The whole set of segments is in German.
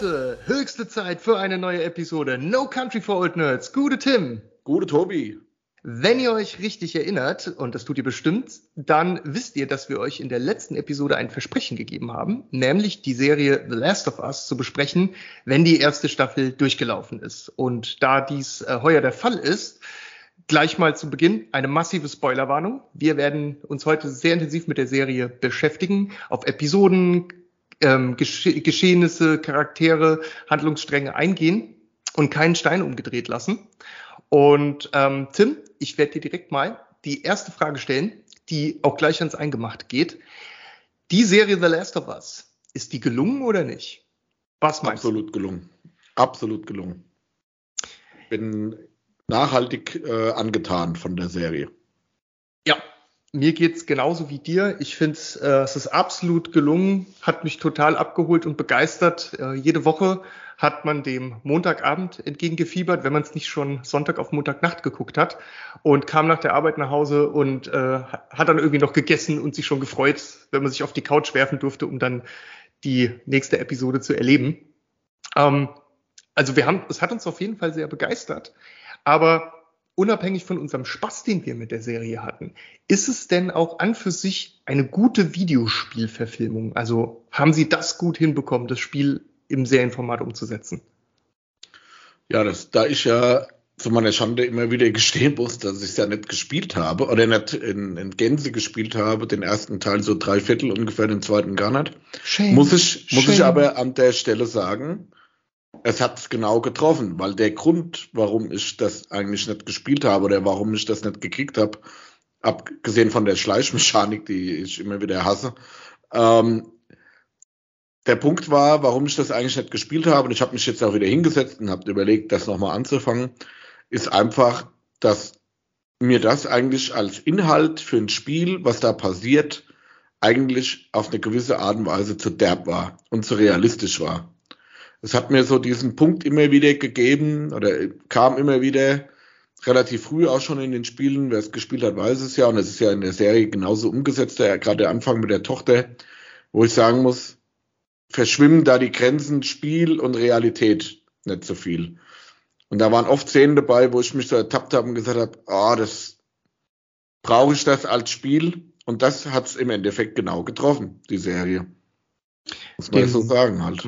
Leute, höchste Zeit für eine neue Episode No Country for Old Nerds. Gute Tim. Gute Tobi. Wenn ihr euch richtig erinnert, und das tut ihr bestimmt, dann wisst ihr, dass wir euch in der letzten Episode ein Versprechen gegeben haben, nämlich die Serie The Last of Us zu besprechen, wenn die erste Staffel durchgelaufen ist. Und da dies äh, heuer der Fall ist, gleich mal zu Beginn eine massive Spoilerwarnung. Wir werden uns heute sehr intensiv mit der Serie beschäftigen, auf Episoden, ähm, Gesche Geschehnisse, Charaktere, Handlungsstränge eingehen und keinen Stein umgedreht lassen. Und ähm, Tim, ich werde dir direkt mal die erste Frage stellen, die auch gleich ans Eingemachte geht. Die Serie The Last of Us, ist die gelungen oder nicht? Was meinst Absolut du? gelungen. Absolut gelungen. Bin nachhaltig äh, angetan von der Serie. Ja, mir geht's genauso wie dir. Ich finde, äh, es ist absolut gelungen, hat mich total abgeholt und begeistert. Äh, jede Woche hat man dem Montagabend entgegengefiebert, wenn man es nicht schon Sonntag auf Montagnacht geguckt hat und kam nach der Arbeit nach Hause und äh, hat dann irgendwie noch gegessen und sich schon gefreut, wenn man sich auf die Couch werfen durfte, um dann die nächste Episode zu erleben. Ähm, also wir haben, es hat uns auf jeden Fall sehr begeistert. Aber unabhängig von unserem Spaß, den wir mit der Serie hatten, ist es denn auch an für sich eine gute Videospielverfilmung? Also haben Sie das gut hinbekommen, das Spiel im Serienformat umzusetzen? Ja, das, da ich ja zu meiner Schande immer wieder gestehen muss, dass ich es ja nicht gespielt habe oder nicht in, in Gänze gespielt habe, den ersten Teil so drei Viertel ungefähr, den zweiten gar nicht. Shame, muss ich, muss ich aber an der Stelle sagen, es hat es genau getroffen, weil der Grund, warum ich das eigentlich nicht gespielt habe oder warum ich das nicht gekriegt habe, abgesehen von der Schleichmechanik, die ich immer wieder hasse, ähm, der Punkt war, warum ich das eigentlich nicht gespielt habe, und ich habe mich jetzt auch wieder hingesetzt und habe überlegt, das nochmal anzufangen, ist einfach, dass mir das eigentlich als Inhalt für ein Spiel, was da passiert, eigentlich auf eine gewisse Art und Weise zu derb war und zu realistisch war es hat mir so diesen Punkt immer wieder gegeben oder kam immer wieder relativ früh auch schon in den Spielen. Wer es gespielt hat, weiß es ja. Und es ist ja in der Serie genauso umgesetzt, der, gerade der Anfang mit der Tochter, wo ich sagen muss, verschwimmen da die Grenzen Spiel und Realität nicht so viel. Und da waren oft Szenen dabei, wo ich mich so ertappt habe und gesagt habe, ah, oh, das brauche ich das als Spiel. Und das hat es im Endeffekt genau getroffen, die Serie. Muss man so sagen halt.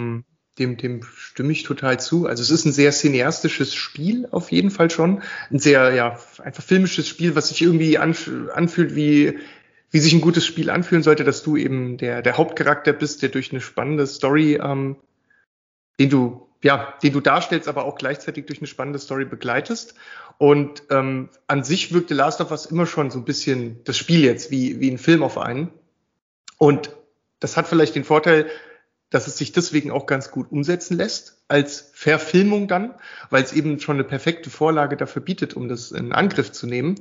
Dem, dem stimme ich total zu. Also es ist ein sehr cineastisches Spiel, auf jeden Fall schon. Ein sehr, ja, einfach filmisches Spiel, was sich irgendwie anfühlt wie, wie sich ein gutes Spiel anfühlen sollte, dass du eben der, der Hauptcharakter bist, der durch eine spannende Story, ähm, den du, ja, den du darstellst, aber auch gleichzeitig durch eine spannende Story begleitest. Und ähm, an sich wirkte Last of Us immer schon so ein bisschen das Spiel jetzt wie, wie ein Film auf einen. Und das hat vielleicht den Vorteil, dass es sich deswegen auch ganz gut umsetzen lässt als Verfilmung dann, weil es eben schon eine perfekte Vorlage dafür bietet, um das in Angriff zu nehmen.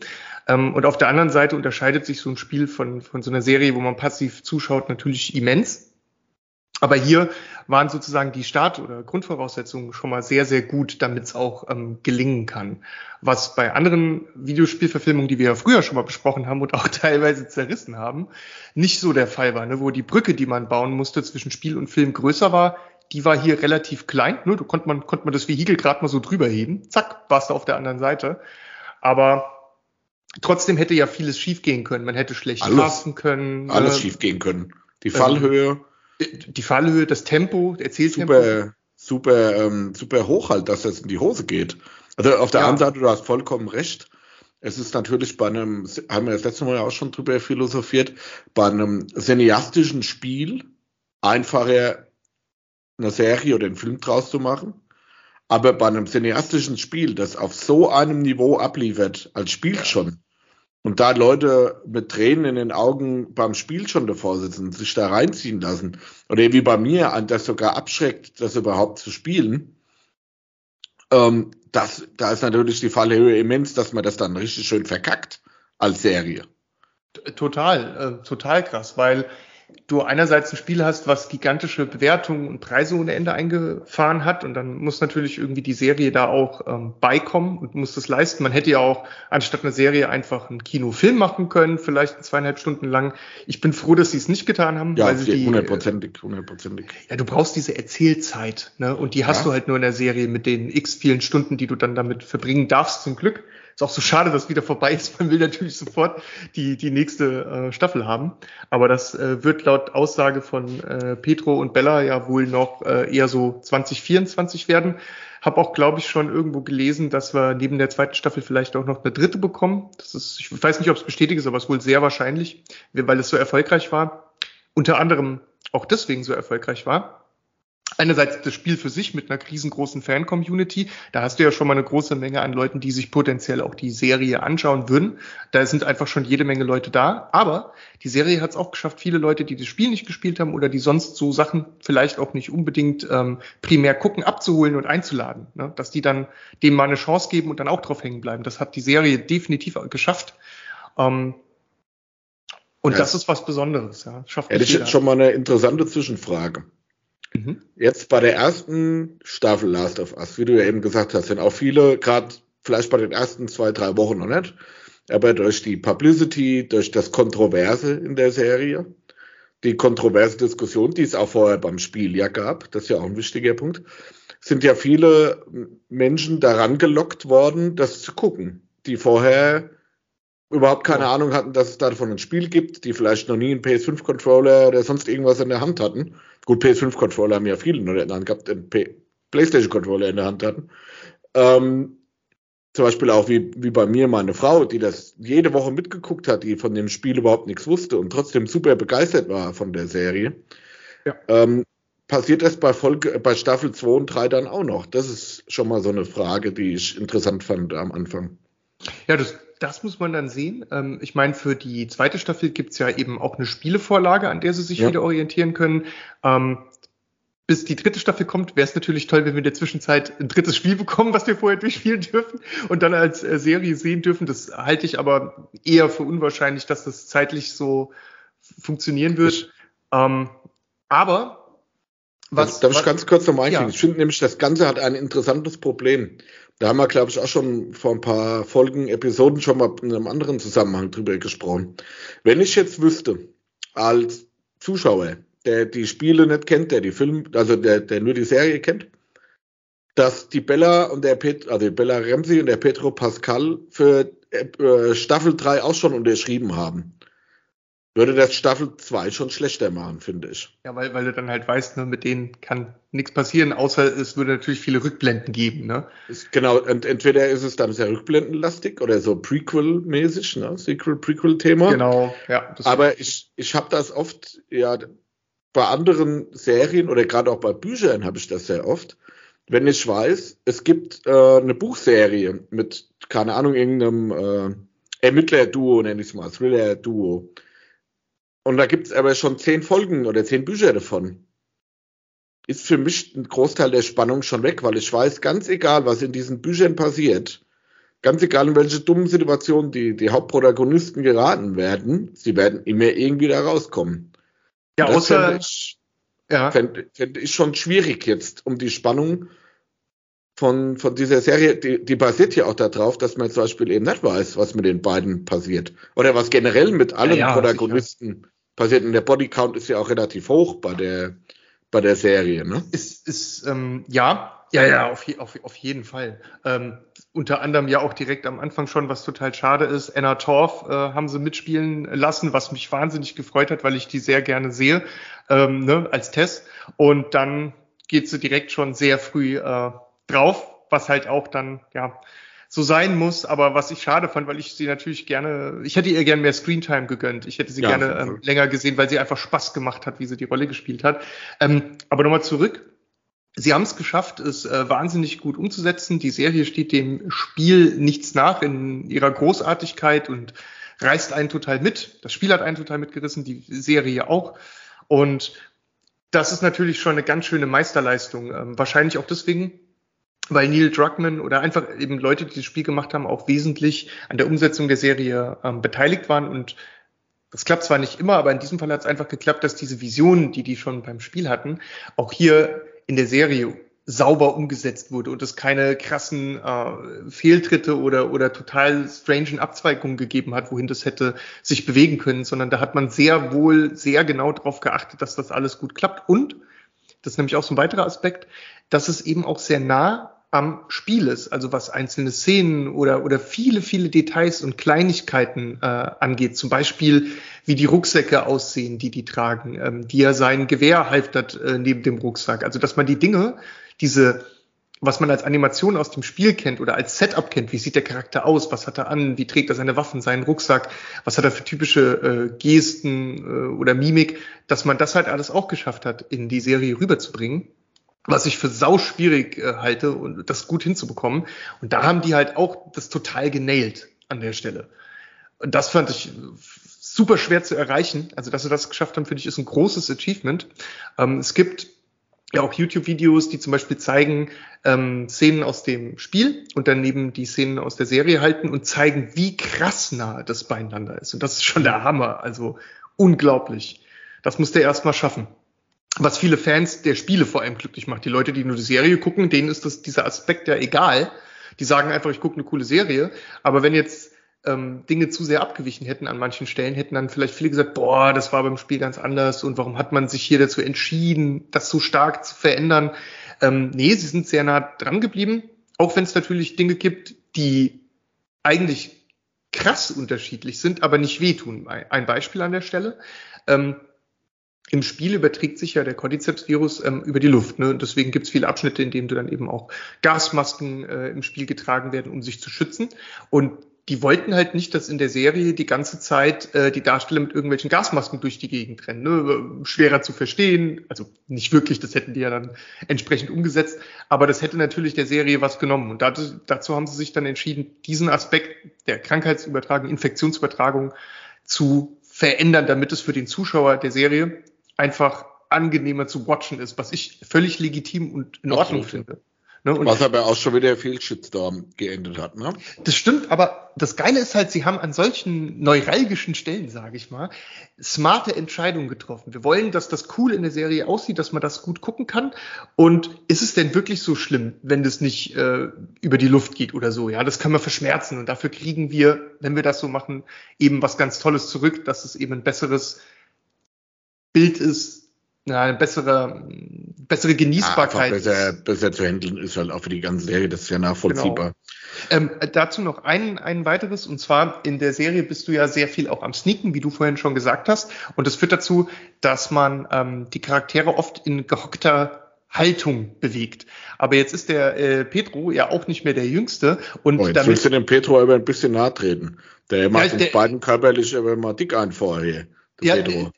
Ähm, und auf der anderen Seite unterscheidet sich so ein Spiel von, von so einer Serie, wo man passiv zuschaut, natürlich immens. Aber hier waren sozusagen die Start- oder Grundvoraussetzungen schon mal sehr, sehr gut, damit es auch ähm, gelingen kann. Was bei anderen Videospielverfilmungen, die wir ja früher schon mal besprochen haben und auch teilweise zerrissen haben, nicht so der Fall war, ne? wo die Brücke, die man bauen musste zwischen Spiel und Film größer war, die war hier relativ klein. Ne? Da konnte man, konnte man das Vehikel gerade mal so drüber heben. Zack, warst du auf der anderen Seite. Aber trotzdem hätte ja vieles schiefgehen können. Man hätte schlecht alles, können. Alles äh, schiefgehen können. Die Fallhöhe. Ähm, die Fallhöhe, das Tempo, der Erzähltempo. Super, super, ähm, super hoch halt, dass das in die Hose geht. Also auf der ja. anderen Seite, du hast vollkommen recht. Es ist natürlich bei einem, haben wir das letzte Mal ja auch schon drüber philosophiert, bei einem cineastischen Spiel einfacher eine Serie oder einen Film draus zu machen. Aber bei einem cineastischen Spiel, das auf so einem Niveau abliefert, als Spiel ja. schon, und da Leute mit Tränen in den Augen beim Spiel schon davor sitzen, sich da reinziehen lassen, oder wie bei mir, das sogar abschreckt, das überhaupt zu spielen, ähm, das, da ist natürlich die Fallhöhe immens, dass man das dann richtig schön verkackt als Serie. Total, äh, total krass, weil du einerseits ein Spiel hast, was gigantische Bewertungen und Preise ohne Ende eingefahren hat und dann muss natürlich irgendwie die Serie da auch ähm, beikommen und muss das leisten. Man hätte ja auch anstatt einer Serie einfach einen Kinofilm machen können, vielleicht zweieinhalb Stunden lang. Ich bin froh, dass sie es nicht getan haben. Ja, weil sie die, hundertprozentig, hundertprozentig. Ja, du brauchst diese Erzählzeit, ne? Und die hast ja. du halt nur in der Serie mit den x vielen Stunden, die du dann damit verbringen darfst, zum Glück. Ist auch so schade, dass wieder vorbei ist. Man will natürlich sofort die, die nächste äh, Staffel haben. Aber das äh, wird laut Aussage von äh, Petro und Bella ja wohl noch äh, eher so 2024 werden. Hab auch, glaube ich, schon irgendwo gelesen, dass wir neben der zweiten Staffel vielleicht auch noch eine dritte bekommen. Das ist, ich weiß nicht, ob es bestätigt ist, aber es ist wohl sehr wahrscheinlich, weil es so erfolgreich war. Unter anderem auch deswegen so erfolgreich war einerseits das Spiel für sich mit einer riesengroßen Fan-Community. Da hast du ja schon mal eine große Menge an Leuten, die sich potenziell auch die Serie anschauen würden. Da sind einfach schon jede Menge Leute da. Aber die Serie hat es auch geschafft, viele Leute, die das Spiel nicht gespielt haben oder die sonst so Sachen vielleicht auch nicht unbedingt ähm, primär gucken, abzuholen und einzuladen. Ne? Dass die dann dem mal eine Chance geben und dann auch drauf hängen bleiben. Das hat die Serie definitiv geschafft. Ähm, und ja. das ist was Besonderes. Ja. Schafft Hätte ich jetzt schon mal eine interessante Zwischenfrage. Mhm. Jetzt bei der ersten Staffel Last of Us, wie du ja eben gesagt hast, sind auch viele, gerade vielleicht bei den ersten zwei, drei Wochen noch nicht, aber durch die Publicity, durch das Kontroverse in der Serie, die kontroverse Diskussion, die es auch vorher beim Spiel ja gab, das ist ja auch ein wichtiger Punkt, sind ja viele Menschen daran gelockt worden, das zu gucken, die vorher überhaupt keine. Ahnung hatten, dass es davon ein Spiel gibt, die vielleicht noch nie einen PS5-Controller oder sonst irgendwas in der Hand hatten. Gut, PS5-Controller haben ja viele noch in der Hand gehabt, einen PlayStation-Controller in der Hand hatten. Ähm, zum Beispiel auch wie, wie bei mir meine Frau, die das jede Woche mitgeguckt hat, die von dem Spiel überhaupt nichts wusste und trotzdem super begeistert war von der Serie. Ja. Ähm, passiert das bei Folge, bei Staffel 2 und 3 dann auch noch? Das ist schon mal so eine Frage, die ich interessant fand am Anfang. Ja, das das muss man dann sehen. Ähm, ich meine, für die zweite Staffel gibt's ja eben auch eine Spielevorlage, an der sie sich ja. wieder orientieren können. Ähm, bis die dritte Staffel kommt, wäre es natürlich toll, wenn wir in der Zwischenzeit ein drittes Spiel bekommen, was wir vorher durchspielen dürfen und dann als äh, Serie sehen dürfen. Das halte ich aber eher für unwahrscheinlich, dass das zeitlich so funktionieren wird. Ähm, aber was, darf ich ganz kurz nochmal eingehen? Ja. Ich finde nämlich, das Ganze hat ein interessantes Problem. Da haben wir, glaube ich, auch schon vor ein paar Folgen, Episoden schon mal in einem anderen Zusammenhang drüber gesprochen. Wenn ich jetzt wüsste, als Zuschauer, der die Spiele nicht kennt, der die Film, also der, der nur die Serie kennt, dass die Bella und der Pet, also Bella Ramsey und der Petro Pascal für äh, Staffel 3 auch schon unterschrieben haben würde das Staffel 2 schon schlechter machen, finde ich. Ja, weil, weil du dann halt weißt, ne, mit denen kann nichts passieren, außer es würde natürlich viele Rückblenden geben. Ne? Ist, genau, und entweder ist es dann sehr rückblendenlastig oder so Prequel-mäßig, ne? Sequel-Prequel-Thema. Genau, ja. Aber ich, ich habe das oft, ja, bei anderen Serien oder gerade auch bei Büchern habe ich das sehr oft, wenn ich weiß, es gibt äh, eine Buchserie mit, keine Ahnung, irgendeinem äh, Ermittler-Duo, nenne ich es mal, Thriller-Duo und da gibt es aber schon zehn Folgen oder zehn Bücher davon. Ist für mich ein Großteil der Spannung schon weg, weil ich weiß, ganz egal, was in diesen Büchern passiert, ganz egal in welche dummen Situationen die, die Hauptprotagonisten geraten werden, sie werden immer irgendwie da rauskommen. Ja, außer, fände ich, ja. Fänd, fänd ich schon schwierig jetzt, um die Spannung von, von dieser Serie, die, die basiert ja auch darauf, dass man zum Beispiel eben nicht weiß, was mit den beiden passiert. Oder was generell mit allen ja, ja, Protagonisten sicher. passiert. Und der Bodycount ist ja auch relativ hoch bei der, bei der Serie, ne? Ist, ist ähm, ja, ja, ja, auf, auf, auf jeden Fall. Ähm, unter anderem ja auch direkt am Anfang schon, was total schade ist. Anna Torf äh, haben sie mitspielen lassen, was mich wahnsinnig gefreut hat, weil ich die sehr gerne sehe, ähm, ne, als Test. Und dann geht sie direkt schon sehr früh äh, drauf, was halt auch dann, ja, so sein muss, aber was ich schade fand, weil ich sie natürlich gerne, ich hätte ihr gerne mehr Screentime gegönnt. Ich hätte sie ja, gerne ähm, länger gesehen, weil sie einfach Spaß gemacht hat, wie sie die Rolle gespielt hat. Ähm, aber nochmal zurück. Sie haben es geschafft, es äh, wahnsinnig gut umzusetzen. Die Serie steht dem Spiel nichts nach in ihrer Großartigkeit und reißt einen total mit. Das Spiel hat einen total mitgerissen, die Serie auch. Und das ist natürlich schon eine ganz schöne Meisterleistung. Ähm, wahrscheinlich auch deswegen, weil Neil Druckmann oder einfach eben Leute, die das Spiel gemacht haben, auch wesentlich an der Umsetzung der Serie ähm, beteiligt waren und Das klappt zwar nicht immer, aber in diesem Fall hat es einfach geklappt, dass diese Visionen, die die schon beim Spiel hatten, auch hier in der Serie sauber umgesetzt wurde und es keine krassen äh, Fehltritte oder, oder total strangen Abzweigungen gegeben hat, wohin das hätte sich bewegen können, sondern da hat man sehr wohl sehr genau darauf geachtet, dass das alles gut klappt. Und, das ist nämlich auch so ein weiterer Aspekt, dass es eben auch sehr nah am Spiel ist, also was einzelne Szenen oder, oder viele, viele Details und Kleinigkeiten äh, angeht. Zum Beispiel, wie die Rucksäcke aussehen, die die tragen, ähm, wie er sein Gewehr halftert äh, neben dem Rucksack. Also, dass man die Dinge, diese, was man als Animation aus dem Spiel kennt oder als Setup kennt, wie sieht der Charakter aus, was hat er an, wie trägt er seine Waffen, seinen Rucksack, was hat er für typische äh, Gesten äh, oder Mimik, dass man das halt alles auch geschafft hat, in die Serie rüberzubringen was ich für sau schwierig äh, halte und das gut hinzubekommen. Und da haben die halt auch das total genailt an der Stelle. Und das fand ich super schwer zu erreichen. Also, dass sie das geschafft haben, finde ich, ist ein großes Achievement. Ähm, es gibt ja auch YouTube-Videos, die zum Beispiel zeigen ähm, Szenen aus dem Spiel und daneben die Szenen aus der Serie halten und zeigen, wie krass nah das beieinander ist. Und das ist schon der Hammer. Also unglaublich. Das muss der erstmal schaffen was viele Fans der Spiele vor allem glücklich macht. Die Leute, die nur die Serie gucken, denen ist das, dieser Aspekt ja egal. Die sagen einfach, ich gucke eine coole Serie. Aber wenn jetzt ähm, Dinge zu sehr abgewichen hätten an manchen Stellen, hätten dann vielleicht viele gesagt, boah, das war beim Spiel ganz anders und warum hat man sich hier dazu entschieden, das so stark zu verändern? Ähm, nee, sie sind sehr nah dran geblieben, auch wenn es natürlich Dinge gibt, die eigentlich krass unterschiedlich sind, aber nicht wehtun. Ein Beispiel an der Stelle. Ähm, im Spiel überträgt sich ja der Cordyceps-Virus ähm, über die Luft. Ne? Deswegen gibt es viele Abschnitte, in denen du dann eben auch Gasmasken äh, im Spiel getragen werden, um sich zu schützen. Und die wollten halt nicht, dass in der Serie die ganze Zeit äh, die Darsteller mit irgendwelchen Gasmasken durch die Gegend rennen. Ne? Schwerer zu verstehen. Also nicht wirklich, das hätten die ja dann entsprechend umgesetzt. Aber das hätte natürlich der Serie was genommen. Und dazu, dazu haben sie sich dann entschieden, diesen Aspekt der Krankheitsübertragung, Infektionsübertragung zu verändern, damit es für den Zuschauer der Serie einfach angenehmer zu watchen ist, was ich völlig legitim und in Ordnung Absolut. finde. Ne? was aber auch schon wieder viel Shitstorm geendet hat. Ne? Das stimmt, aber das Geile ist halt, sie haben an solchen neuralgischen Stellen, sage ich mal, smarte Entscheidungen getroffen. Wir wollen, dass das cool in der Serie aussieht, dass man das gut gucken kann. Und ist es denn wirklich so schlimm, wenn das nicht äh, über die Luft geht oder so? Ja, das kann man verschmerzen. Und dafür kriegen wir, wenn wir das so machen, eben was ganz Tolles zurück, dass es eben ein besseres Bild ist, ja, eine bessere, bessere Genießbarkeit. Ja, besser, besser zu handeln ist halt auch für die ganze Serie, das ist ja nachvollziehbar. Genau. Ähm, dazu noch ein, ein weiteres, und zwar in der Serie bist du ja sehr viel auch am Sneaken, wie du vorhin schon gesagt hast. Und das führt dazu, dass man ähm, die Charaktere oft in gehockter Haltung bewegt. Aber jetzt ist der äh, Petro ja auch nicht mehr der Jüngste. Und oh, jetzt damit, willst du dem Petro aber ein bisschen nahe treten. Der macht ja, uns beiden körperlich aber mal dick ein vorher. Ja, Petro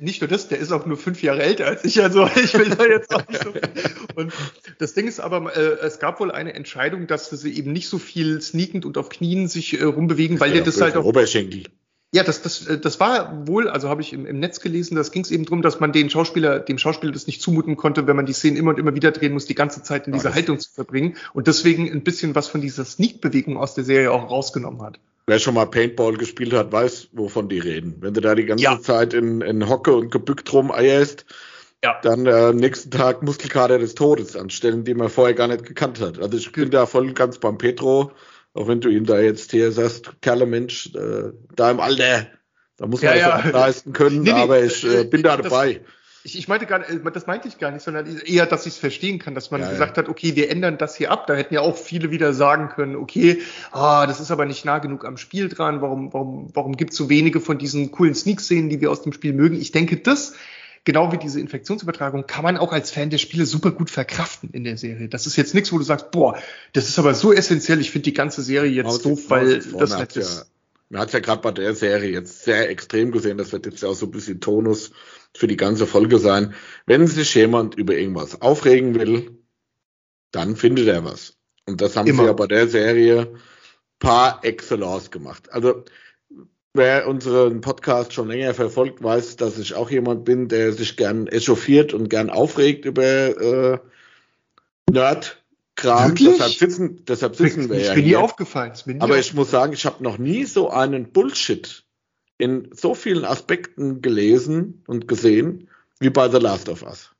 nicht nur das, der ist auch nur fünf Jahre älter als ich, also ich will da jetzt auch nicht so. Und das Ding ist aber, äh, es gab wohl eine Entscheidung, dass sie eben nicht so viel sneakend und auf Knien sich äh, rumbewegen, weil der das halt auch. Oberschenkel. Ja, das, das, äh, das war wohl, also habe ich im, im Netz gelesen, das ging es eben darum, dass man den Schauspieler, dem Schauspieler das nicht zumuten konnte, wenn man die Szenen immer und immer wieder drehen muss, die ganze Zeit in dieser Haltung zu verbringen und deswegen ein bisschen was von dieser Sneak-Bewegung aus der Serie auch rausgenommen hat. Wer schon mal Paintball gespielt hat, weiß, wovon die reden. Wenn du da die ganze ja. Zeit in, in Hocke und gebückt rumeierst, ja. dann äh, nächsten Tag Muskelkater des Todes anstellen, die man vorher gar nicht gekannt hat. Also ich bin da voll ganz beim Petro, auch wenn du ihm da jetzt hier sagst, Kerle Mensch, äh, da im Alter, da muss man ja, das ja. leisten können, nee, nee, aber ich äh, bin da dabei. Das, ich, ich meinte gar nicht, das meinte ich gar nicht, sondern eher, dass ich es verstehen kann, dass man ja, gesagt ja. hat, okay, wir ändern das hier ab. Da hätten ja auch viele wieder sagen können, okay, ah, das ist aber nicht nah genug am Spiel dran. Warum, warum, warum gibt es so wenige von diesen coolen Sneak-Szenen, die wir aus dem Spiel mögen? Ich denke, das genau wie diese Infektionsübertragung, kann man auch als Fan der Spiele super gut verkraften in der Serie. Das ist jetzt nichts, wo du sagst, boah, das ist aber so essentiell, ich finde die ganze Serie jetzt Aus doof, weil das nicht ist. Ja, man hat ja gerade bei der Serie jetzt sehr extrem gesehen, das wird jetzt ja auch so ein bisschen Tonus für die ganze Folge sein. Wenn sich jemand über irgendwas aufregen will, dann findet er was. Und das haben Immer. sie ja bei der Serie par excellence gemacht. Also wer unseren Podcast schon länger verfolgt, weiß, dass ich auch jemand bin, der sich gern echauffiert und gern aufregt über äh, Nerd-Kram. Deshalb sitzen, deshalb sitzen wir ja Ich bin nie aufgefallen. Aber ich muss sagen, ich habe noch nie so einen Bullshit in so vielen Aspekten gelesen und gesehen wie bei The Last of Us.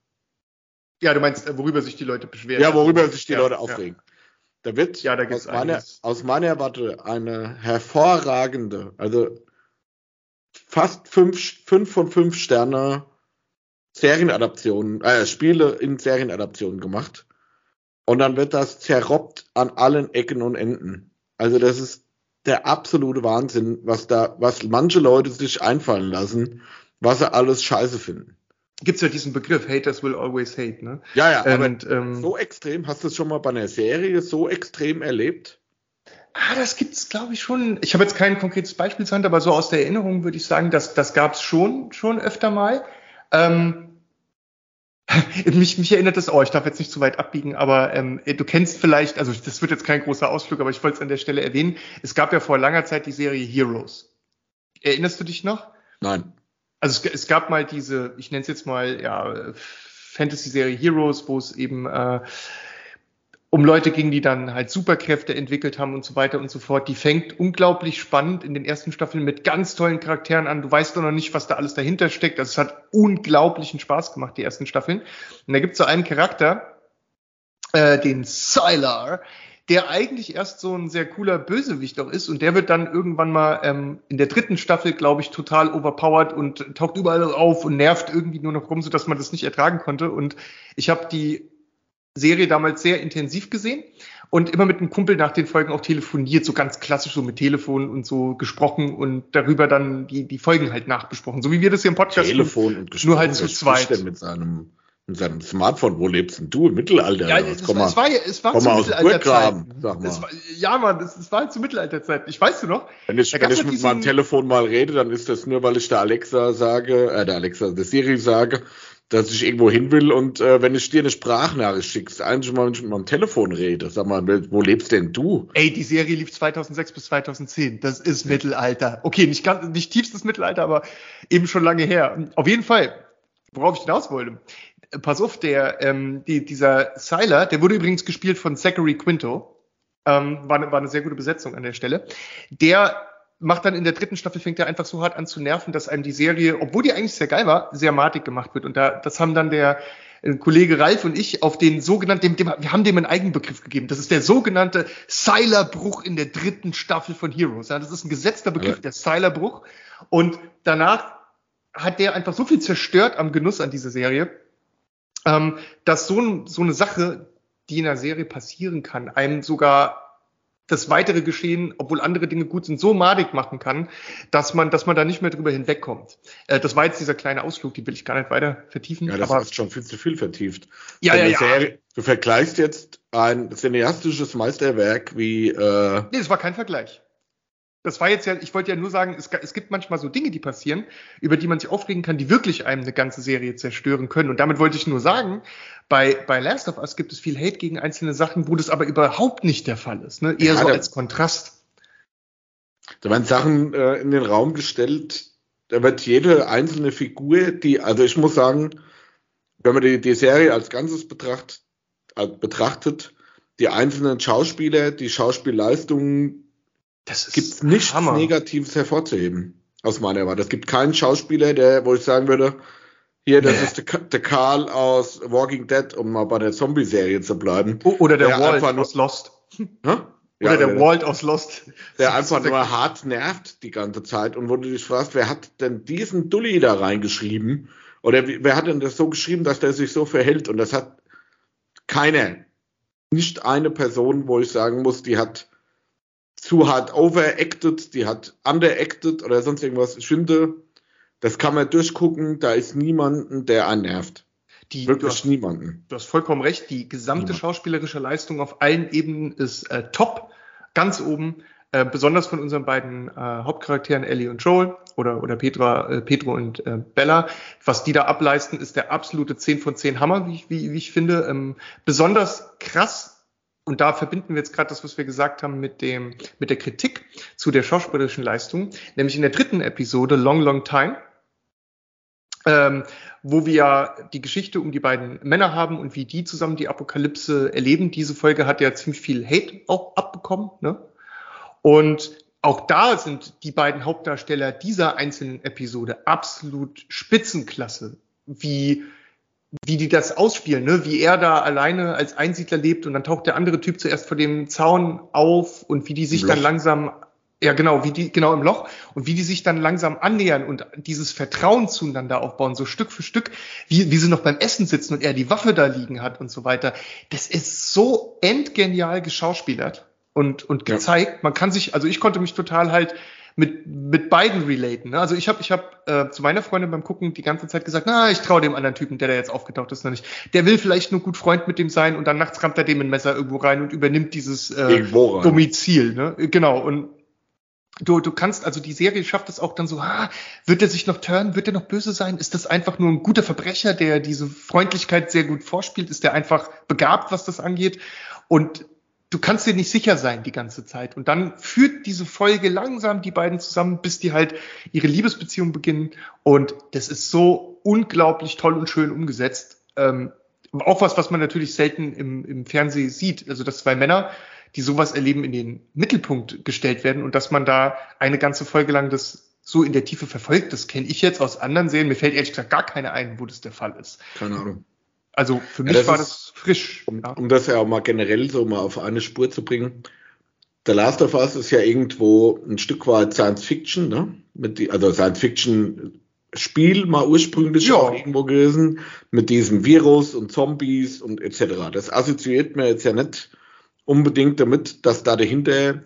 Ja, du meinst, worüber sich die Leute beschweren. Ja, worüber sich die ja, Leute aufregen. Ja. Da wird ja, da aus, meiner, aus meiner Warte eine hervorragende, also fast fünf, fünf von fünf Sterne Serienadaptionen, äh, Spiele in Serienadaptionen gemacht. Und dann wird das zerrobbt an allen Ecken und Enden. Also das ist der absolute Wahnsinn, was da, was manche Leute sich einfallen lassen, was sie alles scheiße finden. Gibt's ja diesen Begriff, Haters will always hate, ne? Ja, ja, aber ähm, so extrem, hast du es schon mal bei einer Serie so extrem erlebt? Ah, das gibt's, glaube ich, schon. Ich habe jetzt kein konkretes Beispiel zu Hand, aber so aus der Erinnerung würde ich sagen, dass das gab's schon, schon öfter mal. Ähm, mich, mich erinnert das, oh, ich darf jetzt nicht zu weit abbiegen, aber ähm, du kennst vielleicht, also das wird jetzt kein großer Ausflug, aber ich wollte es an der Stelle erwähnen. Es gab ja vor langer Zeit die Serie Heroes. Erinnerst du dich noch? Nein. Also es, es gab mal diese, ich nenne es jetzt mal, ja, Fantasy-Serie Heroes, wo es eben äh, um Leute ging, die dann halt Superkräfte entwickelt haben und so weiter und so fort. Die fängt unglaublich spannend in den ersten Staffeln mit ganz tollen Charakteren an. Du weißt doch noch nicht, was da alles dahinter steckt. Also es hat unglaublichen Spaß gemacht, die ersten Staffeln. Und da gibt es so einen Charakter, äh, den Sylar, der eigentlich erst so ein sehr cooler Bösewicht auch ist und der wird dann irgendwann mal ähm, in der dritten Staffel, glaube ich, total overpowered und taucht überall auf und nervt irgendwie nur noch rum, sodass man das nicht ertragen konnte. Und ich habe die Serie damals sehr intensiv gesehen und immer mit einem Kumpel nach den Folgen auch telefoniert, so ganz klassisch so mit Telefon und so gesprochen und darüber dann die, die Folgen halt nachbesprochen. So wie wir das hier im Podcast Telefon und gesprochen. Nur halt zu zweit. Mit seinem, mit seinem Smartphone, wo lebst denn du? Im Mittelalter? Ja, es, komm mal, es war, es war zu Mittelalterzeit. Sag mal. ja, Mann, es, es war halt zu Mittelalterzeit. Ich weiß du noch? Wenn ich, wenn ich mit meinem Telefon mal rede, dann ist das nur, weil ich der Alexa sage, äh, der Alexa, der Siri sage, dass ich irgendwo hin will und äh, wenn ich dir eine Sprachnachricht schickst, eigentlich mal, wenn ich mit meinem Telefon rede, sag mal, wo lebst denn du? Ey, die Serie lief 2006 bis 2010. Das ist Mittelalter. Okay, nicht ganz, nicht tiefstes Mittelalter, aber eben schon lange her. Auf jeden Fall, worauf ich hinaus wollte. Pass auf, der, ähm, die, dieser Sylar, der wurde übrigens gespielt von Zachary Quinto. Ähm, war, war eine sehr gute Besetzung an der Stelle. Der macht dann in der dritten Staffel, fängt er einfach so hart an zu nerven, dass einem die Serie, obwohl die eigentlich sehr geil war, sehr matig gemacht wird. Und da, das haben dann der äh, Kollege Ralf und ich auf den sogenannten, dem, dem, wir haben dem einen Eigenbegriff gegeben. Das ist der sogenannte Silerbruch in der dritten Staffel von Heroes. Ja, das ist ein gesetzter Begriff, ja. der Silerbruch. Und danach hat der einfach so viel zerstört am Genuss an dieser Serie, ähm, dass so, so eine Sache, die in der Serie passieren kann, einem sogar das weitere Geschehen, obwohl andere Dinge gut sind, so madig machen kann, dass man, dass man da nicht mehr drüber hinwegkommt. Äh, das war jetzt dieser kleine Ausflug, die will ich gar nicht weiter vertiefen. Ja, das hast schon viel zu viel vertieft. Ja, ja, ja. Serie, du vergleichst jetzt ein cineastisches Meisterwerk wie. Äh nee, das war kein Vergleich das war jetzt ja, ich wollte ja nur sagen, es, es, gibt manchmal so Dinge, die passieren, über die man sich aufregen kann, die wirklich einem eine ganze Serie zerstören können. Und damit wollte ich nur sagen, bei, bei Last of Us gibt es viel Hate gegen einzelne Sachen, wo das aber überhaupt nicht der Fall ist. Ne? Eher ja, so da, als Kontrast. Da werden Sachen äh, in den Raum gestellt, da wird jede einzelne Figur, die, also ich muss sagen, wenn man die, die Serie als Ganzes betracht, äh, betrachtet, die einzelnen Schauspieler, die Schauspielleistungen, das gibt nichts Hammer. Negatives hervorzuheben, aus meiner Warte. Es gibt keinen Schauspieler, der, wo ich sagen würde, hier, das ist der, der, Karl aus Walking Dead, um mal bei der Zombie-Serie zu bleiben. Oder der, der Walt aus Lost. Hä? Oder ja, der, der Walt aus Lost. Der einfach nur hart nervt die ganze Zeit und wo du dich fragst, wer hat denn diesen Dulli da reingeschrieben? Oder wer hat denn das so geschrieben, dass der sich so verhält? Und das hat keiner. Nicht eine Person, wo ich sagen muss, die hat zu hart overacted, die hat underacted oder sonst irgendwas. Ich finde, das kann man durchgucken, da ist niemanden, der einen nervt. Die, Wirklich du hast, niemanden. Du hast vollkommen recht, die gesamte Niemand. schauspielerische Leistung auf allen Ebenen ist äh, top, ganz oben. Äh, besonders von unseren beiden äh, Hauptcharakteren Ellie und Joel oder, oder Petra, äh, Pedro und äh, Bella. Was die da ableisten, ist der absolute 10 von 10 Hammer, wie, wie, wie ich finde. Ähm, besonders krass und da verbinden wir jetzt gerade das, was wir gesagt haben, mit dem, mit der Kritik zu der schauspielerischen Leistung, nämlich in der dritten Episode Long Long Time, ähm, wo wir die Geschichte um die beiden Männer haben und wie die zusammen die Apokalypse erleben. Diese Folge hat ja ziemlich viel Hate auch abbekommen. Ne? Und auch da sind die beiden Hauptdarsteller dieser einzelnen Episode absolut Spitzenklasse, wie wie die das ausspielen, ne? wie er da alleine als Einsiedler lebt und dann taucht der andere Typ zuerst vor dem Zaun auf und wie die sich dann langsam, ja genau, wie die, genau im Loch und wie die sich dann langsam annähern und dieses Vertrauen zueinander aufbauen, so Stück für Stück, wie, wie sie noch beim Essen sitzen und er die Waffe da liegen hat und so weiter. Das ist so endgenial geschauspielert und, und gezeigt. Ja. Man kann sich, also ich konnte mich total halt mit, mit beiden relaten. Ne? Also ich habe ich hab, äh, zu meiner Freundin beim Gucken die ganze Zeit gesagt, na, ich traue dem anderen Typen, der da jetzt aufgetaucht ist, noch nicht. Der will vielleicht nur gut Freund mit dem sein und dann nachts rammt er dem ein Messer irgendwo rein und übernimmt dieses äh, Domizil. Ne? Genau. Und du, du kannst, also die Serie schafft es auch dann so, ah, wird er sich noch turnen, wird er noch böse sein? Ist das einfach nur ein guter Verbrecher, der diese Freundlichkeit sehr gut vorspielt? Ist der einfach begabt, was das angeht? Und du kannst dir nicht sicher sein die ganze Zeit. Und dann führt diese Folge langsam die beiden zusammen, bis die halt ihre Liebesbeziehung beginnen. Und das ist so unglaublich toll und schön umgesetzt. Ähm, auch was, was man natürlich selten im, im Fernsehen sieht. Also, dass zwei Männer, die sowas erleben, in den Mittelpunkt gestellt werden und dass man da eine ganze Folge lang das so in der Tiefe verfolgt. Das kenne ich jetzt aus anderen Serien. Mir fällt ehrlich gesagt gar keine ein, wo das der Fall ist. Keine Ahnung. Also für mich ja, das war das frisch. Um, ja. um das ja auch mal generell so mal auf eine Spur zu bringen. The Last of Us ist ja irgendwo ein Stück weit Science Fiction, ne? Die, also Science Fiction Spiel mal ursprünglich ja. auch irgendwo gewesen, mit diesem Virus und Zombies und etc. Das assoziiert mir jetzt ja nicht unbedingt damit, dass da dahinter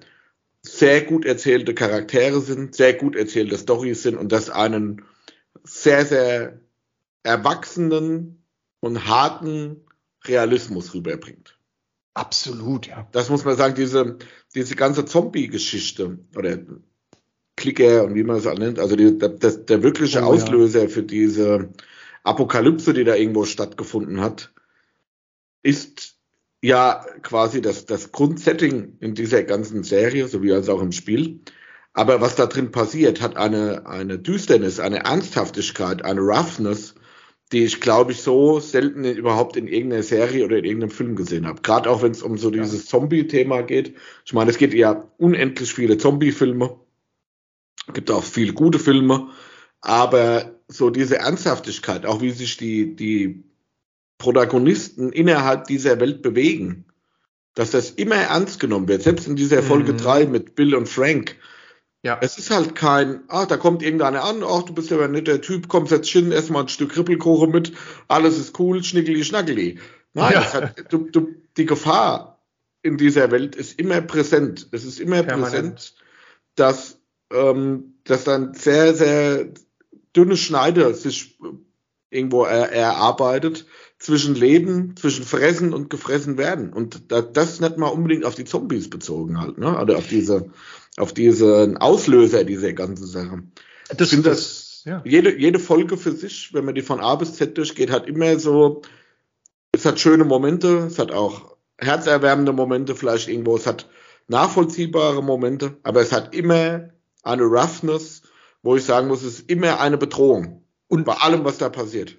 sehr gut erzählte Charaktere sind, sehr gut erzählte Storys sind und das einen sehr, sehr erwachsenen und harten Realismus rüberbringt. Absolut, ja. Das muss man sagen, diese, diese ganze Zombie-Geschichte oder Klicker und wie man es auch nennt, also die, das, der wirkliche oh, Auslöser ja. für diese Apokalypse, die da irgendwo stattgefunden hat, ist ja quasi das, das Grundsetting in dieser ganzen Serie, sowie als auch im Spiel. Aber was da drin passiert, hat eine, eine Düsternis, eine Ernsthaftigkeit, eine Roughness, die ich, glaube ich, so selten überhaupt in irgendeiner Serie oder in irgendeinem Film gesehen habe. Gerade auch wenn es um so dieses Zombie-Thema geht. Ich meine, es geht ja unendlich viele Zombie-Filme. Gibt auch viele gute Filme. Aber so diese Ernsthaftigkeit, auch wie sich die, die Protagonisten innerhalb dieser Welt bewegen, dass das immer ernst genommen wird. Selbst in dieser Folge mhm. 3 mit Bill und Frank, ja. Es ist halt kein, ah, da kommt irgendeiner an, ach, du bist ja ein netter Typ, komm, setz hin, ess mal ein Stück Rippelkuchen mit, alles ist cool, schnickeli, schnackeli. Nein, ja. hat, du, du, die Gefahr in dieser Welt ist immer präsent. Es ist immer Permanent. präsent, dass, ähm, dass dann sehr, sehr dünne Schneide sich irgendwo er, erarbeitet zwischen Leben, zwischen Fressen und gefressen werden. Und da, das nicht mal unbedingt auf die Zombies bezogen halt, ne? Oder auf diese auf diesen Auslöser dieser ganzen Sache. Das, ich finde das, ja. jede, jede Folge für sich, wenn man die von A bis Z durchgeht, hat immer so, es hat schöne Momente, es hat auch herzerwärmende Momente vielleicht irgendwo, es hat nachvollziehbare Momente, aber es hat immer eine Roughness, wo ich sagen muss, es ist immer eine Bedrohung. Und bei allem, was da passiert.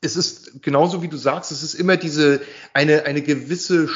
Es ist genauso wie du sagst, es ist immer diese, eine, eine gewisse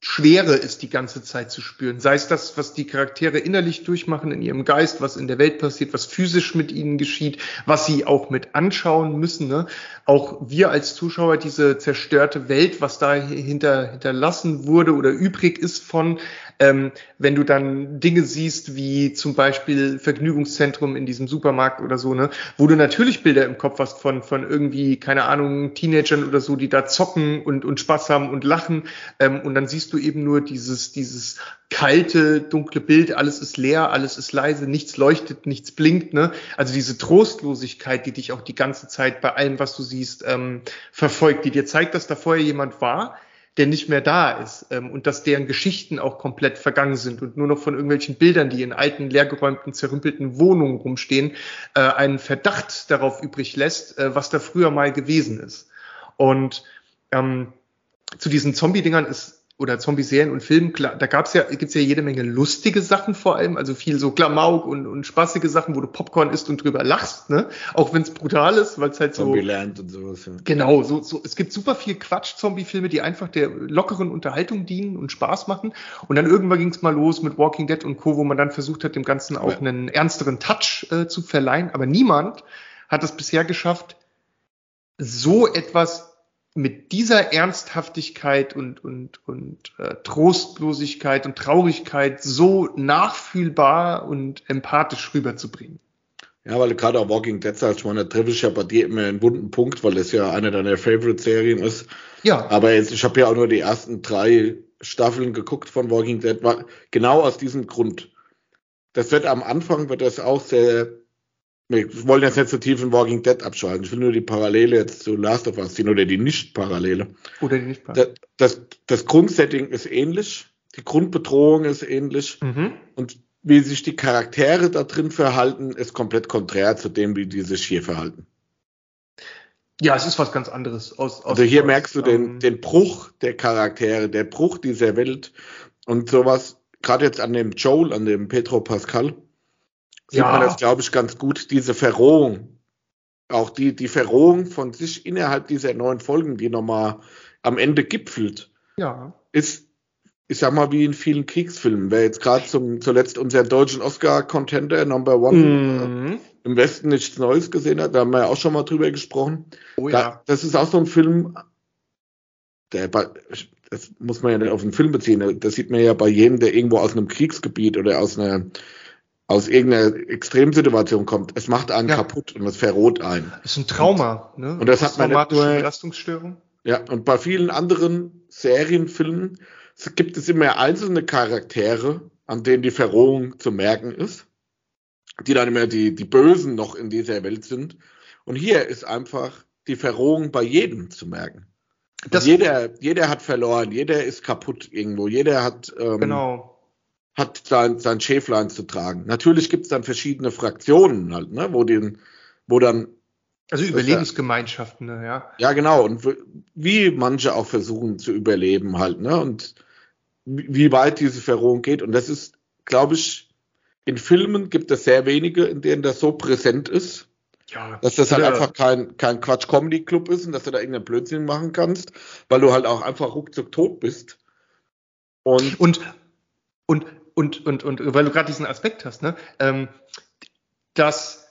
Schwere ist die ganze Zeit zu spüren. Sei es das, was die Charaktere innerlich durchmachen in ihrem Geist, was in der Welt passiert, was physisch mit ihnen geschieht, was sie auch mit anschauen müssen. Ne? Auch wir als Zuschauer, diese zerstörte Welt, was da hinter, hinterlassen wurde oder übrig ist von, ähm, wenn du dann Dinge siehst, wie zum Beispiel Vergnügungszentrum in diesem Supermarkt oder so, ne, wo du natürlich Bilder im Kopf hast von, von irgendwie, keine Ahnung, Teenagern oder so, die da zocken und, und Spaß haben und lachen. Ähm, und dann siehst du eben nur dieses, dieses kalte, dunkle Bild, alles ist leer, alles ist leise, nichts leuchtet, nichts blinkt, ne? Also diese Trostlosigkeit, die dich auch die ganze Zeit bei allem, was du siehst, ähm, verfolgt, die dir zeigt, dass da vorher jemand war, der nicht mehr da ist ähm, und dass deren Geschichten auch komplett vergangen sind und nur noch von irgendwelchen Bildern, die in alten, leergeräumten, zerrümpelten Wohnungen rumstehen, äh, einen Verdacht darauf übrig lässt, äh, was da früher mal gewesen ist. Und ähm, zu diesen Zombie-Dingern ist oder Zombie-Serien und Filmen, klar, da gab's ja, gibt's ja jede Menge lustige Sachen vor allem, also viel so Klamauk und, und spaßige Sachen, wo du Popcorn isst und drüber lachst, ne? Auch wenn es brutal ist, weil es halt so. Zombieland und sowas, ja. Genau, so, so, es gibt super viel Quatsch-Zombie-Filme, die einfach der lockeren Unterhaltung dienen und Spaß machen. Und dann irgendwann ging's mal los mit Walking Dead und Co., wo man dann versucht hat, dem Ganzen auch ja. einen ernsteren Touch äh, zu verleihen. Aber niemand hat es bisher geschafft, so etwas mit dieser Ernsthaftigkeit und, und, und äh, Trostlosigkeit und Traurigkeit so nachfühlbar und empathisch rüberzubringen. Ja, weil gerade auch Walking Dead sagst, man, da treffe ich ja bei dir immer einen wunden Punkt, weil das ja eine deiner Favorite-Serien ist. Ja. Aber jetzt, ich habe ja auch nur die ersten drei Staffeln geguckt von Walking Dead, war genau aus diesem Grund. Das wird am Anfang, wird das auch sehr wir wollen jetzt nicht so tief in Walking Dead abschalten. Ich will nur die Parallele jetzt zu Last of Us ziehen oder die Nicht-Parallele. Oder die Nicht-Parallele. Das, das, das, Grundsetting ist ähnlich. Die Grundbedrohung ist ähnlich. Mhm. Und wie sich die Charaktere da drin verhalten, ist komplett konträr zu dem, wie die sich hier verhalten. Ja, es ist was ganz anderes. Aus, aus also hier aus, merkst du den, ähm, den Bruch der Charaktere, der Bruch dieser Welt und sowas, gerade jetzt an dem Joel, an dem Petro Pascal sieht ja. man das, glaube ich, ganz gut, diese Verrohung. Auch die, die Verrohung von sich innerhalb dieser neuen Folgen, die nochmal am Ende gipfelt, ja. ist, ich sag mal, wie in vielen Kriegsfilmen. Wer jetzt gerade zum zuletzt unseren deutschen Oscar-Contender Number One mhm. äh, im Westen nichts Neues gesehen hat, da haben wir ja auch schon mal drüber gesprochen. Oh, ja. Da, das ist auch so ein Film, der das muss man ja nicht auf einen Film beziehen. Das sieht man ja bei jedem, der irgendwo aus einem Kriegsgebiet oder aus einer aus irgendeiner Extremsituation kommt, es macht einen ja. kaputt und es verroht einen. Das ist ein Trauma, ne? Und das hat man nicht nur, Belastungsstörung. Ja, und bei vielen anderen Serien, Filmen gibt es immer einzelne Charaktere, an denen die Verrohung zu merken ist, die dann immer die, die Bösen noch in dieser Welt sind. Und hier ist einfach die Verrohung bei jedem zu merken. Das jeder, jeder hat verloren, jeder ist kaputt irgendwo, jeder hat ähm, genau hat sein, sein Schäflein zu tragen. Natürlich gibt es dann verschiedene Fraktionen halt, ne, wo den, wo dann also Überlebensgemeinschaften, ne, ja. Ja, genau. Und wie manche auch versuchen zu überleben halt, ne? Und wie weit diese Verrohung geht. Und das ist, glaube ich, in Filmen gibt es sehr wenige, in denen das so präsent ist. Ja, dass das halt ja. einfach kein, kein Quatsch-Comedy-Club ist und dass du da irgendeinen Blödsinn machen kannst, weil du halt auch einfach ruckzuck tot bist. Und, und, und und, und, und weil du gerade diesen Aspekt hast, ne, ähm, dass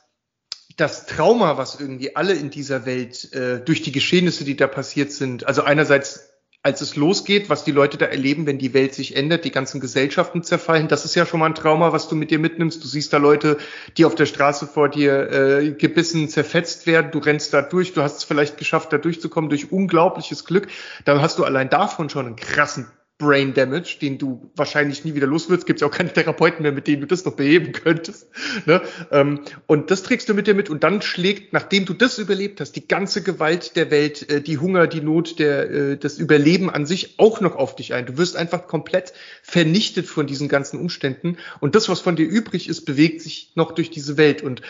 das Trauma, was irgendwie alle in dieser Welt äh, durch die Geschehnisse, die da passiert sind, also einerseits als es losgeht, was die Leute da erleben, wenn die Welt sich ändert, die ganzen Gesellschaften zerfallen, das ist ja schon mal ein Trauma, was du mit dir mitnimmst. Du siehst da Leute, die auf der Straße vor dir äh, gebissen, zerfetzt werden, du rennst da durch, du hast es vielleicht geschafft, da durchzukommen durch unglaubliches Glück. Dann hast du allein davon schon einen krassen Brain Damage, den du wahrscheinlich nie wieder los wirst. Gibt ja auch keine Therapeuten mehr, mit denen du das noch beheben könntest. Ne? Ähm, und das trägst du mit dir mit und dann schlägt, nachdem du das überlebt hast, die ganze Gewalt der Welt, äh, die Hunger, die Not, der, äh, das Überleben an sich auch noch auf dich ein. Du wirst einfach komplett vernichtet von diesen ganzen Umständen und das, was von dir übrig ist, bewegt sich noch durch diese Welt. Und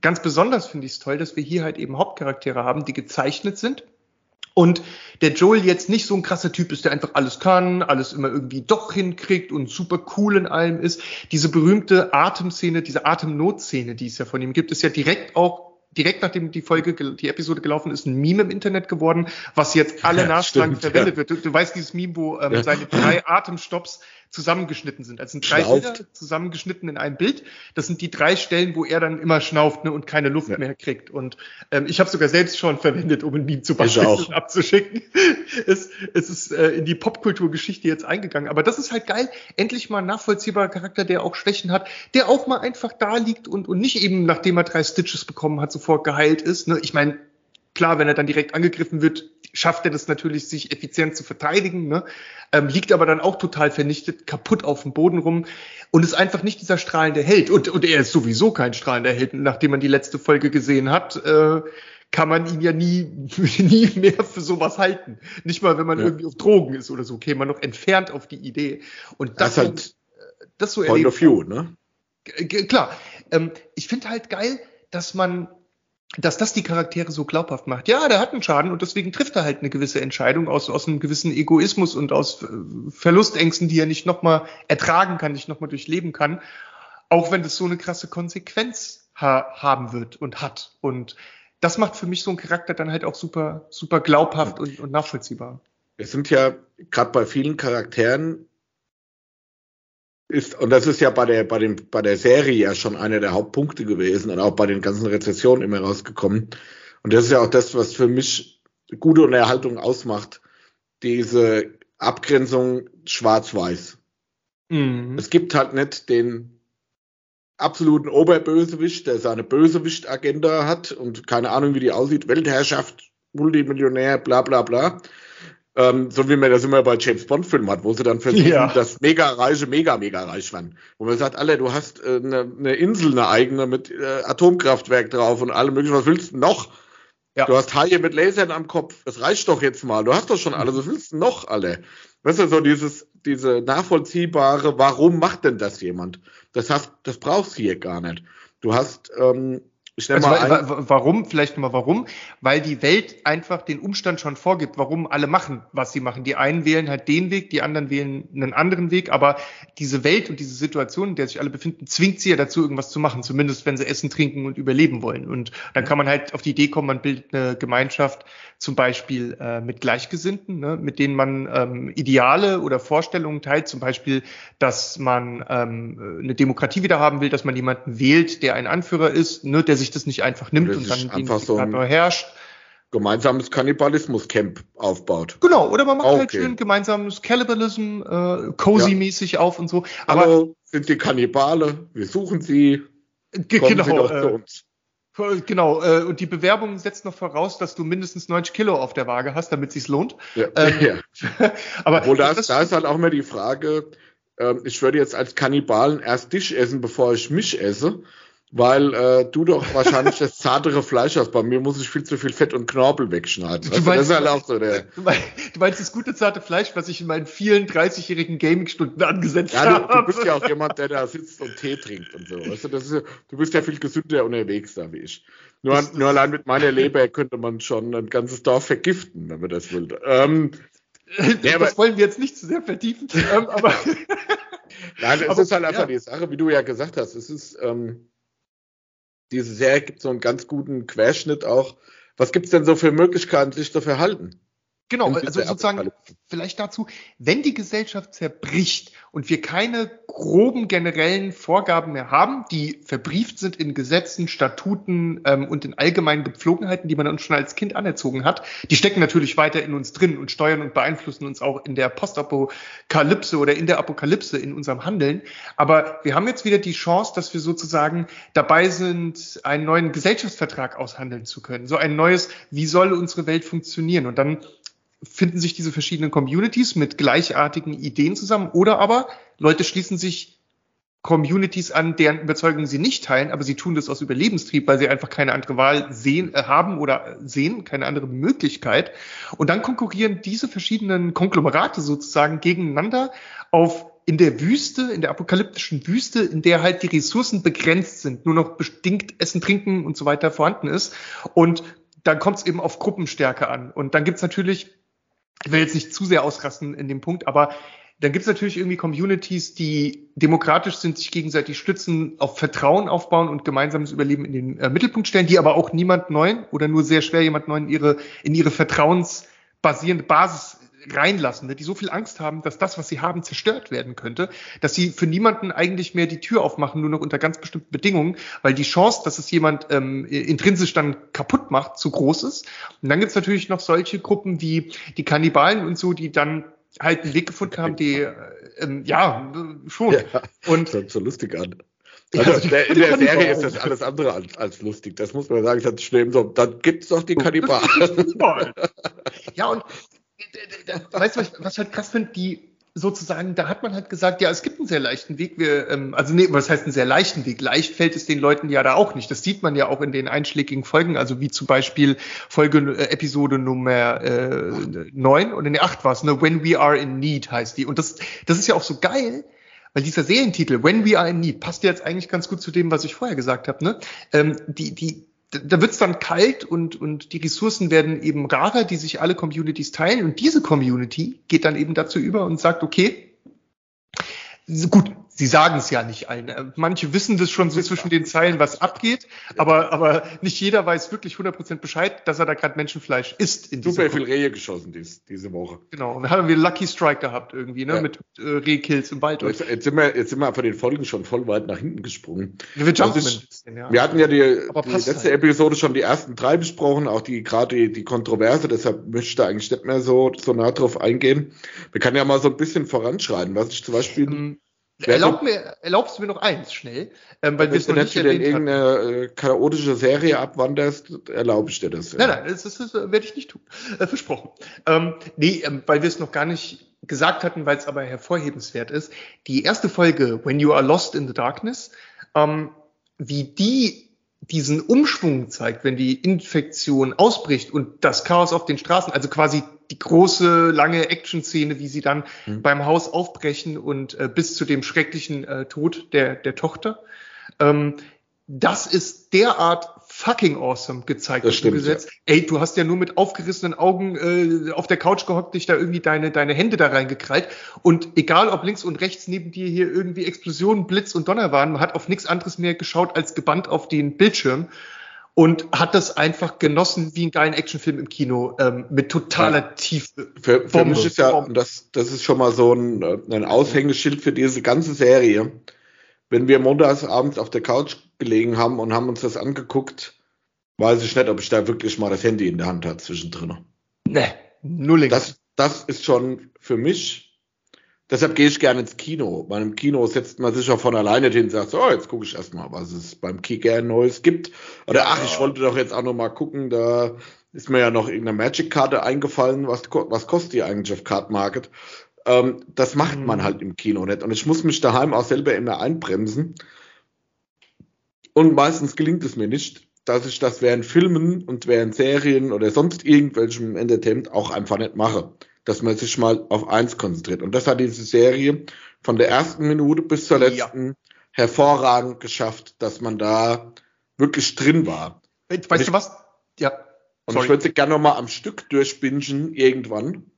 ganz besonders finde ich es toll, dass wir hier halt eben Hauptcharaktere haben, die gezeichnet sind und der Joel jetzt nicht so ein krasser Typ ist, der einfach alles kann, alles immer irgendwie doch hinkriegt und super cool in allem ist. Diese berühmte Atemszene, diese Atemnotszene, die es ja von ihm gibt, ist ja direkt auch direkt nachdem die Folge, die Episode gelaufen ist, ein Meme im Internet geworden, was jetzt alle ja, Nachschlagen verwendet ja. wird. Du, du, weißt dieses Meme, wo ähm, ja. seine drei Atemstops zusammengeschnitten sind. Also sind drei Bilder zusammengeschnitten in einem Bild. Das sind die drei Stellen, wo er dann immer schnauft ne, und keine Luft ja. mehr kriegt. Und ähm, ich habe sogar selbst schon verwendet, um ein Meme zu basteln und abzuschicken. es, es ist äh, in die Popkulturgeschichte jetzt eingegangen. Aber das ist halt geil. Endlich mal ein nachvollziehbarer Charakter, der auch Schwächen hat, der auch mal einfach da liegt und, und nicht eben, nachdem er drei Stitches bekommen hat, sofort geheilt ist. Ne? Ich meine, Klar, wenn er dann direkt angegriffen wird, schafft er das natürlich, sich effizient zu verteidigen, ne? ähm, liegt aber dann auch total vernichtet, kaputt auf dem Boden rum und ist einfach nicht dieser strahlende Held. Und, und er ist sowieso kein strahlender Held. Nachdem man die letzte Folge gesehen hat, äh, kann man ihn ja nie, nie mehr für sowas halten. Nicht mal, wenn man ja. irgendwie auf Drogen ist oder so, käme man noch entfernt auf die Idee. Und das, das halt das so Point of view, ne? Klar. Ähm, ich finde halt geil, dass man dass das die Charaktere so glaubhaft macht. Ja, der hat einen Schaden und deswegen trifft er halt eine gewisse Entscheidung aus, aus einem gewissen Egoismus und aus äh, Verlustängsten, die er nicht nochmal ertragen kann, nicht nochmal durchleben kann. Auch wenn das so eine krasse Konsequenz ha haben wird und hat. Und das macht für mich so einen Charakter dann halt auch super, super glaubhaft und, und nachvollziehbar. Es sind ja gerade bei vielen Charakteren ist, und das ist ja bei der, bei dem, bei der Serie ja schon einer der Hauptpunkte gewesen und auch bei den ganzen Rezessionen immer rausgekommen. Und das ist ja auch das, was für mich gute Unterhaltung ausmacht. Diese Abgrenzung schwarz-weiß. Mhm. Es gibt halt nicht den absoluten Oberbösewicht, der seine Bösewicht-Agenda hat und keine Ahnung, wie die aussieht, Weltherrschaft, Multimillionär, bla bla bla, ähm, so wie man das immer bei James Bond Filmen hat, wo sie dann versuchen, ja. dass mega reiche mega mega reich werden. Wo man sagt, alle, du hast äh, eine, eine Insel, eine eigene mit äh, Atomkraftwerk drauf und allem möglichen, was willst du noch? Ja. Du hast Haie mit Lasern am Kopf, das reicht doch jetzt mal. Du hast doch schon alles, was willst du noch alle? Weißt du, so dieses, diese nachvollziehbare, warum macht denn das jemand? Das hast, das brauchst du hier gar nicht. Du hast ähm, also, mal warum, vielleicht nochmal warum? Weil die Welt einfach den Umstand schon vorgibt, warum alle machen, was sie machen. Die einen wählen halt den Weg, die anderen wählen einen anderen Weg, aber diese Welt und diese Situation, in der sich alle befinden, zwingt sie ja dazu, irgendwas zu machen, zumindest wenn sie essen, trinken und überleben wollen. Und dann kann man halt auf die Idee kommen, man bildet eine Gemeinschaft, zum Beispiel äh, mit Gleichgesinnten, ne, mit denen man ähm, Ideale oder Vorstellungen teilt, zum Beispiel, dass man ähm, eine Demokratie wieder haben will, dass man jemanden wählt, der ein Anführer ist, ne, der sich das nicht einfach nimmt und dann den so ein herrscht. Gemeinsames Kannibalismus-Camp aufbaut. Genau, oder man macht halt okay. halt schön gemeinsames Cannibalism, äh, cozy-mäßig ja. auf und so. Aber Hallo, sind Sie Kannibale? Wir suchen Sie. Kommen genau, Sie doch äh, zu uns. Genau, äh, und die Bewerbung setzt noch voraus, dass du mindestens 90 Kilo auf der Waage hast, damit sich's lohnt. Ja, ähm, ja. aber Obwohl das, das, da ist halt auch immer die Frage, äh, ich würde jetzt als Kannibalen erst dich essen, bevor ich mich esse weil äh, du doch wahrscheinlich das zartere Fleisch hast. Bei mir muss ich viel zu viel Fett und Knorpel wegschneiden. Du meinst, das ist halt auch so der. Du meinst, du meinst das gute zarte Fleisch, was ich in meinen vielen 30-jährigen Gaming-Stunden angesetzt ja, habe. Du, du bist ja auch jemand, der da sitzt und Tee trinkt und so. Weißt du, das ist, du bist ja viel gesünder unterwegs da wie ich. Nur, das, nur allein mit meiner Leber könnte man schon ein ganzes Dorf vergiften, wenn man das will. Ähm, ja, das wollen wir jetzt nicht zu sehr vertiefen. ähm, aber Nein, es aber, ist halt einfach ja. die Sache, wie du ja gesagt hast. Es ist ähm, diese Serie gibt so einen ganz guten Querschnitt auch. Was gibt's denn so für Möglichkeiten, sich zu verhalten? Genau, also sozusagen vielleicht dazu, wenn die Gesellschaft zerbricht und wir keine groben generellen Vorgaben mehr haben, die verbrieft sind in Gesetzen, Statuten ähm, und in allgemeinen Gepflogenheiten, die man uns schon als Kind anerzogen hat, die stecken natürlich weiter in uns drin und steuern und beeinflussen uns auch in der Postapokalypse oder in der Apokalypse in unserem Handeln. Aber wir haben jetzt wieder die Chance, dass wir sozusagen dabei sind, einen neuen Gesellschaftsvertrag aushandeln zu können. So ein neues, wie soll unsere Welt funktionieren? Und dann finden sich diese verschiedenen Communities mit gleichartigen Ideen zusammen oder aber Leute schließen sich Communities an, deren Überzeugungen sie nicht teilen, aber sie tun das aus Überlebenstrieb, weil sie einfach keine andere Wahl sehen, äh, haben oder sehen, keine andere Möglichkeit. Und dann konkurrieren diese verschiedenen Konglomerate sozusagen gegeneinander auf in der Wüste, in der apokalyptischen Wüste, in der halt die Ressourcen begrenzt sind, nur noch bestimmt Essen, Trinken und so weiter vorhanden ist. Und dann kommt es eben auf Gruppenstärke an. Und dann gibt's natürlich ich will jetzt nicht zu sehr ausrasten in dem Punkt, aber dann gibt es natürlich irgendwie Communities, die demokratisch sind, sich gegenseitig stützen, auf Vertrauen aufbauen und gemeinsames Überleben in den äh, Mittelpunkt stellen, die aber auch niemand neuen oder nur sehr schwer jemand neuen ihre, in ihre vertrauensbasierende Basis reinlassen, ne, die so viel Angst haben, dass das, was sie haben, zerstört werden könnte, dass sie für niemanden eigentlich mehr die Tür aufmachen, nur noch unter ganz bestimmten Bedingungen, weil die Chance, dass es jemand ähm, intrinsisch dann kaputt macht, zu groß ist. Und dann gibt's natürlich noch solche Gruppen wie die Kannibalen und so, die dann halt einen Weg gefunden haben, die äh, ähm, ja schon. Ja, und das so lustig an. Also in der Serie ist das alles andere als, als lustig. Das muss man sagen. Das ist so. Dann gibt's doch die Kannibalen. ja, und weißt du, was, was ich halt krass finde, die sozusagen, da hat man halt gesagt, ja, es gibt einen sehr leichten Weg. Wir, ähm, also nee, was heißt einen sehr leichten Weg? Leicht fällt es den Leuten ja da auch nicht. Das sieht man ja auch in den einschlägigen Folgen, also wie zum Beispiel Folge äh, Episode Nummer äh, 9 oder ne, 8 war es, ne? When We Are in Need heißt die. Und das, das ist ja auch so geil, weil dieser Serientitel, When We Are in Need, passt jetzt eigentlich ganz gut zu dem, was ich vorher gesagt habe. Ne? Ähm, die, die, da wird's dann kalt und, und die Ressourcen werden eben rarer, die sich alle Communities teilen. Und diese Community geht dann eben dazu über und sagt, okay, gut, sie sagen es ja nicht allen. Äh, manche wissen das schon so zwischen den Zeilen, was abgeht, aber, aber nicht jeder weiß wirklich 100% Bescheid, dass er da gerade Menschenfleisch isst. In Super viel Rehe geschossen dies, diese Woche. Genau, und da haben wir Lucky Strike gehabt irgendwie, ne, ja. mit äh, Rehkills im Wald. Jetzt, jetzt, sind wir, jetzt sind wir von den Folgen schon voll weit nach hinten gesprungen. Ja, wir jumpen ist, bisschen, ja. Wir hatten ja die, die letzte halt. Episode schon die ersten drei besprochen, auch die gerade die, die Kontroverse, deshalb möchte ich da eigentlich nicht mehr so, so nah drauf eingehen. Wir können ja mal so ein bisschen voranschreiten, was ich zum Beispiel... Um, Erlaub mir, erlaubst du mir noch eins schnell, ähm, weil wir es noch nicht erwähnt in irgendeine äh, chaotische Serie abwanderst, erlaube ich dir das. Ja. Nein, nein, das, das, das werde ich nicht tun. Äh, versprochen. Ähm, nee, ähm, weil wir es noch gar nicht gesagt hatten, weil es aber hervorhebenswert ist. Die erste Folge, When You Are Lost in the Darkness, ähm, wie die diesen Umschwung zeigt, wenn die Infektion ausbricht und das Chaos auf den Straßen, also quasi die große, lange Action-Szene, wie sie dann mhm. beim Haus aufbrechen und äh, bis zu dem schrecklichen äh, Tod der, der Tochter. Ähm, das ist derart fucking awesome gezeigt das stimmt, umgesetzt. Ja. Ey, du hast ja nur mit aufgerissenen Augen äh, auf der Couch gehockt, dich da irgendwie deine, deine Hände da reingekrallt. Und egal, ob links und rechts neben dir hier irgendwie Explosionen, Blitz und Donner waren, man hat auf nichts anderes mehr geschaut als gebannt auf den Bildschirm und hat das einfach genossen wie einen geilen Actionfilm im Kino ähm, mit totaler ja. Tiefe. Für, für mich ist ja, das, das ist schon mal so ein, ein Aushängeschild für diese ganze Serie. Wenn wir montags abends auf der Couch gelegen haben und haben uns das angeguckt, weiß ich nicht, ob ich da wirklich mal das Handy in der Hand hatte zwischendrin. Ne, null. Das, das ist schon für mich Deshalb gehe ich gerne ins Kino. Bei einem Kino setzt man sich ja von alleine hin und sagt, so, jetzt gucke ich erstmal, was es beim Kicker Neues gibt. Oder ach, ich wollte doch jetzt auch noch mal gucken, da ist mir ja noch irgendeine Magic-Karte eingefallen, was, was kostet die eigentlich auf Card Market? Ähm, das macht man mhm. halt im Kino nicht. Und ich muss mich daheim auch selber immer einbremsen. Und meistens gelingt es mir nicht, dass ich das während Filmen und während Serien oder sonst irgendwelchem Entertainment auch einfach nicht mache dass man sich mal auf eins konzentriert. Und das hat diese Serie von der ersten Minute bis zur letzten ja. hervorragend geschafft, dass man da wirklich drin war. Weißt ich, du was? Ja. Und Sorry. ich würde sie gerne nochmal am Stück durchbingen irgendwann,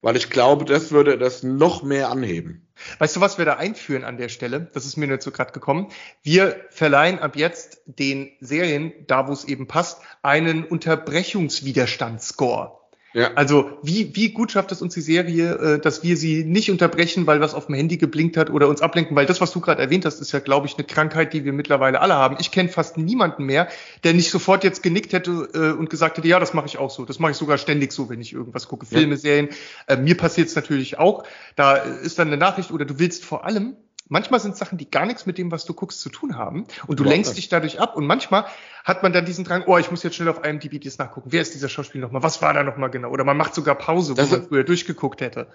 weil ich glaube, das würde das noch mehr anheben. Weißt du, was wir da einführen an der Stelle? Das ist mir nur zu gerade gekommen. Wir verleihen ab jetzt den Serien, da wo es eben passt, einen Unterbrechungswiderstandsscore. Ja. Also wie, wie gut schafft es uns die Serie, äh, dass wir sie nicht unterbrechen, weil was auf dem Handy geblinkt hat oder uns ablenken, weil das, was du gerade erwähnt hast, ist ja, glaube ich, eine Krankheit, die wir mittlerweile alle haben. Ich kenne fast niemanden mehr, der nicht sofort jetzt genickt hätte äh, und gesagt hätte, ja, das mache ich auch so. Das mache ich sogar ständig so, wenn ich irgendwas gucke, Filme, ja. Serien. Äh, mir passiert es natürlich auch. Da ist dann eine Nachricht oder du willst vor allem Manchmal sind Sachen, die gar nichts mit dem, was du guckst, zu tun haben. Und du ja, lenkst dich dadurch ab. Und manchmal hat man dann diesen Drang, oh, ich muss jetzt schnell auf IMDb das nachgucken. Wer ist dieser Schauspieler nochmal? Was war da nochmal genau? Oder man macht sogar Pause, das wo man früher durchgeguckt hätte.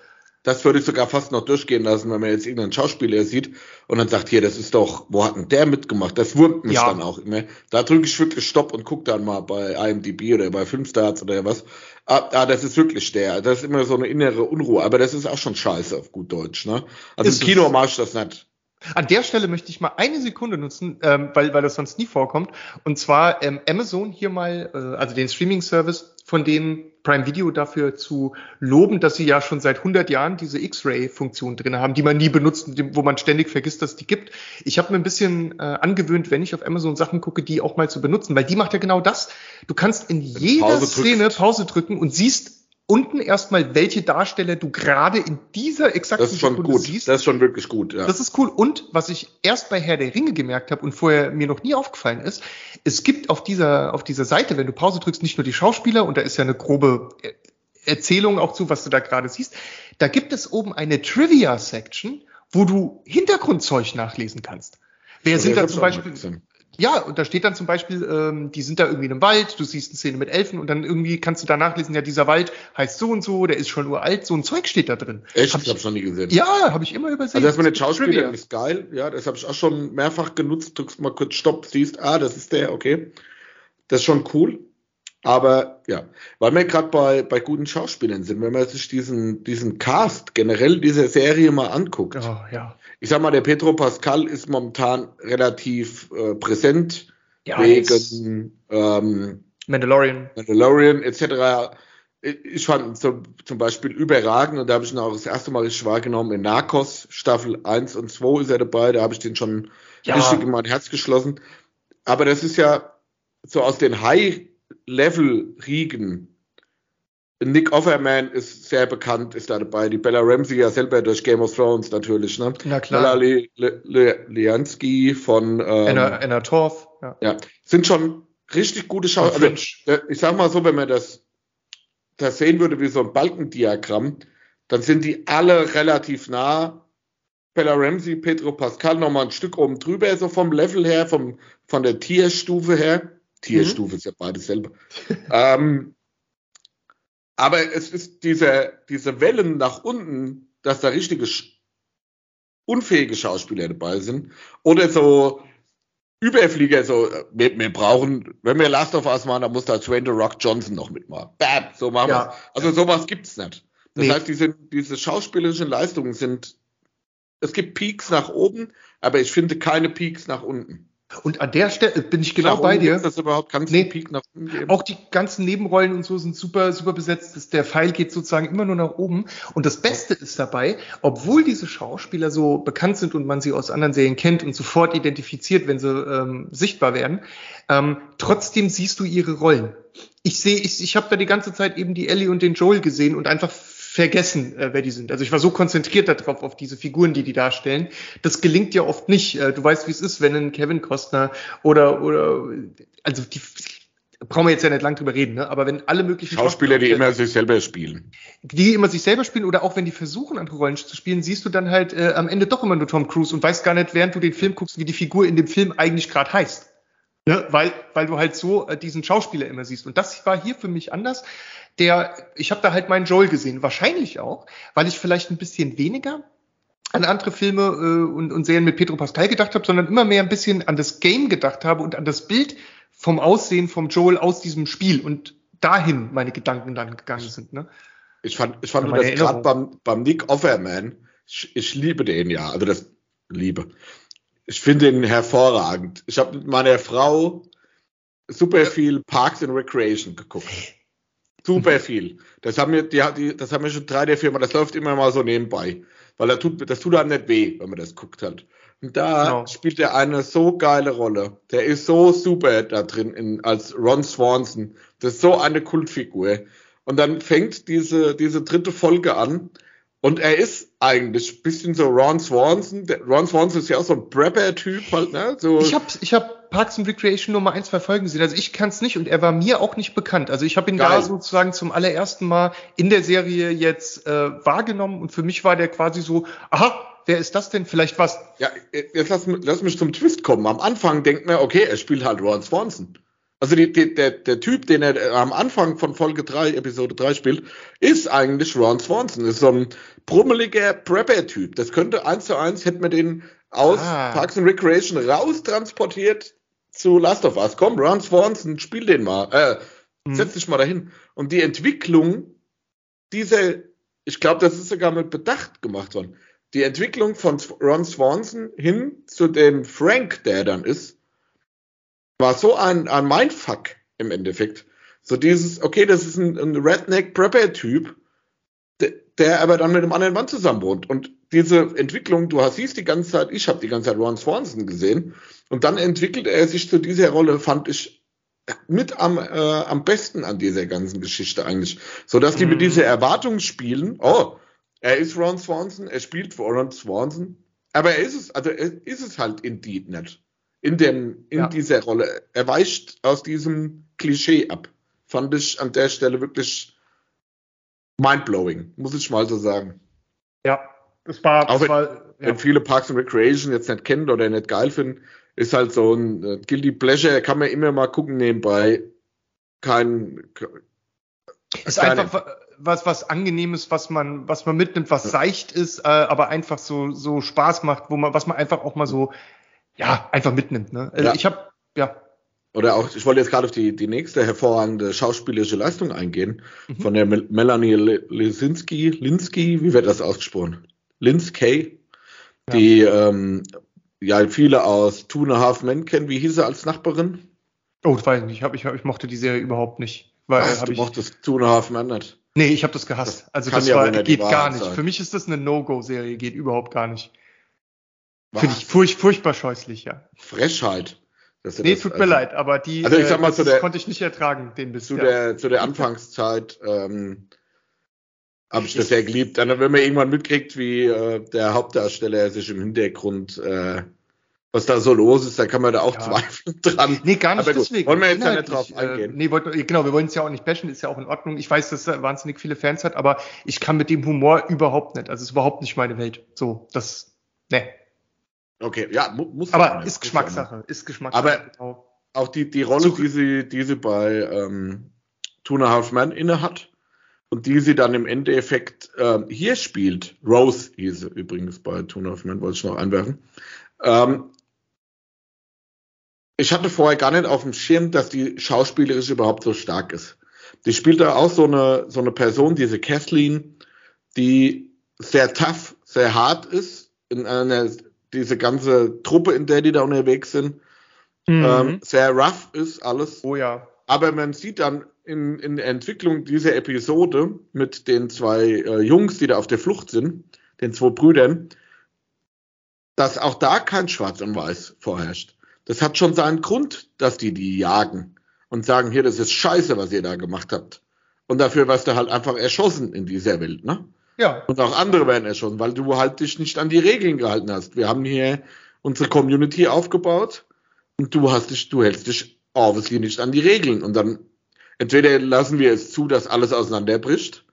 Das würde ich sogar fast noch durchgehen lassen, wenn man jetzt irgendeinen Schauspieler sieht und dann sagt, hier, das ist doch, wo hat denn der mitgemacht? Das wurmt mich ja. dann auch immer. Da drücke ich wirklich Stopp und gucke dann mal bei IMDb oder bei Filmstarts oder was. Ah, ah, das ist wirklich der. Das ist immer so eine innere Unruhe. Aber das ist auch schon scheiße auf gut Deutsch, ne? Also ist im Kino mache ich das nicht. An der Stelle möchte ich mal eine Sekunde nutzen, ähm, weil, weil das sonst nie vorkommt. Und zwar ähm, Amazon hier mal, äh, also den Streaming-Service von denen Prime Video dafür zu loben, dass sie ja schon seit 100 Jahren diese X-Ray-Funktion drin haben, die man nie benutzt, wo man ständig vergisst, dass die gibt. Ich habe mir ein bisschen äh, angewöhnt, wenn ich auf Amazon Sachen gucke, die auch mal zu benutzen, weil die macht ja genau das. Du kannst in jeder Pause Szene Pause drücken und siehst unten erstmal, welche Darsteller du gerade in dieser exakten das ist schon Sekunde gut. siehst. Das ist schon wirklich gut, ja. Das ist cool. Und was ich erst bei Herr der Ringe gemerkt habe und vorher mir noch nie aufgefallen ist, es gibt auf dieser, auf dieser Seite, wenn du Pause drückst, nicht nur die Schauspieler und da ist ja eine grobe Erzählung auch zu, was du da gerade siehst. Da gibt es oben eine Trivia-Section, wo du Hintergrundzeug nachlesen kannst. Wer sind da zum Beispiel? Ja, und da steht dann zum Beispiel, ähm, die sind da irgendwie in einem Wald, du siehst eine Szene mit Elfen und dann irgendwie kannst du da nachlesen, ja, dieser Wald heißt so und so, der ist schon uralt, so ein Zeug steht da drin. Echt? Hab ich, ich hab's noch nie gesehen. Ja, habe ich immer übersehen. Also das mit den Schauspielern ist geil, ja, das habe ich auch schon mehrfach genutzt, drückst mal kurz Stopp, siehst, ah, das ist der, okay. Das ist schon cool. Aber ja, weil wir gerade bei, bei guten Schauspielern sind, wenn man sich diesen, diesen Cast generell dieser Serie mal anguckt. Oh, ja. Ich sag mal, der Petro Pascal ist momentan relativ äh, präsent ja, wegen ähm, Mandalorian. Mandalorian etc. Ich fand zum, zum Beispiel überragend und da habe ich ihn auch das erste Mal richtig wahrgenommen in Narcos, Staffel 1 und 2 ist er dabei, da habe ich den schon ja. richtig in mein Herz geschlossen. Aber das ist ja so aus den High-Level-Riegen. Nick Offerman ist sehr bekannt, ist da dabei. Die Bella Ramsey ja selber durch Game of Thrones natürlich. Ne? Na klar. Bella Liansky von ähm, Anna, Anna Torf. Ja. ja. sind schon richtig gute Schauspieler. Also, ich sag mal so, wenn man das, das sehen würde wie so ein Balkendiagramm, dann sind die alle relativ nah. Bella Ramsey, Pedro Pascal nochmal ein Stück oben drüber, so vom Level her, vom, von der Tierstufe her. Tierstufe mhm. ist ja beides selber. ähm, aber es ist diese, diese Wellen nach unten, dass da richtige unfähige Schauspieler dabei sind. Oder so Überflieger, so, wir, wir brauchen, wenn wir Last of Us machen, dann muss da Dwayne The Rock Johnson noch mitmachen. Bam, so machen ja. wir Also sowas gibt's nicht. Das nee. heißt, diese, diese schauspielerischen Leistungen sind, es gibt Peaks nach oben, aber ich finde keine Peaks nach unten. Und an der Stelle bin ich genau bei dir. Das überhaupt nee, Peak nach unten geben. Auch die ganzen Nebenrollen und so sind super, super besetzt. Der Pfeil geht sozusagen immer nur nach oben. Und das Beste ist dabei, obwohl diese Schauspieler so bekannt sind und man sie aus anderen Serien kennt und sofort identifiziert, wenn sie ähm, sichtbar werden, ähm, trotzdem siehst du ihre Rollen. Ich sehe, ich, ich habe da die ganze Zeit eben die Ellie und den Joel gesehen und einfach vergessen, äh, wer die sind. Also ich war so konzentriert darauf, auf diese Figuren, die die darstellen. Das gelingt ja oft nicht. Äh, du weißt, wie es ist, wenn ein Kevin Costner oder, oder, also die, brauchen wir jetzt ja nicht lang drüber reden, ne? aber wenn alle möglichen Schauspieler, die immer sich selber spielen. Die immer sich selber spielen oder auch wenn die versuchen, andere Rollen zu spielen, siehst du dann halt äh, am Ende doch immer nur Tom Cruise und weißt gar nicht, während du den Film guckst, wie die Figur in dem Film eigentlich gerade heißt. Ne? Weil, weil du halt so äh, diesen Schauspieler immer siehst. Und das war hier für mich anders der, ich habe da halt meinen Joel gesehen, wahrscheinlich auch, weil ich vielleicht ein bisschen weniger an andere Filme äh, und, und Serien mit Pedro Pascal gedacht habe, sondern immer mehr ein bisschen an das Game gedacht habe und an das Bild vom Aussehen vom Joel aus diesem Spiel und dahin meine Gedanken dann gegangen sind. Ne? Ich fand, ich fand das gerade beim, beim Nick Offerman, ich, ich liebe den ja, also das Liebe. Ich finde ihn hervorragend. Ich habe mit meiner Frau super viel Parks and Recreation geguckt. Super viel. Das haben wir, die, die, das haben wir schon drei der Firma, das läuft immer mal so nebenbei. Weil das tut, das tut einem nicht weh, wenn man das guckt hat. Und da genau. spielt er eine so geile Rolle. Der ist so super da drin in, als Ron Swanson. Das ist so eine Kultfigur. Und dann fängt diese, diese dritte Folge an. Und er ist eigentlich ein bisschen so Ron Swanson. Ron Swanson ist ja auch so ein Prepper-Typ halt, ne? So. Ich habe ich hab Parks and Recreation nur mal ein, zwei Folgen gesehen. Also ich kann es nicht und er war mir auch nicht bekannt. Also ich habe ihn Geil. da sozusagen zum allerersten Mal in der Serie jetzt äh, wahrgenommen und für mich war der quasi so, aha, wer ist das denn? Vielleicht was. Ja, jetzt lass, lass mich zum Twist kommen. Am Anfang denkt man, okay, er spielt halt Ron Swanson. Also die, die, der, der Typ, den er am Anfang von Folge 3, Episode 3 spielt, ist eigentlich Ron Swanson. Ist so ein brummeliger Prepper-Typ. Das könnte eins zu eins, hätte man den aus ah. Parks and Recreation raustransportiert zu Last of Us. Komm, Ron Swanson, spiel den mal. Äh, mhm. Setz dich mal dahin. Und die Entwicklung dieser, ich glaube, das ist sogar mit Bedacht gemacht worden. Die Entwicklung von Ron Swanson hin zu dem Frank, der dann ist, war so ein, ein Mindfuck im Endeffekt. So dieses, okay, das ist ein, ein Redneck-Prepper-Typ, der, der aber dann mit einem anderen Mann zusammen wohnt. Und diese Entwicklung, du hast siehst die ganze Zeit, ich habe die ganze Zeit Ron Swanson gesehen und dann entwickelt er sich zu dieser Rolle, fand ich mit am, äh, am besten an dieser ganzen Geschichte eigentlich. So dass die mhm. mit dieser Erwartung spielen, oh, er ist Ron Swanson, er spielt für Ron Swanson, aber er ist es, also er ist es halt indeed nicht. In dem, in ja. dieser Rolle. Er weicht aus diesem Klischee ab. Fand ich an der Stelle wirklich mindblowing, muss ich mal so sagen. Ja, das war, auch wenn, war, ja. wenn viele Parks and Recreation jetzt nicht kennen oder nicht geil finden, ist halt so ein äh, Guilty Pleasure, kann man immer mal gucken nebenbei. Kein. Ist keine, einfach was, was angenehmes, was man, was man mitnimmt, was seicht ist, äh, aber einfach so, so Spaß macht, wo man, was man einfach auch mal so, ja, einfach mitnimmt. Ne? Also ja. Ich habe, ja. Oder auch, ich wollte jetzt gerade auf die, die nächste hervorragende schauspielerische Leistung eingehen, mhm. von der Melanie Lisinski, Linsky, wie wird das ausgesprochen? Linsky, die ja. ähm, ja viele aus Two and a Half Men kennen. Wie hieß sie als Nachbarin? Oh, das weiß ich nicht. Ich, hab, ich, ich mochte die Serie überhaupt nicht. Weil, Was, du ich, mochtest Two and a Half Men nicht? Nee, ich habe das gehasst. Das also das ja war, geht gar nicht. Sein. Für mich ist das eine No-Go-Serie, geht überhaupt gar nicht. Finde ich furch, furchtbar scheußlich, ja. Frechheit. Nee, tut also, mir leid, aber die also ich sag mal, äh, der, konnte ich nicht ertragen, den bis zu der Zu der Anfangszeit ähm, habe ich das sehr geliebt. Dann, wenn man irgendwann mitkriegt, wie äh, der Hauptdarsteller sich im Hintergrund äh, was da so los ist, da kann man da auch ja. zweifeln dran. Nee, gar nicht Aber deswegen. Wollen wir jetzt ja nicht drauf äh, eingehen? Äh, nee, wollt, genau, wir wollen es ja auch nicht bashen, ist ja auch in Ordnung. Ich weiß, dass er wahnsinnig viele Fans hat, aber ich kann mit dem Humor überhaupt nicht. Also es ist überhaupt nicht meine Welt. So, das, ne. Okay, ja, mu muss Aber ist Geschmackssache, ist Geschmackssache. Aber genau. auch die, die Rolle, die sie, die sie bei ähm, Two and a Half Men inne hat und die sie dann im Endeffekt ähm, hier spielt, Rose hieß sie übrigens bei Two and a Half Men, wollte ich noch einwerfen, ähm, ich hatte vorher gar nicht auf dem Schirm, dass die schauspielerisch überhaupt so stark ist. Die spielt da auch so eine, so eine Person, diese Kathleen, die sehr tough, sehr hart ist, in einer, diese ganze Truppe, in der die da unterwegs sind, mhm. ähm, sehr rough ist alles. Oh ja. Aber man sieht dann in, in der Entwicklung dieser Episode mit den zwei äh, Jungs, die da auf der Flucht sind, den zwei Brüdern, dass auch da kein Schwarz und Weiß vorherrscht das hat schon seinen Grund, dass die die jagen und sagen, hier, das ist scheiße, was ihr da gemacht habt. Und dafür wirst du halt einfach erschossen in dieser Welt, ne? Ja. Und auch andere werden erschossen, weil du halt dich nicht an die Regeln gehalten hast. Wir haben hier unsere Community aufgebaut und du hast dich, du hältst dich obviously nicht an die Regeln. Und dann entweder lassen wir es zu, dass alles auseinanderbricht,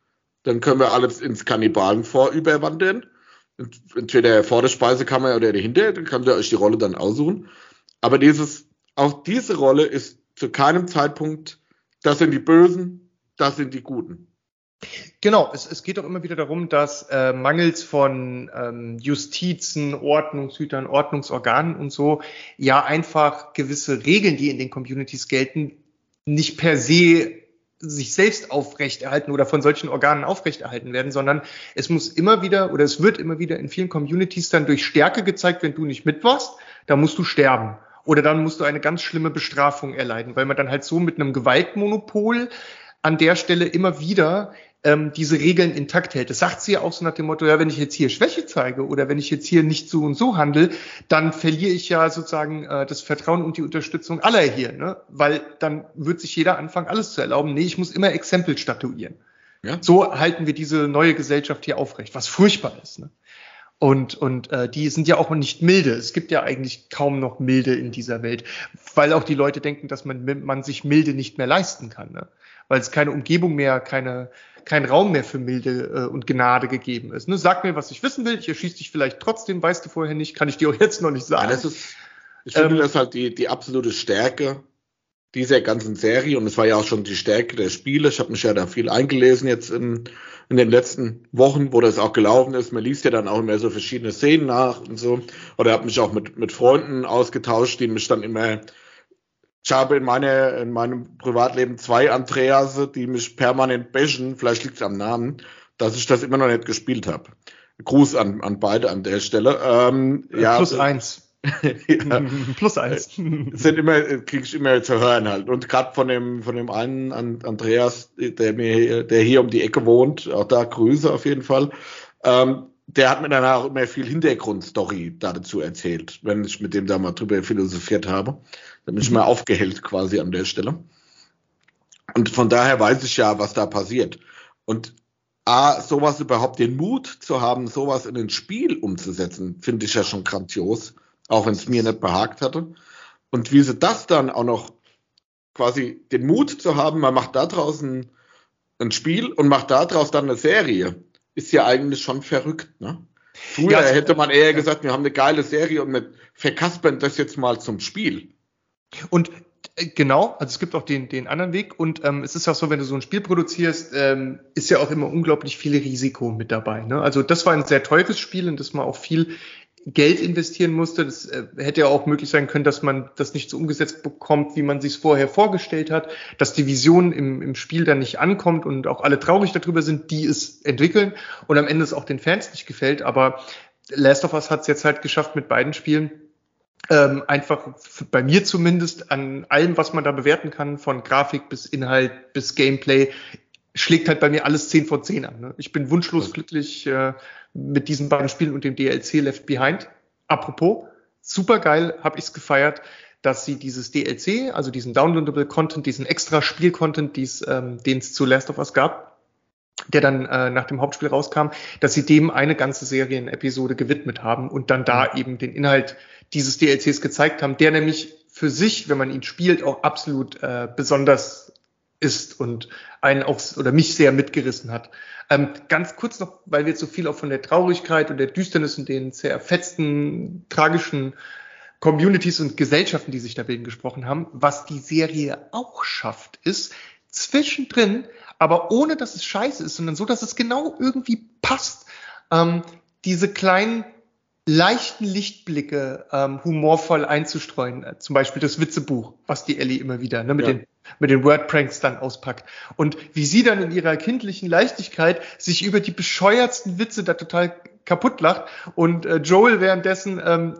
dann können wir alles ins Kannibalen vorüberwandern. Entweder vor der Speisekammer oder dahinter, dann könnt ihr euch die Rolle dann aussuchen. Aber dieses, auch diese Rolle ist zu keinem Zeitpunkt, das sind die Bösen, das sind die Guten. Genau, es, es geht doch immer wieder darum, dass äh, mangels von ähm, Justizen, Ordnungshütern, Ordnungsorganen und so ja einfach gewisse Regeln, die in den Communities gelten, nicht per se sich selbst aufrechterhalten oder von solchen Organen aufrechterhalten werden, sondern es muss immer wieder oder es wird immer wieder in vielen Communities dann durch Stärke gezeigt, wenn du nicht mit warst, da musst du sterben. Oder dann musst du eine ganz schlimme Bestrafung erleiden, weil man dann halt so mit einem Gewaltmonopol an der Stelle immer wieder ähm, diese Regeln intakt hält. Das sagt sie ja auch so nach dem Motto, ja, wenn ich jetzt hier Schwäche zeige oder wenn ich jetzt hier nicht so und so handle, dann verliere ich ja sozusagen äh, das Vertrauen und die Unterstützung aller hier, ne? Weil dann wird sich jeder anfangen, alles zu erlauben. Nee, ich muss immer Exempel statuieren. Ja. So halten wir diese neue Gesellschaft hier aufrecht, was furchtbar ist. Ne? Und, und äh, die sind ja auch nicht milde. Es gibt ja eigentlich kaum noch Milde in dieser Welt, weil auch die Leute denken, dass man, man sich Milde nicht mehr leisten kann. Ne? Weil es keine Umgebung mehr, keine, kein Raum mehr für Milde äh, und Gnade gegeben ist. Ne? Sag mir, was ich wissen will, ich erschieße dich vielleicht trotzdem, weißt du vorher nicht, kann ich dir auch jetzt noch nicht sagen. Ja, das ist, ich finde, ähm, das ist halt die, die absolute Stärke dieser ganzen Serie und es war ja auch schon die Stärke der Spiele. Ich habe mich ja da viel eingelesen jetzt in, in den letzten Wochen, wo das auch gelaufen ist. Man liest ja dann auch immer so verschiedene Szenen nach und so. Oder habe mich auch mit, mit Freunden ausgetauscht, die mich dann immer. Ich habe in, meine, in meinem Privatleben zwei Andreas, die mich permanent bashen. Vielleicht liegt es am Namen, dass ich das immer noch nicht gespielt habe. Gruß an, an beide an der Stelle. Ähm, ja, Plus eins ja. Plus eins. Sind immer, krieg ich immer zu hören halt. Und gerade von dem, von dem einen Andreas, der mir, der hier um die Ecke wohnt, auch da Grüße auf jeden Fall. Ähm, der hat mir danach immer viel Hintergrundstory dazu erzählt, wenn ich mit dem da mal drüber philosophiert habe. Da bin ich mal aufgehellt quasi an der Stelle. Und von daher weiß ich ja, was da passiert. Und A, sowas überhaupt den Mut zu haben, sowas in ein Spiel umzusetzen, finde ich ja schon grandios auch wenn es mir nicht behagt hatte. Und wie sie das dann auch noch quasi den Mut zu haben, man macht da draußen ein Spiel und macht da draus dann eine Serie, ist ja eigentlich schon verrückt, ne? Früher ja, hätte man eher gesagt, wir haben eine geile Serie und mit verkaspern das jetzt mal zum Spiel. Und äh, Genau, also es gibt auch den, den anderen Weg und ähm, es ist auch so, wenn du so ein Spiel produzierst, ähm, ist ja auch immer unglaublich viel Risiko mit dabei. Ne? Also das war ein sehr teures Spiel und das man auch viel Geld investieren musste. Das äh, hätte ja auch möglich sein können, dass man das nicht so umgesetzt bekommt, wie man sich es vorher vorgestellt hat, dass die Vision im, im Spiel dann nicht ankommt und auch alle traurig darüber sind, die es entwickeln und am Ende es auch den Fans nicht gefällt. Aber Last of Us hat es jetzt halt geschafft mit beiden Spielen, ähm, einfach bei mir zumindest an allem, was man da bewerten kann, von Grafik bis Inhalt bis Gameplay, schlägt halt bei mir alles 10 von 10 an. Ne? Ich bin wunschlos glücklich äh, mit diesen beiden Spielen und dem DLC Left Behind. Apropos, super geil, habe ich's gefeiert, dass sie dieses DLC, also diesen downloadable Content, diesen extra Spiel-Content, ähm, den es zu Last of Us gab, der dann äh, nach dem Hauptspiel rauskam, dass sie dem eine ganze Serienepisode gewidmet haben und dann da mhm. eben den Inhalt dieses DLCs gezeigt haben, der nämlich für sich, wenn man ihn spielt, auch absolut äh, besonders ist und einen auch oder mich sehr mitgerissen hat. Ähm, ganz kurz noch, weil wir jetzt so viel auch von der Traurigkeit und der Düsternis und den zerfetzten, tragischen Communities und Gesellschaften, die sich da bilden, gesprochen haben. Was die Serie auch schafft, ist zwischendrin, aber ohne dass es scheiße ist, sondern so, dass es genau irgendwie passt, ähm, diese kleinen leichten Lichtblicke ähm, humorvoll einzustreuen. Äh, zum Beispiel das Witzebuch, was die Ellie immer wieder ne, mit, ja. den, mit den Wordpranks dann auspackt. Und wie sie dann in ihrer kindlichen Leichtigkeit sich über die bescheuertsten Witze da total kaputt lacht und äh, Joel währenddessen ähm,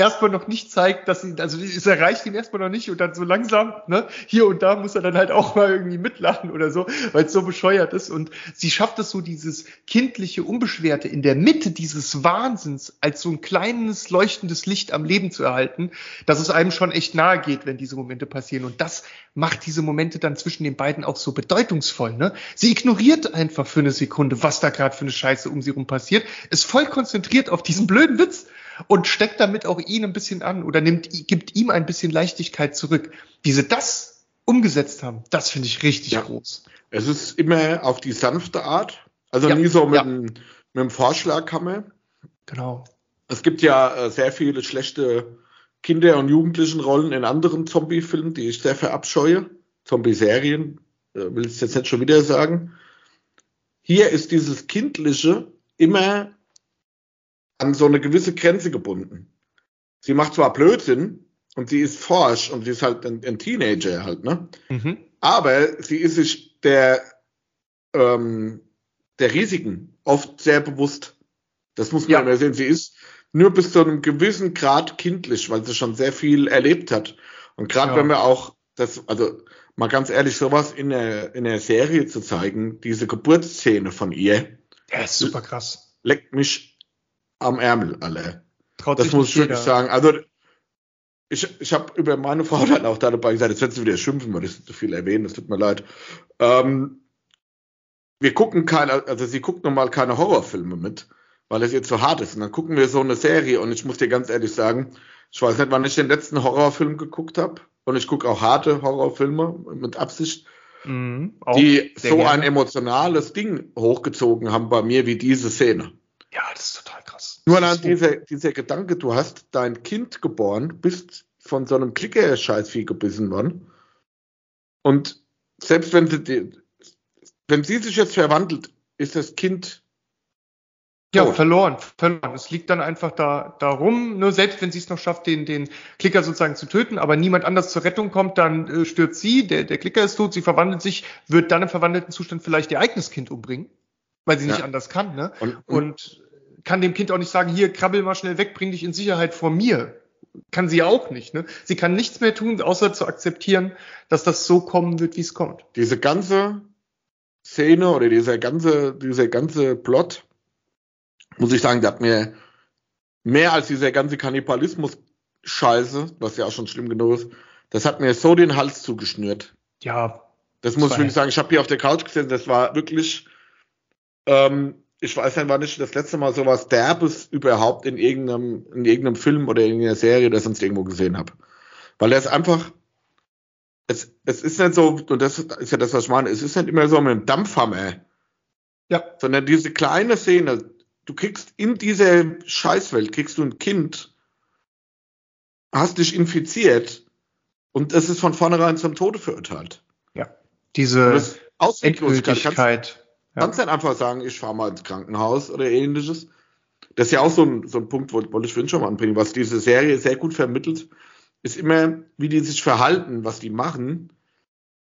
erstmal noch nicht zeigt, dass sie, also es erreicht ihn erstmal noch nicht und dann so langsam, ne, hier und da muss er dann halt auch mal irgendwie mitlachen oder so, weil es so bescheuert ist. Und sie schafft es so, dieses kindliche, unbeschwerte in der Mitte dieses Wahnsinns als so ein kleines, leuchtendes Licht am Leben zu erhalten, dass es einem schon echt nahe geht, wenn diese Momente passieren. Und das macht diese Momente dann zwischen den beiden auch so bedeutungsvoll. Ne? Sie ignoriert einfach für eine Sekunde, was da gerade für eine Scheiße um sie rum passiert, ist voll konzentriert auf diesen blöden Witz und steckt damit auch ihn ein bisschen an oder nimmt, gibt ihm ein bisschen Leichtigkeit zurück. Wie sie das umgesetzt haben, das finde ich richtig ja. groß. Es ist immer auf die sanfte Art, also ja. nie so mit, ja. mit einem Vorschlaghammer. Genau. Es gibt ja äh, sehr viele schlechte Kinder- und Jugendlichenrollen in anderen Zombie-Filmen, die ich sehr verabscheue. Zombie-Serien, äh, will ich jetzt nicht schon wieder sagen. Hier ist dieses Kindliche immer an so eine gewisse Grenze gebunden. Sie macht zwar Blödsinn und sie ist forsch und sie ist halt ein, ein Teenager halt, ne? Mhm. Aber sie ist sich der, ähm, der Risiken oft sehr bewusst. Das muss man ja immer sehen. Sie ist nur bis zu einem gewissen Grad kindlich, weil sie schon sehr viel erlebt hat. Und gerade ja. wenn wir auch das, also mal ganz ehrlich, sowas in der, in der Serie zu zeigen, diese Geburtsszene von ihr. Ja, ist super krass. Leckt mich am Ärmel alle. Traut das muss ich wirklich sagen. Also ich, ich habe über meine Frau dann auch dabei gesagt, jetzt wird sie wieder schimpfen, weil ich so viel erwähnen, das tut mir leid. Ähm, wir gucken keine, also sie guckt normal keine Horrorfilme mit, weil es ihr zu hart ist. Und dann gucken wir so eine Serie und ich muss dir ganz ehrlich sagen, ich weiß nicht, wann ich den letzten Horrorfilm geguckt habe. Und ich gucke auch harte Horrorfilme mit Absicht, mhm, die so gerne. ein emotionales Ding hochgezogen haben bei mir wie diese Szene. Ja, das ist total. Nur allein dieser, dieser Gedanke, du hast dein Kind geboren, bist von so einem Klicker-Scheißvieh gebissen worden. Und selbst wenn sie, wenn sie sich jetzt verwandelt, ist das Kind ja, tot. verloren, verloren. Es liegt dann einfach da, darum, nur selbst wenn sie es noch schafft, den, den Klicker sozusagen zu töten, aber niemand anders zur Rettung kommt, dann äh, stirbt sie, der, der Klicker ist tot, sie verwandelt sich, wird dann im verwandelten Zustand vielleicht ihr eigenes Kind umbringen weil sie ja. nicht anders kann, ne? Und, und, und, kann dem Kind auch nicht sagen, hier, krabbel mal schnell weg, bring dich in Sicherheit vor mir. Kann sie auch nicht, ne? Sie kann nichts mehr tun, außer zu akzeptieren, dass das so kommen wird, wie es kommt. Diese ganze Szene oder dieser ganze, dieser ganze Plot, muss ich sagen, der hat mir mehr als dieser ganze Kannibalismus-Scheiße, was ja auch schon schlimm genug ist, das hat mir so den Hals zugeschnürt. Ja. Das muss ich wirklich sagen. Ich habe hier auf der Couch gesessen, das war wirklich ähm, ich weiß nicht, wann ich das letzte Mal sowas Derbes überhaupt in irgendeinem, in irgendeinem Film oder in irgendeiner Serie oder sonst irgendwo gesehen habe. Weil er ist einfach, es, es ist nicht so, und das ist ja das, was ich meine, es ist nicht immer so mit einem Dampfhammer. Ja. Sondern diese kleine Szene, du kriegst in dieser Scheißwelt, kriegst du ein Kind, hast dich infiziert und es ist von vornherein zum Tode verurteilt. Ja. Diese Endgültigkeit. Ja. Kannst dann einfach sagen, ich fahre mal ins Krankenhaus oder ähnliches. Das ist ja auch so ein, so ein Punkt, wollte ich vorhin schon mal anbringen, was diese Serie sehr gut vermittelt, ist immer, wie die sich verhalten, was die machen,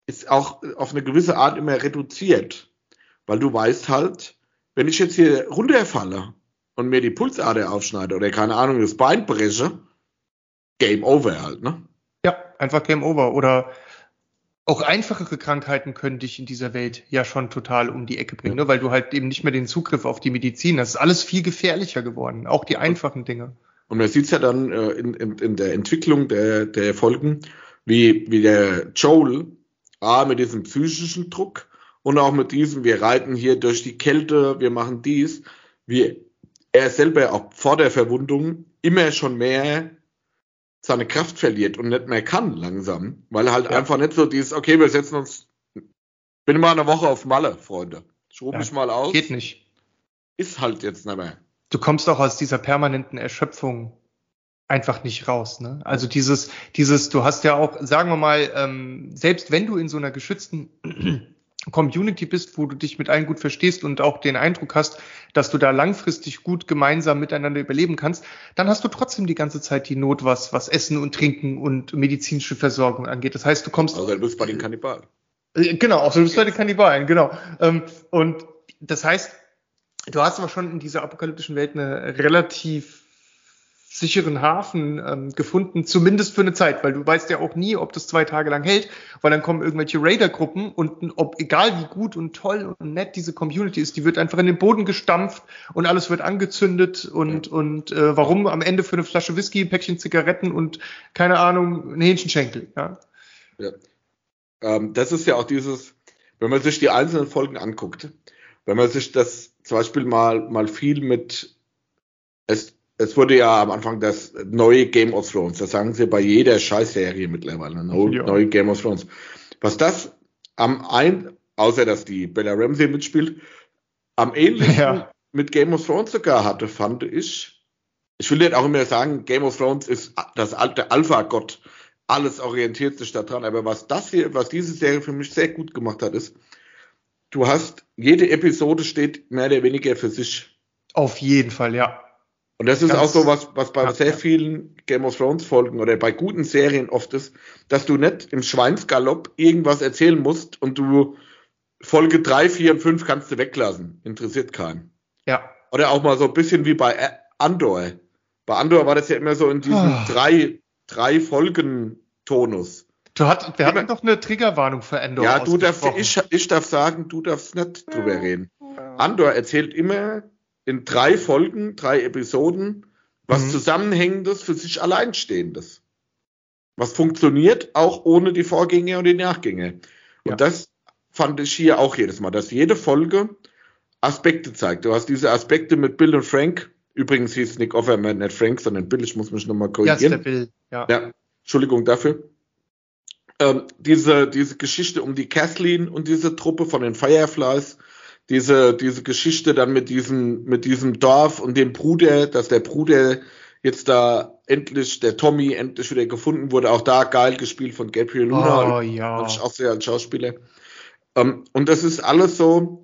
ist auch auf eine gewisse Art immer reduziert. Weil du weißt halt, wenn ich jetzt hier runterfalle und mir die Pulsader aufschneide oder keine Ahnung, das Bein breche, Game Over halt, ne? Ja, einfach Game Over. Oder auch einfachere Krankheiten können dich in dieser Welt ja schon total um die Ecke bringen, ne? weil du halt eben nicht mehr den Zugriff auf die Medizin hast. Das ist alles viel gefährlicher geworden, auch die einfachen Dinge. Und man sieht es ja dann äh, in, in, in, der Entwicklung der, der Folgen, wie, wie der Joel A, mit diesem psychischen Druck und auch mit diesem, wir reiten hier durch die Kälte, wir machen dies, wie er selber auch vor der Verwundung immer schon mehr seine Kraft verliert und nicht mehr kann langsam, weil halt ja. einfach nicht so dieses, okay, wir setzen uns, bin mal eine Woche auf Malle, Freunde. Ich rufe ja, mich mal aus. Geht nicht. Ist halt jetzt nicht mehr. Du kommst auch aus dieser permanenten Erschöpfung einfach nicht raus. Ne? Also dieses, dieses, du hast ja auch, sagen wir mal, ähm, selbst wenn du in so einer geschützten Community bist, wo du dich mit allen gut verstehst und auch den Eindruck hast, dass du da langfristig gut gemeinsam miteinander überleben kannst, dann hast du trotzdem die ganze Zeit die Not, was, was Essen und Trinken und medizinische Versorgung angeht. Das heißt, du kommst. Also du bist bei den Kannibalen. Äh, genau, also du bist bei den Kannibalen, genau. Ähm, und das heißt, du hast aber schon in dieser apokalyptischen Welt eine relativ sicheren Hafen ähm, gefunden, zumindest für eine Zeit, weil du weißt ja auch nie, ob das zwei Tage lang hält, weil dann kommen irgendwelche Raider-Gruppen und ob egal wie gut und toll und nett diese Community ist, die wird einfach in den Boden gestampft und alles wird angezündet und und äh, warum am Ende für eine Flasche Whisky, ein Päckchen Zigaretten und keine Ahnung ein Hähnchenschenkel, ja. ja. Ähm, das ist ja auch dieses, wenn man sich die einzelnen Folgen anguckt, wenn man sich das zum Beispiel mal mal viel mit es es wurde ja am Anfang das neue Game of Thrones. Das sagen sie bei jeder Scheißserie mittlerweile. Neue, ja. neue Game of Thrones. Was das am ein, außer dass die Bella Ramsey mitspielt, am ähnlichsten ja. mit Game of Thrones sogar hatte, fand ich. Ich will nicht auch immer sagen, Game of Thrones ist das alte Alpha-Gott. Alles orientiert sich daran. Aber was das hier, was diese Serie für mich sehr gut gemacht hat, ist, du hast, jede Episode steht mehr oder weniger für sich. Auf jeden Fall, ja. Und das ist Ganz, auch so was, was bei sehr vielen Game of Thrones Folgen oder bei guten Serien oft ist, dass du nicht im Schweinsgalopp irgendwas erzählen musst und du Folge drei, vier und fünf kannst du weglassen. Interessiert keinen. Ja. Oder auch mal so ein bisschen wie bei Andor. Bei Andor war das ja immer so in diesem oh. drei, drei Folgen Tonus. Du hat, wir hatten doch eine Triggerwarnung für Andor. Ja, du darfst, ich, ich darf sagen, du darfst nicht drüber reden. Andor erzählt immer in drei Folgen, drei Episoden, was mhm. Zusammenhängendes für sich alleinstehendes. Was funktioniert auch ohne die Vorgänge und die Nachgänge. Und ja. das fand ich hier auch jedes Mal, dass jede Folge Aspekte zeigt. Du hast diese Aspekte mit Bill und Frank. Übrigens hieß Nick Offerman nicht Frank, sondern Bill. Ich muss mich nochmal korrigieren. Ja, ist der Bill. Ja. ja. Entschuldigung dafür. Ähm, diese, diese Geschichte um die Kathleen und diese Truppe von den Fireflies diese, diese Geschichte dann mit diesem, mit diesem Dorf und dem Bruder, dass der Bruder jetzt da endlich, der Tommy endlich wieder gefunden wurde, auch da geil gespielt von Gabriel Luna. Oh, ja. Und ich auch sehr als Schauspieler. Um, ähm, und das ist alles so,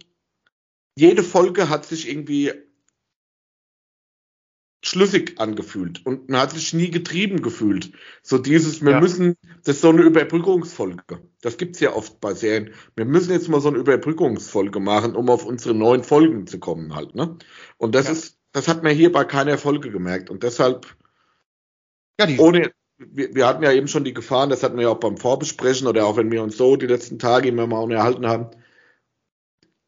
jede Folge hat sich irgendwie schlüssig angefühlt und man hat sich nie getrieben gefühlt. So dieses, wir ja. müssen, das ist so eine Überbrückungsfolge. Das gibt's ja oft bei Serien. Wir müssen jetzt mal so eine Überbrückungsfolge machen, um auf unsere neuen Folgen zu kommen halt, ne? Und das ja. ist, das hat man hier bei keiner Folge gemerkt und deshalb, ja, die ohne, wir, wir hatten ja eben schon die Gefahren, das hatten wir ja auch beim Vorbesprechen oder auch wenn wir uns so die letzten Tage immer mal unterhalten haben.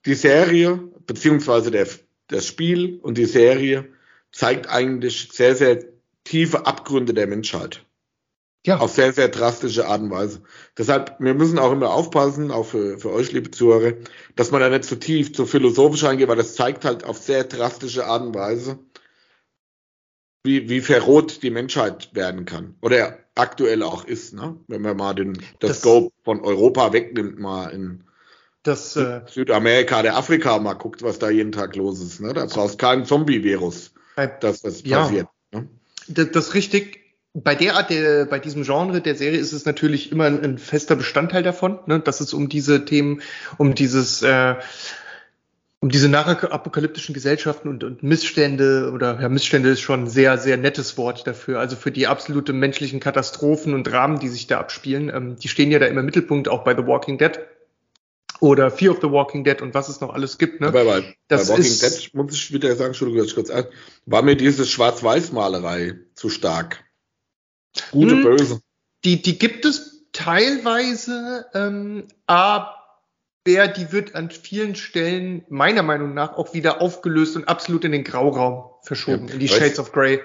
Die Serie, beziehungsweise der, das Spiel und die Serie zeigt eigentlich sehr, sehr tiefe Abgründe der Menschheit. Ja. Auf sehr, sehr drastische Art und Weise. Deshalb, wir müssen auch immer aufpassen, auch für, für euch, liebe Zuhörer, dass man da nicht zu tief, zu philosophisch reingeht, weil das zeigt halt auf sehr drastische Art und Weise, wie, wie verroht die Menschheit werden kann. Oder aktuell auch ist, ne? Wenn man mal den, das, das Scope von Europa wegnimmt, mal in das, äh, Südamerika, der Afrika mal guckt, was da jeden Tag los ist. Ne? Da brauchst keinen Zombie-Virus das ja, passiert. Ne? Das, das ist richtig. Bei der Art der, bei diesem Genre der Serie ist es natürlich immer ein, ein fester Bestandteil davon, ne, dass es um diese Themen, um dieses, äh, um diese nachapokalyptischen Gesellschaften und, und Missstände oder ja, Missstände ist schon ein sehr, sehr nettes Wort dafür. Also für die absolute menschlichen Katastrophen und Dramen, die sich da abspielen. Ähm, die stehen ja da immer im Mittelpunkt, auch bei The Walking Dead oder Fear of the Walking Dead und was es noch alles gibt. Ne? Aber bei, das bei Walking ist, Dead muss ich wieder sagen, Entschuldigung, ich kurz ein, war mir diese Schwarz-Weiß-Malerei zu stark. Gute, hm, böse. Die, die gibt es teilweise, ähm, aber die wird an vielen Stellen meiner Meinung nach auch wieder aufgelöst und absolut in den Grauraum verschoben, ja, in die Shades of Grey.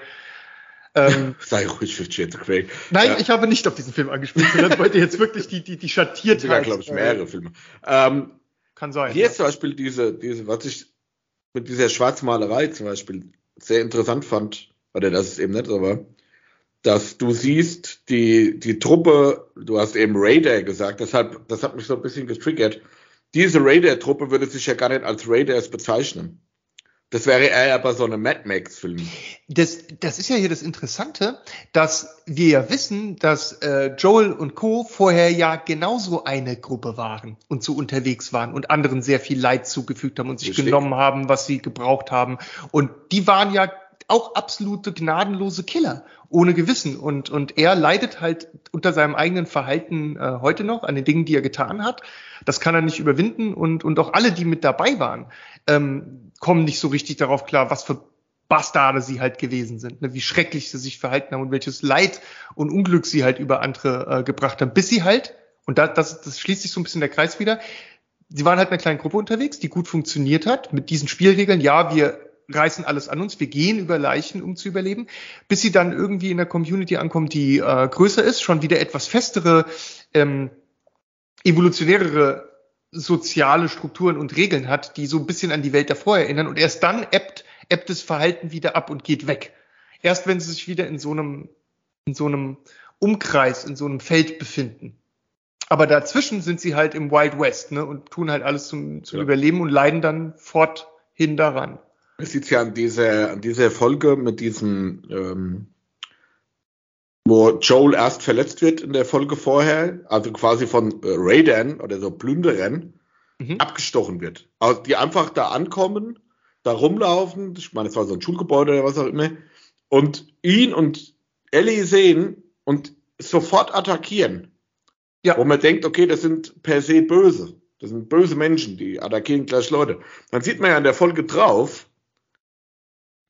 Ähm, Sei ruhig für of Grey. Nein, ja. ich habe nicht auf diesen Film angespielt, sondern wollte jetzt wirklich die, die, die Schattiertheit. Ja, glaube ich, mehrere Filme. Ähm, Kann sein. Hier ja. ist zum Beispiel diese, diese, was ich mit dieser Schwarzmalerei zum Beispiel sehr interessant fand, oder das ist eben nicht so war, dass du siehst, die, die Truppe, du hast eben Raider gesagt, deshalb, das hat mich so ein bisschen getriggert. Diese Raider-Truppe würde sich ja gar nicht als Raiders bezeichnen. Das wäre eher aber so eine Mad Max-Film. Das, das ist ja hier das Interessante, dass wir ja wissen, dass äh, Joel und Co. vorher ja genauso eine Gruppe waren und so unterwegs waren und anderen sehr viel Leid zugefügt haben und sich Richtig. genommen haben, was sie gebraucht haben. Und die waren ja auch absolute gnadenlose Killer, ohne Gewissen. Und, und er leidet halt unter seinem eigenen Verhalten äh, heute noch an den Dingen, die er getan hat. Das kann er nicht überwinden. Und, und auch alle, die mit dabei waren, ähm, kommen nicht so richtig darauf klar, was für Bastarde sie halt gewesen sind, ne? wie schrecklich sie sich verhalten haben und welches Leid und Unglück sie halt über andere äh, gebracht haben, bis sie halt, und da, das, das schließt sich so ein bisschen der Kreis wieder, sie waren halt in einer kleinen Gruppe unterwegs, die gut funktioniert hat, mit diesen Spielregeln, ja, wir reißen alles an uns, wir gehen über Leichen, um zu überleben, bis sie dann irgendwie in der Community ankommen, die äh, größer ist, schon wieder etwas festere, ähm, evolutionärere soziale Strukturen und Regeln hat, die so ein bisschen an die Welt davor erinnern. Und erst dann ebbt, ebbt das Verhalten wieder ab und geht weg. Erst wenn sie sich wieder in so einem, in so einem Umkreis, in so einem Feld befinden. Aber dazwischen sind sie halt im Wild West ne, und tun halt alles zum, zum ja. Überleben und leiden dann forthin daran. Es sieht ja an dieser, an dieser Folge mit diesem ähm, wo Joel erst verletzt wird in der Folge vorher, also quasi von äh, Raidern oder so Plünderern mhm. abgestochen wird. Also die einfach da ankommen, da rumlaufen, ich meine, es war so ein Schulgebäude oder was auch immer, und ihn und Ellie sehen und sofort attackieren. Ja. Wo man denkt, okay, das sind per se böse. Das sind böse Menschen, die attackieren gleich Leute. Dann sieht man ja in der Folge drauf,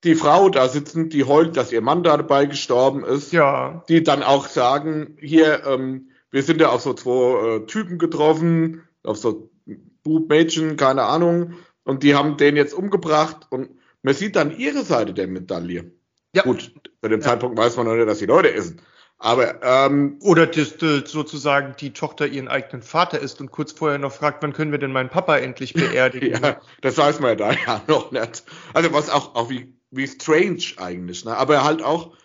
die Frau da sitzen, die heult, dass ihr Mann dabei gestorben ist. Ja. Die dann auch sagen, hier, ähm, wir sind ja auf so zwei äh, Typen getroffen, auf so Bub, Mädchen, keine Ahnung, und die haben den jetzt umgebracht und man sieht dann ihre Seite der Medaille. Ja. Gut, bei dem ja. Zeitpunkt weiß man noch nicht, dass die Leute essen. Aber ähm, oder dass sozusagen die Tochter ihren eigenen Vater ist und kurz vorher noch fragt, wann können wir denn meinen Papa endlich beerdigen? ja, das weiß man ja da ja noch nicht. Also was auch, auch wie wie strange eigentlich, ne? Aber halt auch.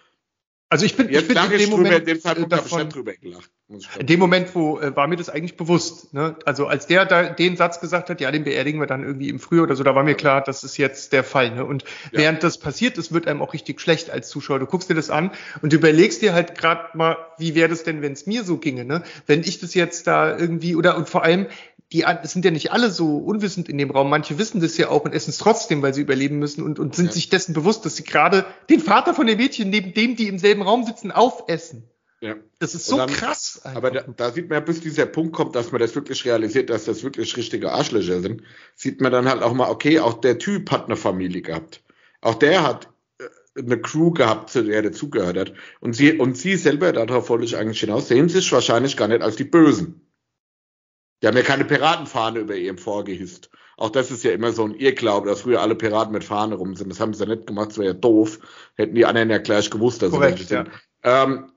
Also ich bin, jetzt ich bin in dem drüber, Moment, in dem Zeitpunkt davon, ich drüber gelacht. In dem Moment, wo äh, war mir das eigentlich bewusst. Ne? Also als der da den Satz gesagt hat, ja, den beerdigen wir dann irgendwie im Frühjahr oder so, da war mir klar, das ist jetzt der Fall. Ne? Und ja. während das passiert ist, wird einem auch richtig schlecht als Zuschauer. Du guckst dir das an und du überlegst dir halt gerade mal, wie wäre das denn, wenn es mir so ginge, ne? Wenn ich das jetzt da irgendwie oder und vor allem, die sind ja nicht alle so unwissend in dem Raum. Manche wissen das ja auch und essen es trotzdem, weil sie überleben müssen und, und sind ja. sich dessen bewusst, dass sie gerade den Vater von dem Mädchen neben dem, die im selben Raum sitzen, aufessen. Ja. Das ist so dann, krass. Einfach. Aber da, da, sieht man ja, bis dieser Punkt kommt, dass man das wirklich realisiert, dass das wirklich richtige Arschlöcher sind, sieht man dann halt auch mal, okay, auch der Typ hat eine Familie gehabt. Auch der hat äh, eine Crew gehabt, zu der er dazugehört hat. Und sie, und sie selber, darauf wollte ich eigentlich hinaus, sehen sich wahrscheinlich gar nicht als die Bösen. Die haben ja keine Piratenfahne über ihrem vorgehisst. Auch das ist ja immer so ein Irrglaube, dass früher alle Piraten mit Fahne rum sind. Das haben sie ja nicht gemacht, das wäre ja doof. Hätten die anderen ja gleich gewusst, dass Korrekt, sie ja. sind. Ähm,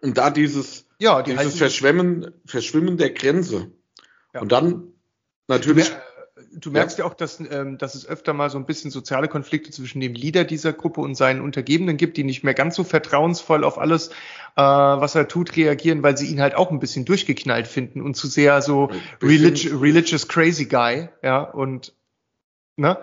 und da dieses, ja, die dieses Verschwimmen, Verschwimmen der Grenze. Ja. Und dann natürlich du merkst ja, ja auch, dass, ähm, dass es öfter mal so ein bisschen soziale Konflikte zwischen dem Leader dieser Gruppe und seinen Untergebenen gibt, die nicht mehr ganz so vertrauensvoll auf alles, äh, was er tut, reagieren, weil sie ihn halt auch ein bisschen durchgeknallt finden und zu sehr so religi religious crazy guy, ja, und ne?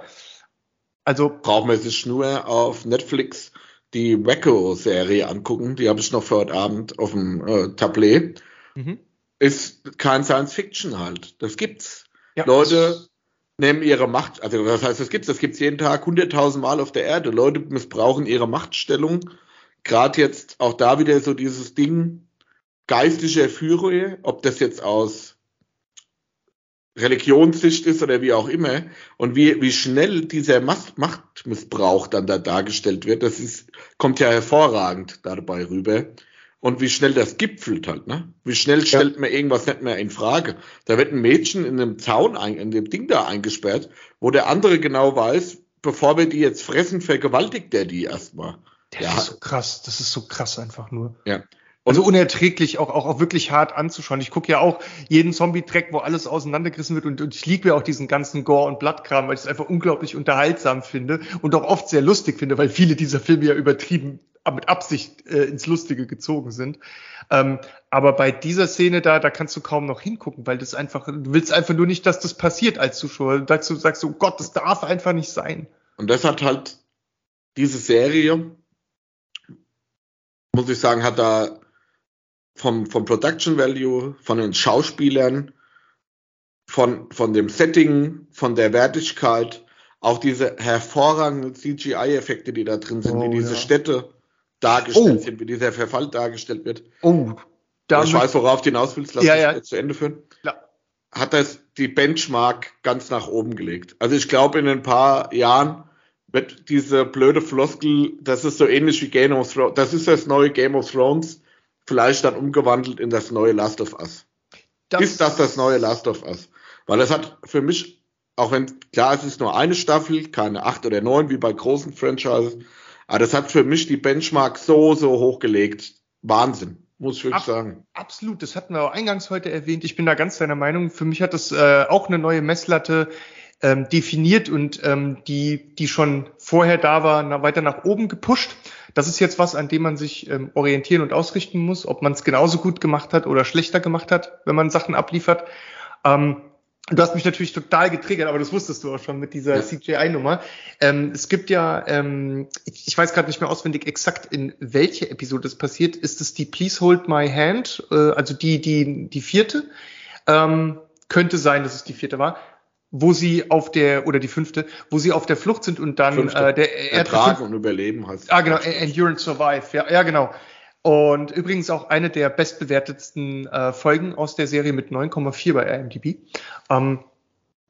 Also brauchen wir sich nur auf Netflix die Wacko-Serie angucken, die habe ich noch für heute Abend auf dem äh, Tablet. Mhm. Ist kein Science Fiction halt. Das gibt's. Ja, Leute nehmen ihre Macht, also was heißt, das gibt's, das gibt's jeden Tag hunderttausend Mal auf der Erde. Leute missbrauchen ihre Machtstellung. Gerade jetzt auch da wieder so dieses Ding geistlicher Führer, ob das jetzt aus Religionssicht ist oder wie auch immer und wie, wie schnell dieser Machtmissbrauch dann da dargestellt wird, das ist, kommt ja hervorragend dabei rüber. Und wie schnell das gipfelt halt, ne? Wie schnell stellt ja. man irgendwas nicht mehr in Frage. Da wird ein Mädchen in einem Zaun, ein, in dem Ding da eingesperrt, wo der andere genau weiß, bevor wir die jetzt fressen, vergewaltigt der die erstmal. Das ja. ist so krass, das ist so krass einfach nur. Ja. Also unerträglich, auch, auch, auch wirklich hart anzuschauen. Ich gucke ja auch jeden Zombie-Track, wo alles auseinandergerissen wird und, und ich liebe ja auch diesen ganzen Gore- und Blattkram, weil ich es einfach unglaublich unterhaltsam finde und auch oft sehr lustig finde, weil viele dieser Filme ja übertrieben mit Absicht äh, ins Lustige gezogen sind. Ähm, aber bei dieser Szene da, da kannst du kaum noch hingucken, weil das einfach, du willst einfach nur nicht, dass das passiert als Zuschauer. Du sagst, du so, Gott, das darf einfach nicht sein. Und das hat halt diese Serie, muss ich sagen, hat da vom, vom Production Value, von den Schauspielern, von, von dem Setting, von der Wertigkeit, auch diese hervorragenden CGI-Effekte, die da drin sind, oh, wie diese ja. Städte dargestellt oh. sind, wie dieser Verfall dargestellt wird. Oh, da ich weiß, worauf du hinaus willst, lass ja, ja. zu Ende führen. Ja. Hat das die Benchmark ganz nach oben gelegt. Also ich glaube, in ein paar Jahren wird diese blöde Floskel, das ist so ähnlich wie Game of Thrones, das ist das neue Game of Thrones, vielleicht dann umgewandelt in das neue Last of Us. Das ist das das neue Last of Us? Weil es hat für mich, auch wenn klar es ist nur eine Staffel, keine acht oder neun wie bei großen Franchises, aber das hat für mich die Benchmark so, so hochgelegt. Wahnsinn, muss ich wirklich Ab, sagen. Absolut, das hatten wir auch eingangs heute erwähnt. Ich bin da ganz deiner Meinung. Für mich hat das äh, auch eine neue Messlatte ähm, definiert und ähm, die, die schon vorher da war, na, weiter nach oben gepusht. Das ist jetzt was, an dem man sich ähm, orientieren und ausrichten muss, ob man es genauso gut gemacht hat oder schlechter gemacht hat, wenn man Sachen abliefert. Ähm, Du hast mich natürlich total getriggert, aber das wusstest du auch schon mit dieser ja. CGI-Nummer. Ähm, es gibt ja, ähm, ich, ich, weiß gerade nicht mehr auswendig exakt, in welche Episode es passiert. Ist es die Please Hold My Hand, äh, also die, die, die vierte? Ähm, könnte sein, dass es die vierte war wo sie auf der, oder die fünfte, wo sie auf der Flucht sind und dann äh, der Ertragen und Überleben heißt. Ah, genau, Endure and Survive, ja, ja, genau. Und übrigens auch eine der bestbewertetsten äh, Folgen aus der Serie mit 9,4 bei IMDb. Ähm,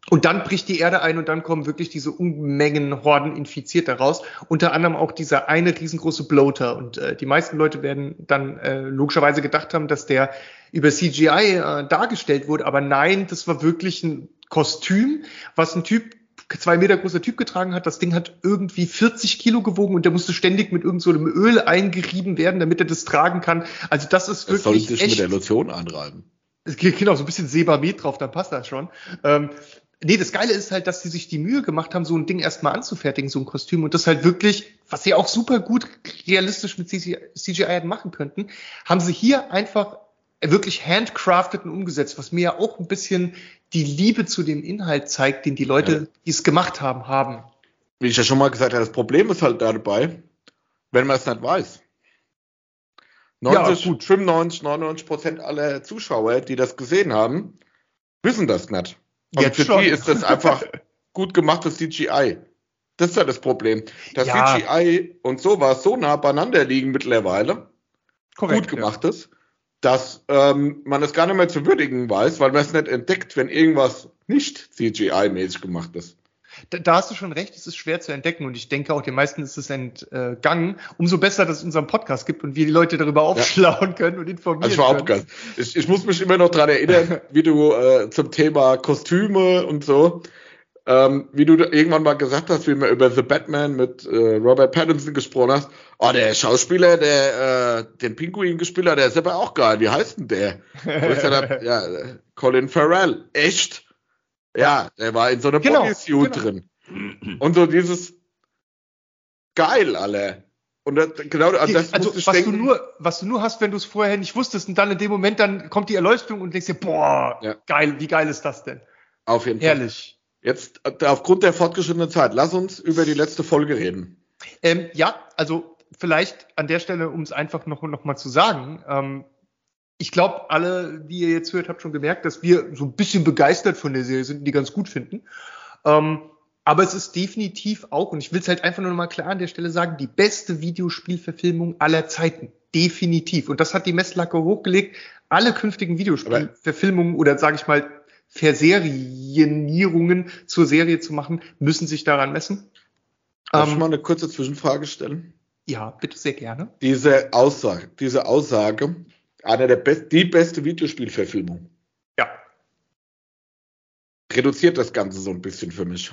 und dann bricht die Erde ein und dann kommen wirklich diese Unmengen Horden Infizierter raus. Unter anderem auch dieser eine riesengroße Bloater. Und äh, die meisten Leute werden dann äh, logischerweise gedacht haben, dass der über CGI äh, dargestellt wurde. Aber nein, das war wirklich ein Kostüm, was ein Typ zwei Meter großer Typ getragen hat. Das Ding hat irgendwie 40 Kilo gewogen und der musste ständig mit irgendeinem so Öl eingerieben werden, damit er das tragen kann. Also das ist wirklich. Das soll sich mit der Lotion anreiben. Es geht genau so ein bisschen Sebamed drauf, dann passt das schon. Ähm, nee, das Geile ist halt, dass sie sich die Mühe gemacht haben, so ein Ding erstmal anzufertigen, so ein Kostüm und das halt wirklich, was sie auch super gut realistisch mit CGI, CGI hätten machen könnten, haben sie hier einfach wirklich handcrafted und umgesetzt, was mir ja auch ein bisschen die Liebe zu dem Inhalt zeigt, den die Leute, ja. die es gemacht haben, haben. Wie ich ja schon mal gesagt habe, das Problem ist halt dabei, wenn man es nicht weiß. 90, ja, gut. 95, 99 Prozent aller Zuschauer, die das gesehen haben, wissen das nicht. Und Jetzt für schon. die ist das einfach gut gemachtes CGI. Das ist ja das Problem. Das ja. CGI und sowas so nah beieinander liegen mittlerweile. Korrekt, gut gemachtes. Ja dass ähm, man es gar nicht mehr zu würdigen weiß, weil man es nicht entdeckt, wenn irgendwas nicht CGI-mäßig gemacht ist. Da, da, hast du schon recht, es ist schwer zu entdecken und ich denke auch, den meisten ist es entgangen. Umso besser, dass es unseren Podcast gibt und wir die Leute darüber aufschlauen ja. können und informieren also ich können. Ich, ich muss mich immer noch dran erinnern, wie du äh, zum Thema Kostüme und so ähm, wie du irgendwann mal gesagt hast, wie wir über The Batman mit äh, Robert Pattinson gesprochen hast, oh, der Schauspieler, der äh, den Pinguin gespielt hat, der ist aber auch geil. Wie heißt denn der? hab, ja, Colin Farrell. Echt? Ja, der war in so einem genau, Bodysuit genau. drin. Und so dieses geil, alle. Und das, genau, also, das also was denken, du nur, was du nur hast, wenn du es vorher nicht wusstest und dann in dem Moment dann kommt die Erleuchtung und denkst dir, boah, ja. geil, wie geil ist das denn? Auf jeden Fall. Herrlich. Jetzt äh, aufgrund der fortgeschrittenen Zeit, lass uns über die letzte Folge reden. Ähm, ja, also vielleicht an der Stelle, um es einfach noch, noch mal zu sagen, ähm, ich glaube, alle, die ihr jetzt hört, habt schon gemerkt, dass wir so ein bisschen begeistert von der Serie sind, die ganz gut finden. Ähm, aber es ist definitiv auch, und ich will es halt einfach nur noch mal klar an der Stelle sagen, die beste Videospielverfilmung aller Zeiten. Definitiv. Und das hat die Messlacke hochgelegt. Alle künftigen Videospielverfilmungen oder sage ich mal Verserienierungen zur Serie zu machen, müssen sich daran messen. Darf ähm, ich mal eine kurze Zwischenfrage stellen? Ja, bitte sehr gerne. Diese Aussage, diese Aussage, eine der best, die beste Videospielverfilmung. Ja. Reduziert das Ganze so ein bisschen für mich.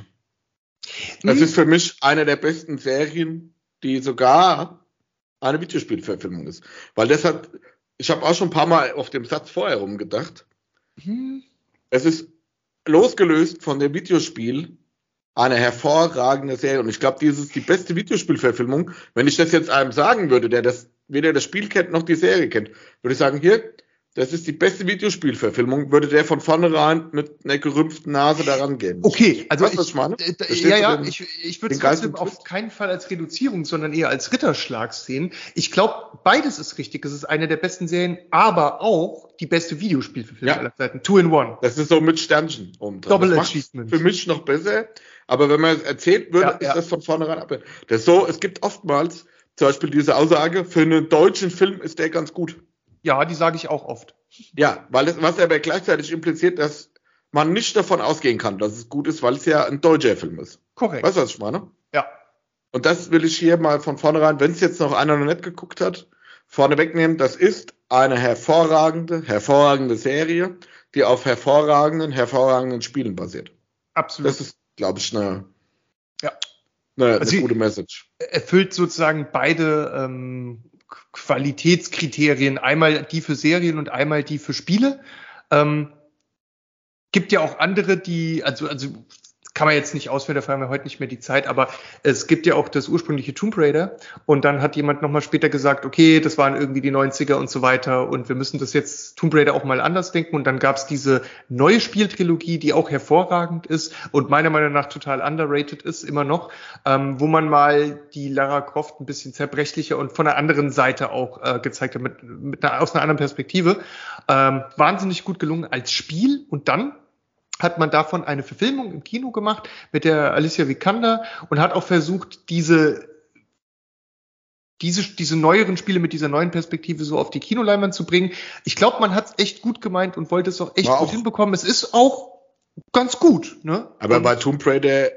Das hm. ist für mich eine der besten Serien, die sogar eine Videospielverfilmung ist. Weil deshalb, ich habe auch schon ein paar Mal auf dem Satz vorher rumgedacht. Hm. Es ist losgelöst von dem Videospiel eine hervorragende Serie. Und ich glaube, dies ist die beste Videospielverfilmung. Wenn ich das jetzt einem sagen würde, der das weder das Spiel kennt noch die Serie kennt, würde ich sagen, hier, das ist die beste Videospielverfilmung, würde der von vornherein mit einer gerümpften Nase daran gehen. Okay, also weißt, ich, ich meine? ja, ja, ich, ich würde es auf keinen Fall als Reduzierung, sondern eher als Ritterschlag sehen. Ich glaube, beides ist richtig. Es ist eine der besten Serien, aber auch die beste Videospielverfilmung ja. aller Zeiten. Two in one. Das ist so mit Sternchen oben dran. Double Achievement. Für mich noch besser. Aber wenn man es erzählt würde, ja, ist ja. das von vornherein ab. Das ist so, es gibt oftmals zum Beispiel diese Aussage, für einen deutschen Film ist der ganz gut. Ja, die sage ich auch oft. Ja, weil es, was aber gleichzeitig impliziert, dass man nicht davon ausgehen kann, dass es gut ist, weil es ja ein deutscher Film ist. Korrekt. Weißt du, was ich meine? Ja. Und das will ich hier mal von vornherein, wenn es jetzt noch einer noch nicht geguckt hat, vorne wegnehmen. Das ist eine hervorragende, hervorragende Serie, die auf hervorragenden, hervorragenden Spielen basiert. Absolut. Das ist, glaube ich, eine, ja. eine, also eine gute Message. Erfüllt sozusagen beide ähm, Qualitätskriterien, einmal die für Serien und einmal die für Spiele. Ähm, gibt ja auch andere, die, also, also kann man jetzt nicht ausführen, dafür haben wir heute nicht mehr die Zeit, aber es gibt ja auch das ursprüngliche Tomb Raider und dann hat jemand nochmal später gesagt, okay, das waren irgendwie die 90er und so weiter und wir müssen das jetzt Tomb Raider auch mal anders denken und dann gab es diese neue Spieltrilogie, die auch hervorragend ist und meiner Meinung nach total underrated ist, immer noch, ähm, wo man mal die Lara Croft ein bisschen zerbrechlicher und von der anderen Seite auch äh, gezeigt hat, mit, mit einer, aus einer anderen Perspektive. Ähm, wahnsinnig gut gelungen als Spiel und dann hat man davon eine Verfilmung im Kino gemacht mit der Alicia Vikander und hat auch versucht, diese diese, diese neueren Spiele mit dieser neuen Perspektive so auf die Kinoleinwand zu bringen. Ich glaube, man hat es echt gut gemeint und wollte es auch echt War gut auch. hinbekommen. Es ist auch ganz gut. Ne? Aber und bei Tomb Raider,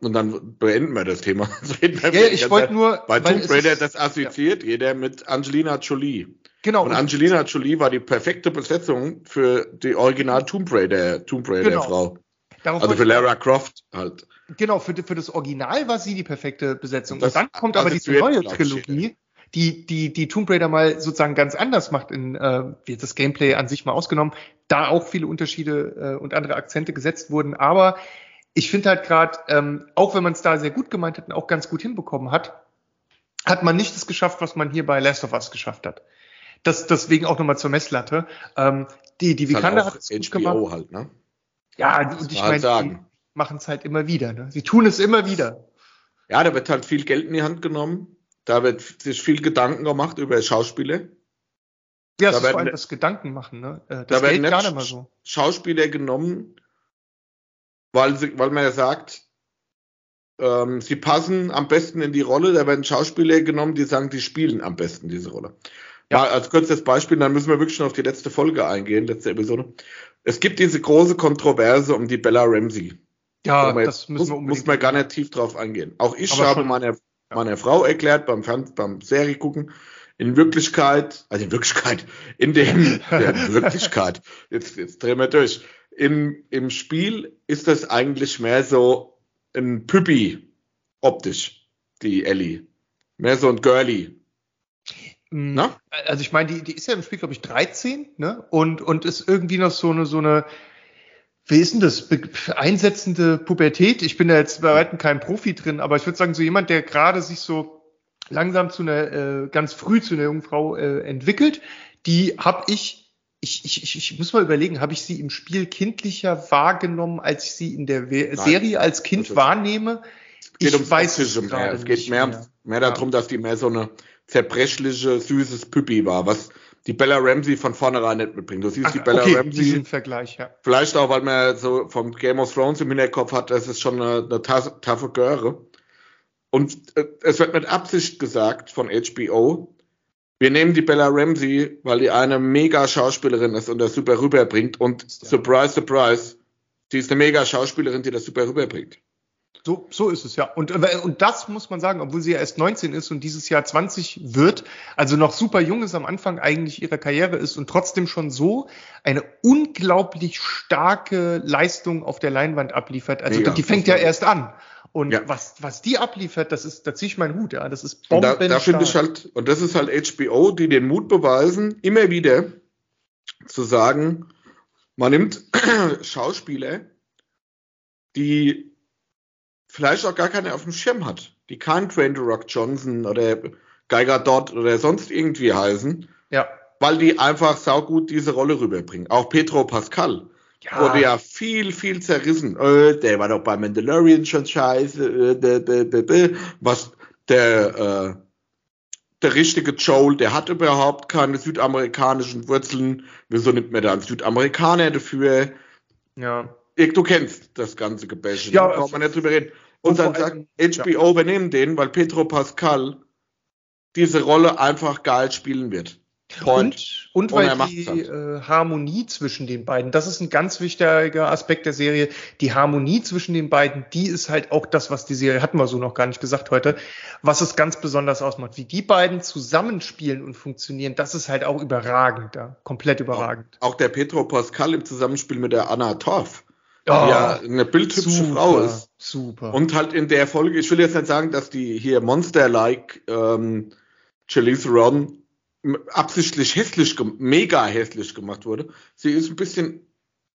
und dann beenden wir das Thema. ja, ich wollte nur. Bei Tomb Raider, das assoziiert ja. jeder mit Angelina Jolie. Genau. Und Angelina Jolie war die perfekte Besetzung für die Original Tomb Raider, Tomb Raider genau. Frau. Darauf also für Lara Croft halt. Genau, für, für das Original war sie die perfekte Besetzung. Das, und dann kommt aber diese neue Trilogie, die, die, die Tomb Raider mal sozusagen ganz anders macht, in äh, das Gameplay an sich mal ausgenommen, da auch viele Unterschiede äh, und andere Akzente gesetzt wurden. Aber ich finde halt gerade, ähm, auch wenn man es da sehr gut gemeint hat und auch ganz gut hinbekommen hat, hat man nicht das geschafft, was man hier bei Last of Us geschafft hat. Das, deswegen auch nochmal zur Messlatte. Ähm, die die Vikander halt hat es gut gemacht. Halt, ne? Ja, und ich halt meine, die machen es halt immer wieder. Ne? Sie tun es immer wieder. Ja, da wird halt viel Geld in die Hand genommen. Da wird sich viel Gedanken gemacht über Schauspieler. Ja, da ist vor allem das Gedanken machen. Ne? Äh, das da geht gar nicht mal so. Schauspieler genommen, weil, sie, weil man ja sagt, ähm, sie passen am besten in die Rolle. Da werden Schauspieler genommen, die sagen, die spielen am besten diese Rolle. Ja, als kurzes Beispiel, dann müssen wir wirklich schon auf die letzte Folge eingehen, letzte Episode. Es gibt diese große Kontroverse um die Bella Ramsey. Ja, das müssen muss, wir unbedingt. Muss man gar nicht tief drauf eingehen. Auch ich Aber habe meiner, ja. meiner Frau erklärt beim, Fern beim Serie gucken, in Wirklichkeit, also in Wirklichkeit, in dem, ja, in Wirklichkeit, jetzt, jetzt drehen wir durch. Im, Im Spiel ist das eigentlich mehr so ein Püppi optisch, die Ellie. Mehr so ein Girly. Mm, Na? Also ich meine, die, die ist ja im Spiel, glaube ich, 13, ne? Und, und ist irgendwie noch so eine, so eine, wie ist denn das? Einsetzende Pubertät. Ich bin da jetzt bei weitem kein Profi drin, aber ich würde sagen, so jemand, der gerade sich so langsam zu einer, äh, ganz früh zu einer jungen Frau äh, entwickelt, die habe ich, ich, ich, ich muss mal überlegen, habe ich sie im Spiel kindlicher wahrgenommen, als ich sie in der Nein. Serie als Kind wahrnehme? Es geht ich weiß es mehr. Es geht mehr, mehr, mehr darum, dass die mehr so eine zerbrechliche, süßes Püppi war, was die Bella Ramsey von vornherein nicht mitbringt. Du siehst Ach, die Bella okay, Ramsey. Diesen Vergleich, ja. Vielleicht auch, weil man so vom Game of Thrones im Hinterkopf hat, das ist schon eine, eine taffe Göre. Und äh, es wird mit Absicht gesagt von HBO, wir nehmen die Bella Ramsey, weil die eine mega Schauspielerin ist und das super rüberbringt und ja. surprise, surprise, Sie ist eine mega Schauspielerin, die das super rüberbringt. So, so ist es ja. Und, äh, und das muss man sagen, obwohl sie ja erst 19 ist und dieses Jahr 20 wird, also noch super jung ist am Anfang eigentlich ihrer Karriere ist und trotzdem schon so eine unglaublich starke Leistung auf der Leinwand abliefert. Also Mega, die fängt ja erst an. Und ja. was, was die abliefert, das ist, da ziehe ich meinen Hut, ja. Das ist Bomben. Da, da finde ich halt, und das ist halt HBO, die den Mut beweisen, immer wieder zu sagen, man nimmt Schauspieler, die vielleicht auch gar keine auf dem Schirm hat, die kein Train to Rock Johnson oder Geiger Dodd oder sonst irgendwie heißen, ja. weil die einfach saugut diese Rolle rüberbringen. Auch Petro Pascal ja. wurde ja viel, viel zerrissen. Äh, der war doch bei Mandalorian schon scheiße. Äh, was der, äh, der richtige Joel, der hat überhaupt keine südamerikanischen Wurzeln. Wieso nimmt man da einen Südamerikaner dafür? Ja. Du kennst das ganze Gebäsche, ja, da braucht man nicht drüber reden. Und dann sagt HBO, ja. übernehmen den, weil Petro Pascal diese Rolle einfach geil spielen wird. Point. Und, und weil die äh, Harmonie zwischen den beiden, das ist ein ganz wichtiger Aspekt der Serie, die Harmonie zwischen den beiden, die ist halt auch das, was die Serie, hatten wir so noch gar nicht gesagt heute, was es ganz besonders ausmacht. Wie die beiden zusammenspielen und funktionieren, das ist halt auch überragend, ja, komplett überragend. Auch, auch der Petro Pascal im Zusammenspiel mit der Anna Torf. Oh, ja eine bildhübsche super, Frau ist. Super. Und halt in der Folge, ich will jetzt nicht sagen, dass die hier Monster-like ähm, Charlize Ron absichtlich hässlich, mega hässlich gemacht wurde. Sie ist ein bisschen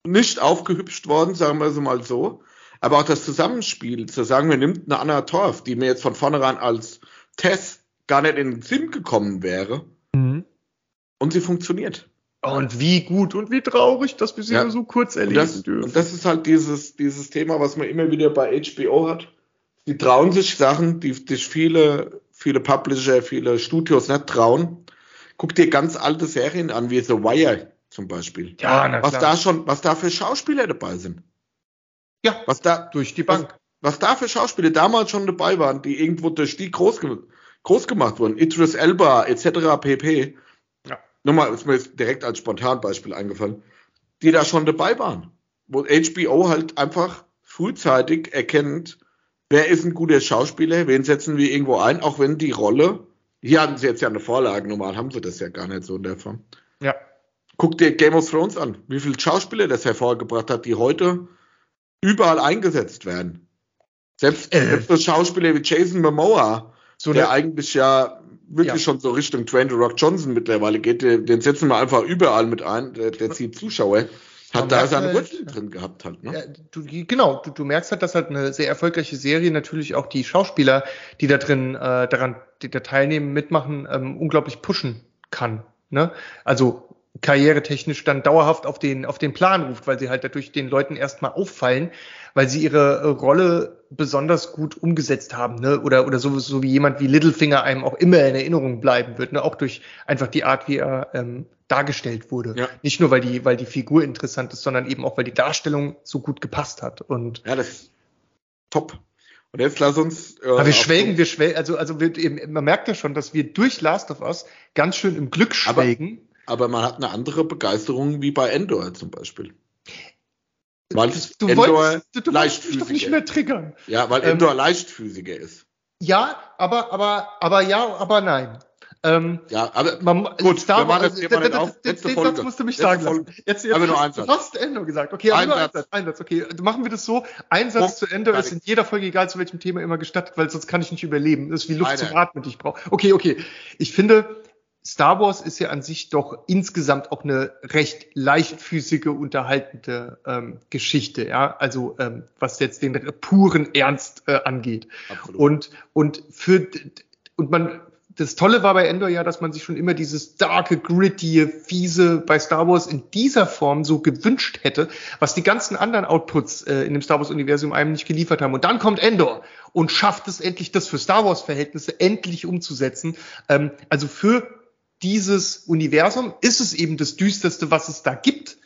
nicht aufgehübscht worden, sagen wir es mal so. Aber auch das Zusammenspiel, zu sagen, wir nimmt eine Anna Torf, die mir jetzt von vornherein als Tess gar nicht in den Sinn gekommen wäre. Mhm. Und sie funktioniert. Und wie gut und wie traurig, dass wir sie ja. nur so kurz erleben und das, dürfen. Und das ist halt dieses, dieses Thema, was man immer wieder bei HBO hat. Die trauen sich Sachen, die sich viele, viele Publisher, viele Studios nicht trauen. Guck dir ganz alte Serien an, wie The Wire zum Beispiel. Ja, na was klar. da schon, was da für Schauspieler dabei sind. Ja, was da durch die Bank. Was, was da für Schauspieler damals schon dabei waren, die irgendwo durch die groß, groß gemacht wurden. Idris Elba etc. pp. Nochmal, ist mir jetzt direkt als Spontanbeispiel eingefallen, die da schon dabei waren. Wo HBO halt einfach frühzeitig erkennt, wer ist ein guter Schauspieler, wen setzen wir irgendwo ein, auch wenn die Rolle hier hatten sie jetzt ja eine Vorlage, normal haben sie das ja gar nicht so in der Form. Ja. Guck dir Game of Thrones an, wie viele Schauspieler das hervorgebracht hat, die heute überall eingesetzt werden. Selbst, äh. selbst so Schauspieler wie Jason Momoa, so der eigentlich ja wirklich ja. schon so Richtung Dwayne Rock Johnson mittlerweile geht, den setzen wir einfach überall mit ein, der, der zieht Zuschauer. Hat da seine Wurzeln drin gehabt halt, ne? Ja, du, genau, du, du merkst halt, dass halt eine sehr erfolgreiche Serie natürlich auch die Schauspieler, die da drin äh, daran die da teilnehmen, mitmachen, ähm, unglaublich pushen kann. Ne? Also karrieretechnisch dann dauerhaft auf den, auf den Plan ruft, weil sie halt dadurch den Leuten erstmal auffallen, weil sie ihre äh, Rolle besonders gut umgesetzt haben, ne? Oder, oder so, so wie jemand wie Littlefinger einem auch immer in Erinnerung bleiben wird, ne? Auch durch einfach die Art, wie er ähm, dargestellt wurde. Ja. Nicht nur, weil die, weil die Figur interessant ist, sondern eben auch, weil die Darstellung so gut gepasst hat. Und ja, das ist top. Und jetzt lass uns. Äh, aber wir schwelgen, wir schwelgen, also, also wir, man merkt ja schon, dass wir durch Last of Us ganz schön im Glück schwelgen. Aber, aber man hat eine andere Begeisterung wie bei Endor zum Beispiel. Weil du Endor wolltest, du, du leichtfüßiger doch nicht mehr triggern. Ja, weil Endor ähm, leichtfüßiger ist. Ja, aber, aber, aber ja, aber nein. Ähm, ja, aber man, gut, Star Wars, also, den, den, den Satz musst du mich sagen lassen. Jetzt, jetzt aber nur ein Satz. Du hast Ende gesagt. Okay, ein nur Satz. Satz. Ein Satz. Okay, machen wir das so. Ein Satz oh, zu Ende ist in jeder Folge, egal zu welchem Thema, immer gestattet, weil sonst kann ich nicht überleben. Das ist wie Luft Eine. zum Atmen, die ich brauche. Okay, okay. Ich finde, Star Wars ist ja an sich doch insgesamt auch eine recht leichtfüßige, unterhaltende ähm, Geschichte, ja. Also ähm, was jetzt den puren Ernst äh, angeht. Absolut. Und und für und man das Tolle war bei Endor ja, dass man sich schon immer dieses darke, gritty, fiese bei Star Wars in dieser Form so gewünscht hätte, was die ganzen anderen Outputs äh, in dem Star Wars-Universum einem nicht geliefert haben. Und dann kommt Endor und schafft es endlich, das für Star Wars-Verhältnisse endlich umzusetzen. Ähm, also für dieses Universum ist es eben das Düsterste, was es da gibt.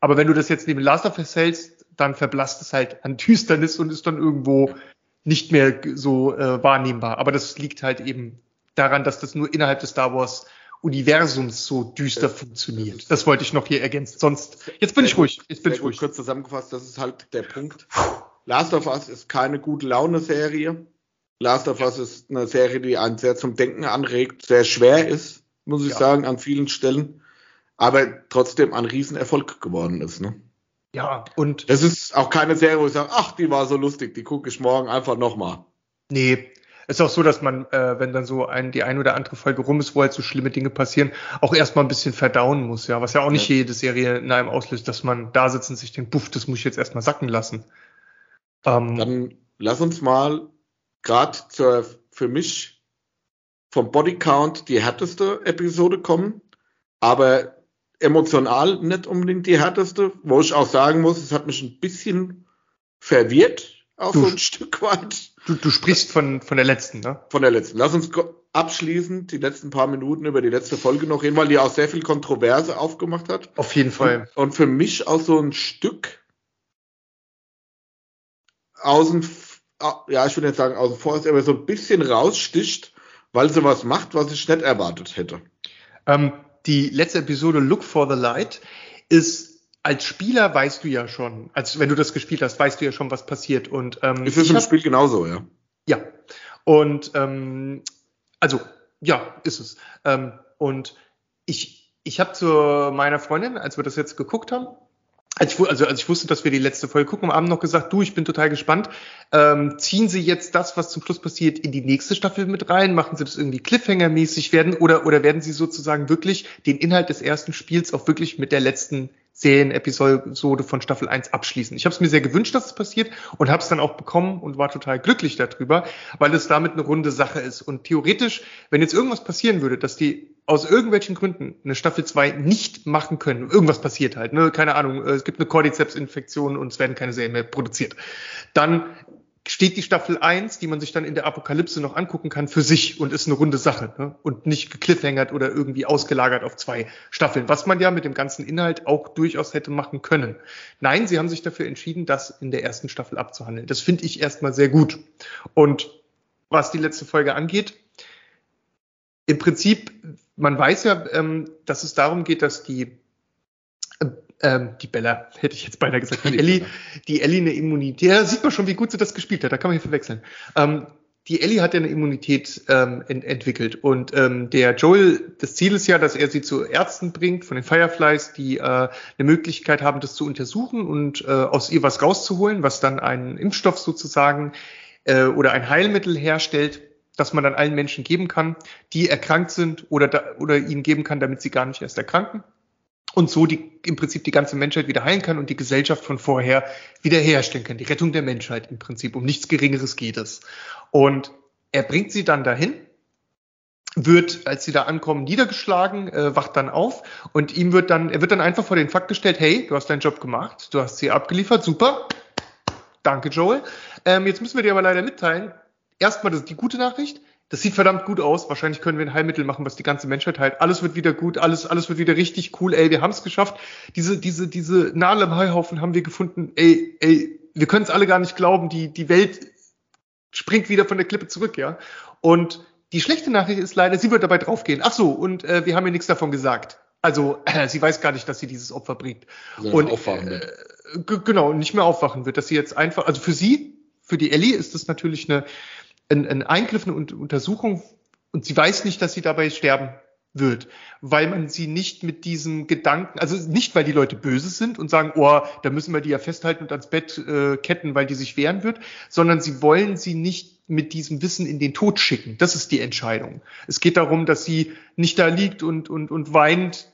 Aber wenn du das jetzt neben Last of Us hältst, dann verblasst es halt an Düsternis und ist dann irgendwo nicht mehr so äh, wahrnehmbar. Aber das liegt halt eben daran, dass das nur innerhalb des Star Wars Universums so düster das, funktioniert. Das, das, wollte ich noch hier ergänzen. Sonst, jetzt bin ich ruhig. Jetzt bin ich ruhig. Kurz zusammengefasst, das ist halt der Punkt. Last of Us ist keine gute Laune-Serie. Last of Us ist eine Serie, die einen sehr zum Denken anregt, sehr schwer ist, muss ich ja. sagen, an vielen Stellen, aber trotzdem ein Riesenerfolg geworden ist. Ne? Ja, und. Das ist auch keine Serie, wo ich sage, ach, die war so lustig, die gucke ich morgen einfach nochmal. Nee, ist auch so, dass man, äh, wenn dann so ein, die ein oder andere Folge rum ist, wo halt so schlimme Dinge passieren, auch erstmal ein bisschen verdauen muss, ja. Was ja auch nicht ja. jede Serie in einem auslöst, dass man da sitzt und sich denkt, buff, das muss ich jetzt erstmal sacken lassen. Ähm, dann lass uns mal gerade zur für mich vom Bodycount die härteste Episode kommen, aber emotional nicht unbedingt die härteste, wo ich auch sagen muss, es hat mich ein bisschen verwirrt, auch du, so ein Stück weit. Du, du sprichst von, von der letzten, ne? Von der letzten. Lass uns abschließend die letzten paar Minuten über die letzte Folge noch reden, weil die auch sehr viel Kontroverse aufgemacht hat. Auf jeden Fall. Und, und für mich auch so ein Stück außen, ja, ich würde jetzt sagen außen vor ist, aber so ein bisschen raussticht, weil sie was macht, was ich nicht erwartet hätte. Ähm, die letzte Episode Look for the Light ist als Spieler weißt du ja schon, als wenn du das gespielt hast, weißt du ja schon, was passiert. Und ähm, ist es im hab, Spiel genauso, ja? Ja. Und ähm, also ja, ist es. Ähm, und ich ich habe zu meiner Freundin, als wir das jetzt geguckt haben, ich, also als ich wusste, dass wir die letzte Folge gucken, am Abend noch gesagt, du, ich bin total gespannt. Ähm, ziehen Sie jetzt das, was zum Schluss passiert, in die nächste Staffel mit rein? Machen Sie das irgendwie Cliffhanger-mäßig werden? Oder, oder werden Sie sozusagen wirklich den Inhalt des ersten Spiels auch wirklich mit der letzten Serienepisode von Staffel 1 abschließen. Ich habe es mir sehr gewünscht, dass es passiert und habe es dann auch bekommen und war total glücklich darüber, weil es damit eine runde Sache ist. Und theoretisch, wenn jetzt irgendwas passieren würde, dass die aus irgendwelchen Gründen eine Staffel 2 nicht machen können, irgendwas passiert halt, ne, keine Ahnung, es gibt eine Cordyceps-Infektion und es werden keine Serien mehr produziert, dann steht die Staffel 1, die man sich dann in der Apokalypse noch angucken kann, für sich und ist eine runde Sache ne? und nicht gekliffhängert oder irgendwie ausgelagert auf zwei Staffeln, was man ja mit dem ganzen Inhalt auch durchaus hätte machen können. Nein, sie haben sich dafür entschieden, das in der ersten Staffel abzuhandeln. Das finde ich erstmal sehr gut. Und was die letzte Folge angeht, im Prinzip, man weiß ja, ähm, dass es darum geht, dass die ähm, die Bella, hätte ich jetzt beinahe gesagt, die Ellie, die Ellie eine Immunität, ja, sieht man schon, wie gut sie das gespielt hat, da kann man hier verwechseln. Ähm, die Ellie hat ja eine Immunität ähm, ent entwickelt und ähm, der Joel, das Ziel ist ja, dass er sie zu Ärzten bringt von den Fireflies, die äh, eine Möglichkeit haben, das zu untersuchen und äh, aus ihr was rauszuholen, was dann einen Impfstoff sozusagen äh, oder ein Heilmittel herstellt, das man dann allen Menschen geben kann, die erkrankt sind oder, da, oder ihnen geben kann, damit sie gar nicht erst erkranken und so die, im Prinzip die ganze Menschheit wieder heilen kann und die Gesellschaft von vorher wiederherstellen kann. Die Rettung der Menschheit im Prinzip. Um nichts Geringeres geht es. Und er bringt sie dann dahin, wird, als sie da ankommen, niedergeschlagen, äh, wacht dann auf und ihm wird dann, er wird dann einfach vor den Fakt gestellt, hey, du hast deinen Job gemacht, du hast sie abgeliefert, super, danke Joel. Ähm, jetzt müssen wir dir aber leider mitteilen, erstmal das die gute Nachricht, das sieht verdammt gut aus. Wahrscheinlich können wir ein Heilmittel machen, was die ganze Menschheit heilt. Alles wird wieder gut, alles, alles wird wieder richtig cool. Ey, wir haben es geschafft. Diese, diese, diese Nadel im Heuhaufen haben wir gefunden. Ey, ey, wir können es alle gar nicht glauben. Die, die Welt springt wieder von der Klippe zurück, ja. Und die schlechte Nachricht ist leider, sie wird dabei draufgehen. Ach so, und äh, wir haben ihr nichts davon gesagt. Also äh, sie weiß gar nicht, dass sie dieses Opfer bringt. Also und aufwachen äh, genau, nicht mehr aufwachen wird, dass sie jetzt einfach, also für sie, für die Ellie ist das natürlich eine ein, ein Eingriff, eine Untersuchung und sie weiß nicht, dass sie dabei sterben wird, weil man sie nicht mit diesem Gedanken, also nicht, weil die Leute böse sind und sagen, oh, da müssen wir die ja festhalten und ans Bett äh, ketten, weil die sich wehren wird, sondern sie wollen sie nicht mit diesem Wissen in den Tod schicken. Das ist die Entscheidung. Es geht darum, dass sie nicht da liegt und, und, und weint,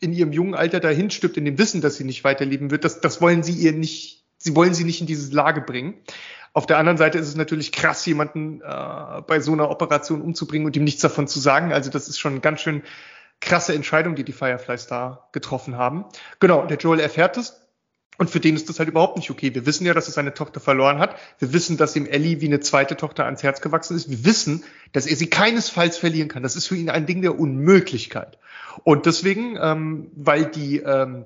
in ihrem jungen Alter dahin stirbt, in dem Wissen, dass sie nicht weiterleben wird. Das, das wollen sie ihr nicht, sie wollen sie nicht in diese Lage bringen. Auf der anderen Seite ist es natürlich krass, jemanden äh, bei so einer Operation umzubringen und ihm nichts davon zu sagen. Also das ist schon eine ganz schön krasse Entscheidung, die die Fireflies da getroffen haben. Genau, der Joel erfährt es. Und für den ist das halt überhaupt nicht okay. Wir wissen ja, dass er seine Tochter verloren hat. Wir wissen, dass ihm Ellie wie eine zweite Tochter ans Herz gewachsen ist. Wir wissen, dass er sie keinesfalls verlieren kann. Das ist für ihn ein Ding der Unmöglichkeit. Und deswegen, ähm, weil die ähm,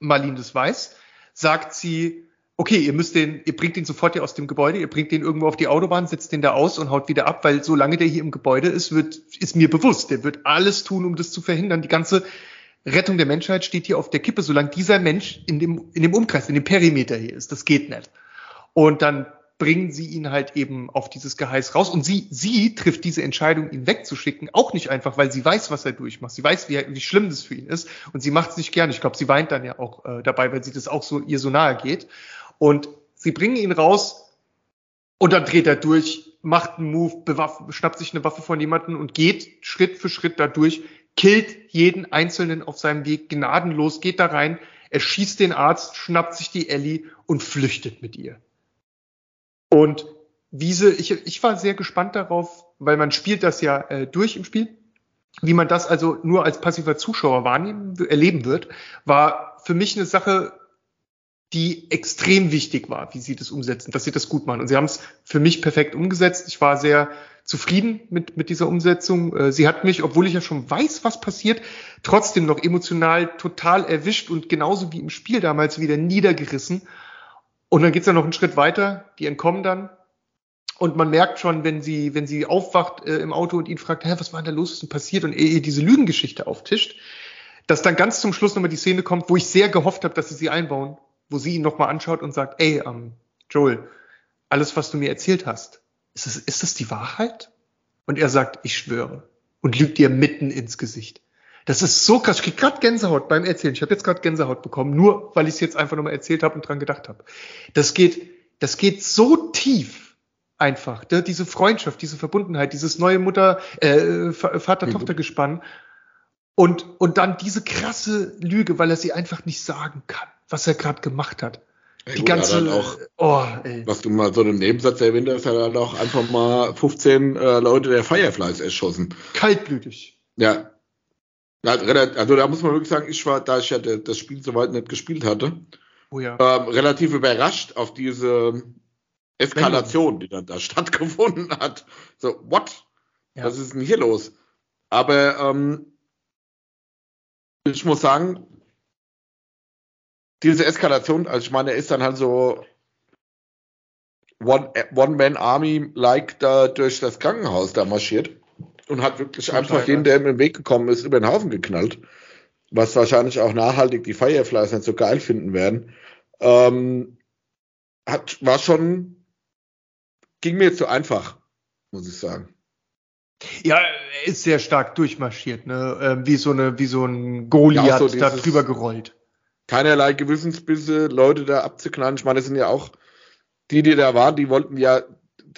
Marlene das weiß, sagt sie, okay, ihr müsst den, ihr bringt ihn sofort hier aus dem Gebäude, ihr bringt den irgendwo auf die Autobahn, setzt den da aus und haut wieder ab, weil solange der hier im Gebäude ist, wird, ist mir bewusst, der wird alles tun, um das zu verhindern. Die ganze Rettung der Menschheit steht hier auf der Kippe, solange dieser Mensch in dem, in dem Umkreis, in dem Perimeter hier ist. Das geht nicht. Und dann bringen sie ihn halt eben auf dieses Geheiß raus. Und sie, sie trifft diese Entscheidung, ihn wegzuschicken, auch nicht einfach, weil sie weiß, was er durchmacht. Sie weiß, wie, wie schlimm das für ihn ist. Und sie macht es nicht gern. Ich glaube, sie weint dann ja auch äh, dabei, weil sie das auch so ihr so nahe geht. Und sie bringen ihn raus und dann dreht er durch, macht einen Move, schnappt sich eine Waffe von jemanden und geht Schritt für Schritt dadurch, killt jeden Einzelnen auf seinem Weg gnadenlos, geht da rein, er schießt den Arzt, schnappt sich die Ellie und flüchtet mit ihr. Und Wiese, ich, ich war sehr gespannt darauf, weil man spielt das ja äh, durch im Spiel. Wie man das also nur als passiver Zuschauer wahrnehmen, erleben wird, war für mich eine Sache, die extrem wichtig war, wie sie das umsetzen, dass sie das gut machen. Und sie haben es für mich perfekt umgesetzt. Ich war sehr zufrieden mit, mit dieser Umsetzung. Äh, sie hat mich, obwohl ich ja schon weiß, was passiert, trotzdem noch emotional total erwischt und genauso wie im Spiel damals wieder niedergerissen. Und dann geht's ja noch einen Schritt weiter, die entkommen dann. Und man merkt schon, wenn sie, wenn sie aufwacht äh, im Auto und ihn fragt, hä, was war denn da los, was ist denn passiert? Und ihr diese Lügengeschichte auftischt, dass dann ganz zum Schluss nochmal die Szene kommt, wo ich sehr gehofft habe, dass sie sie einbauen, wo sie ihn nochmal anschaut und sagt, ey, ähm, Joel, alles, was du mir erzählt hast, ist das, ist das die Wahrheit? Und er sagt, ich schwöre. Und lügt ihr mitten ins Gesicht. Das ist so krass. Ich krieg gerade Gänsehaut beim Erzählen. Ich habe jetzt gerade Gänsehaut bekommen, nur weil ich es jetzt einfach nochmal erzählt habe und dran gedacht habe. Das geht, das geht so tief einfach. Ne? Diese Freundschaft, diese Verbundenheit, dieses neue Mutter, äh, Vater-Tochter-Gespann. Und, und dann diese krasse Lüge, weil er sie einfach nicht sagen kann, was er gerade gemacht hat. Ey, die ganze, auch, oh, ey. was du mal so einen Nebensatz erwähnt hast, hat er auch einfach mal 15 äh, Leute der Fireflies erschossen. Kaltblütig. Ja, also da muss man wirklich sagen, ich war, da ich ja das Spiel soweit nicht gespielt hatte, oh ja. ähm, relativ überrascht auf diese Eskalation, die dann da stattgefunden hat. So, what? Ja. Was ist denn hier los? Aber ähm, ich muss sagen, diese Eskalation, also ich meine, er ist dann halt so One-Man-Army-like da durch das Krankenhaus da marschiert und hat wirklich Total, einfach jeden, der ihm im Weg gekommen ist, über den Haufen geknallt. Was wahrscheinlich auch nachhaltig die Fireflies nicht so geil finden werden. Ähm, hat, war schon, ging mir zu einfach, muss ich sagen. Ja, er ist sehr stark durchmarschiert, ne? Ähm, wie so eine, wie so ein Goliath ja, so da drüber gerollt. Keinerlei Gewissensbisse, Leute da abzuknallen. Ich meine, das sind ja auch die, die da waren, die wollten ja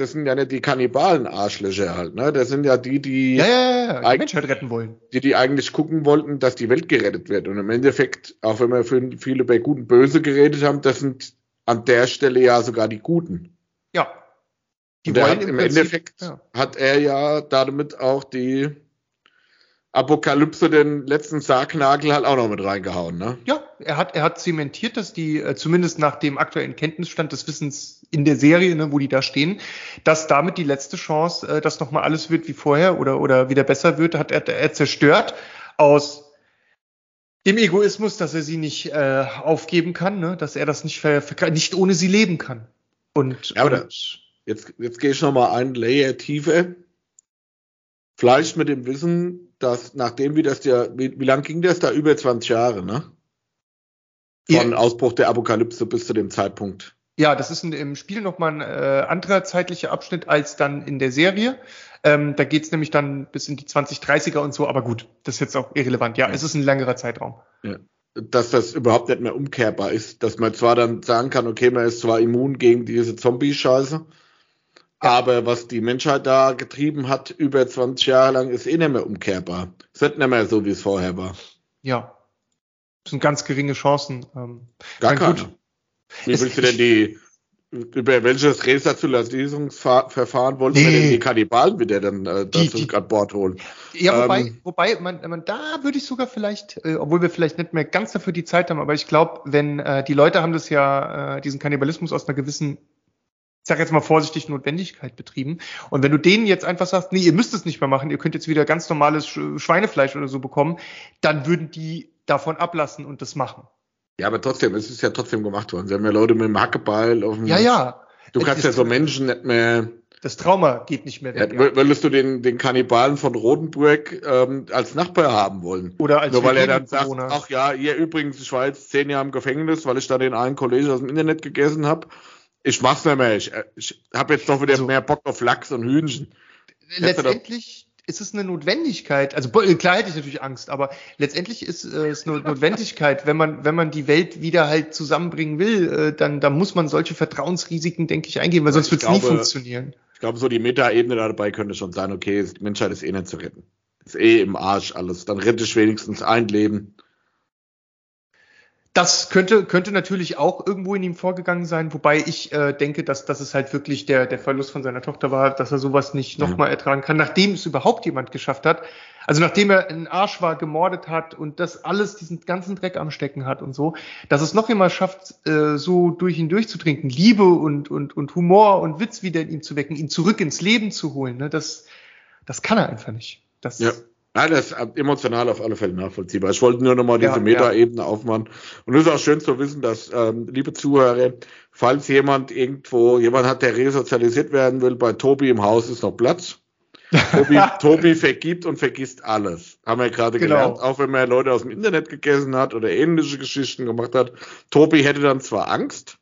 das sind ja nicht die Kannibalen-Arschlöcher halt, ne? Das sind ja die, die, ja, ja, ja, die Menschheit retten wollen. Die, die eigentlich gucken wollten, dass die Welt gerettet wird. Und im Endeffekt, auch wenn wir viele bei Gut und Böse geredet haben, das sind an der Stelle ja sogar die Guten. Ja. Die wollen hat, im, im Prinzip, Endeffekt ja. hat er ja damit auch die Apokalypse den letzten Sargnagel halt auch noch mit reingehauen, ne? Ja, er hat, er hat zementiert, dass die, äh, zumindest nach dem aktuellen Kenntnisstand des Wissens in der Serie, ne, wo die da stehen, dass damit die letzte Chance, äh, dass nochmal alles wird wie vorher oder, oder wieder besser wird, hat er, er zerstört aus dem Egoismus, dass er sie nicht äh, aufgeben kann, ne? dass er das nicht, ver, nicht ohne sie leben kann. Und, ja, aber und, jetzt, jetzt gehe ich nochmal einen Layer tiefer. Vielleicht mit dem Wissen, dass nachdem wie das ja, wie, wie lang ging das da? Über 20 Jahre, ne? Von ja. Ausbruch der Apokalypse bis zu dem Zeitpunkt. Ja, das ist in, im Spiel nochmal ein äh, anderer zeitlicher Abschnitt als dann in der Serie. Ähm, da geht's nämlich dann bis in die 2030er und so, aber gut, das ist jetzt auch irrelevant. Ja, ja. es ist ein längerer Zeitraum. Ja. Dass das überhaupt nicht mehr umkehrbar ist, dass man zwar dann sagen kann, okay, man ist zwar immun gegen diese Zombie-Scheiße, aber was die Menschheit da getrieben hat, über 20 Jahre lang, ist eh nicht mehr umkehrbar. Es wird nicht mehr so, wie es vorher war. Ja. Das sind ganz geringe Chancen. Ähm, Gar keine. Gut. Wie willst du denn die, über welches Restatulationsverfahren wollen nee. wir denn die Kannibalen wieder dann äh, dazu an Bord holen? Ja, wobei, ähm, wobei man, man, da würde ich sogar vielleicht, äh, obwohl wir vielleicht nicht mehr ganz dafür die Zeit haben, aber ich glaube, wenn äh, die Leute haben das ja, äh, diesen Kannibalismus aus einer gewissen sage jetzt mal vorsichtig, Notwendigkeit betrieben. Und wenn du denen jetzt einfach sagst, nee, ihr müsst es nicht mehr machen, ihr könnt jetzt wieder ganz normales Schweinefleisch oder so bekommen, dann würden die davon ablassen und das machen. Ja, aber trotzdem, es ist ja trotzdem gemacht worden. Sie haben ja Leute mit dem Hackebeil auf dem. Ja, ja. Du kannst ja so Menschen nicht mehr. Das Trauma geht nicht mehr weg. Ja, würdest du den, den Kannibalen von Rodenburg ähm, als Nachbar haben wollen? Oder als Nur weil er dann sagt, ach ja, ihr übrigens, ich war jetzt zehn Jahre im Gefängnis, weil ich da den einen Kollegen aus dem Internet gegessen habe. Ich mach's nicht mehr. Ich, ich habe jetzt doch wieder also, mehr Bock auf Lachs und Hühnchen. Letztendlich ist es eine Notwendigkeit. Also klar hätte ich natürlich Angst, aber letztendlich ist äh, es eine Notwendigkeit, wenn man wenn man die Welt wieder halt zusammenbringen will, äh, dann dann muss man solche Vertrauensrisiken, denke ich, eingehen, weil sonst wird es nie funktionieren. Ich glaube, so die Metaebene dabei könnte schon sein, okay, die Menschheit ist eh nicht zu retten. Ist eh im Arsch alles. Dann rette ich wenigstens ein Leben. Das könnte, könnte natürlich auch irgendwo in ihm vorgegangen sein, wobei ich äh, denke, dass, dass es halt wirklich der, der Verlust von seiner Tochter war, dass er sowas nicht nochmal mhm. ertragen kann, nachdem es überhaupt jemand geschafft hat. Also nachdem er ein Arsch war, gemordet hat und das alles, diesen ganzen Dreck am Stecken hat und so, dass es noch jemand schafft, äh, so durch ihn durchzutrinken, Liebe und, und, und Humor und Witz wieder in ihm zu wecken, ihn zurück ins Leben zu holen, ne, das, das kann er einfach nicht. Das, ja. Ja, das ist emotional auf alle Fälle nachvollziehbar. Ich wollte nur nochmal diese ja, Meta-Ebene ja. aufmachen. Und es ist auch schön zu wissen, dass, ähm, liebe Zuhörer, falls jemand irgendwo, jemand hat, der resozialisiert werden will, bei Tobi im Haus ist noch Platz. Tobi, Tobi vergibt und vergisst alles. Haben wir gerade genau. gelernt. Auch wenn man Leute aus dem Internet gegessen hat oder ähnliche Geschichten gemacht hat. Tobi hätte dann zwar Angst,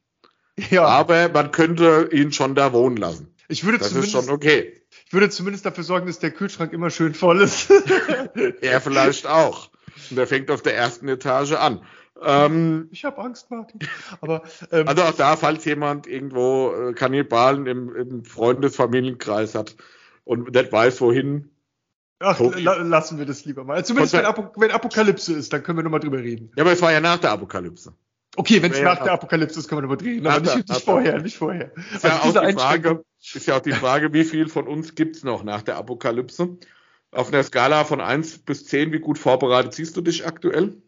ja. aber man könnte ihn schon da wohnen lassen. Ich würde das ist schon okay. Ich würde zumindest dafür sorgen, dass der Kühlschrank immer schön voll ist. er vielleicht auch. Und der fängt auf der ersten Etage an. Ähm, ich habe Angst, Martin. Aber, ähm, also auch da, falls jemand irgendwo äh, Kannibalen im, im Freundesfamilienkreis hat und nicht weiß, wohin. Ach, la lassen wir das lieber mal. Zumindest wenn, Apo wenn Apokalypse ist, dann können wir nochmal drüber reden. Ja, aber es war ja nach der Apokalypse. Okay, wenn es nach der Apokalypse ist, können wir darüber reden, aber nicht, nicht vorher, nicht vorher. Ist ja, also auch die Frage, ist ja auch die Frage, wie viel von uns gibt's noch nach der Apokalypse? Auf einer Skala von 1 bis 10, wie gut vorbereitet siehst du dich aktuell?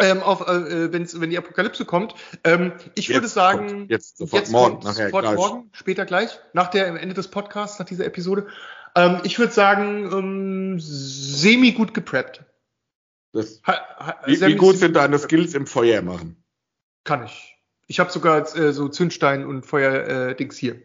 Ähm, auf, äh, wenn's, wenn die Apokalypse kommt. Ähm, ich jetzt würde sagen, kommt, jetzt sofort jetzt morgen, nachher sofort gleich. morgen, später gleich, nach der Ende des Podcasts, nach dieser Episode. Ähm, ich würde sagen, ähm, semi gut gepreppt. Das, ha, ha, wie, wie gut sind deine Skills im Feuer machen? Kann ich. Ich habe sogar äh, so Zündstein und Feuerdings äh, hier.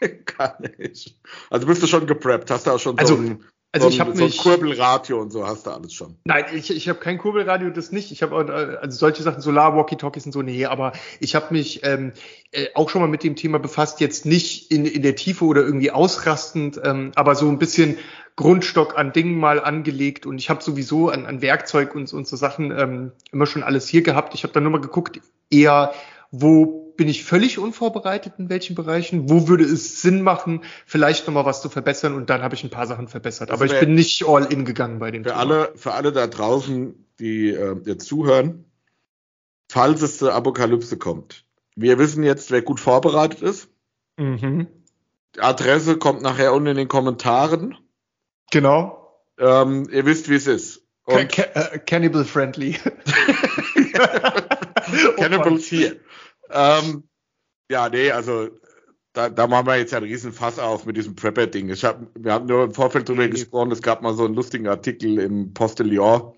Kann ich. Also bist du schon gepreppt, hast du auch schon also, so ein, also ich habe so ein Kurbelradio und so hast du alles schon. Nein, ich, ich habe kein Kurbelradio, das nicht. Ich habe also solche Sachen, Solar-Walkie-Talkies und so, nee, aber ich habe mich ähm, äh, auch schon mal mit dem Thema befasst, jetzt nicht in, in der Tiefe oder irgendwie ausrastend, ähm, aber so ein bisschen Grundstock an Dingen mal angelegt und ich habe sowieso an, an Werkzeug und, und so Sachen ähm, immer schon alles hier gehabt. Ich habe dann nur mal geguckt, eher wo bin ich völlig unvorbereitet in welchen Bereichen, wo würde es Sinn machen, vielleicht nochmal was zu verbessern und dann habe ich ein paar Sachen verbessert. Also Aber ich bin nicht all in gegangen bei dem für Thema. Alle, für alle da draußen, die äh, jetzt zuhören, falls es zur Apokalypse kommt. Wir wissen jetzt, wer gut vorbereitet ist. Mhm. Die Adresse kommt nachher unten in den Kommentaren. Genau. Ähm, ihr wisst, wie es ist. Und Ca Ca uh, Cannibal friendly. Cannibals hier. Ähm, ja, nee, also da, da machen wir jetzt ja einen riesen Fass auf mit diesem Prepper-Ding. Hab, wir haben nur im Vorfeld drüber gesprochen, es gab mal so einen lustigen Artikel im Postillon,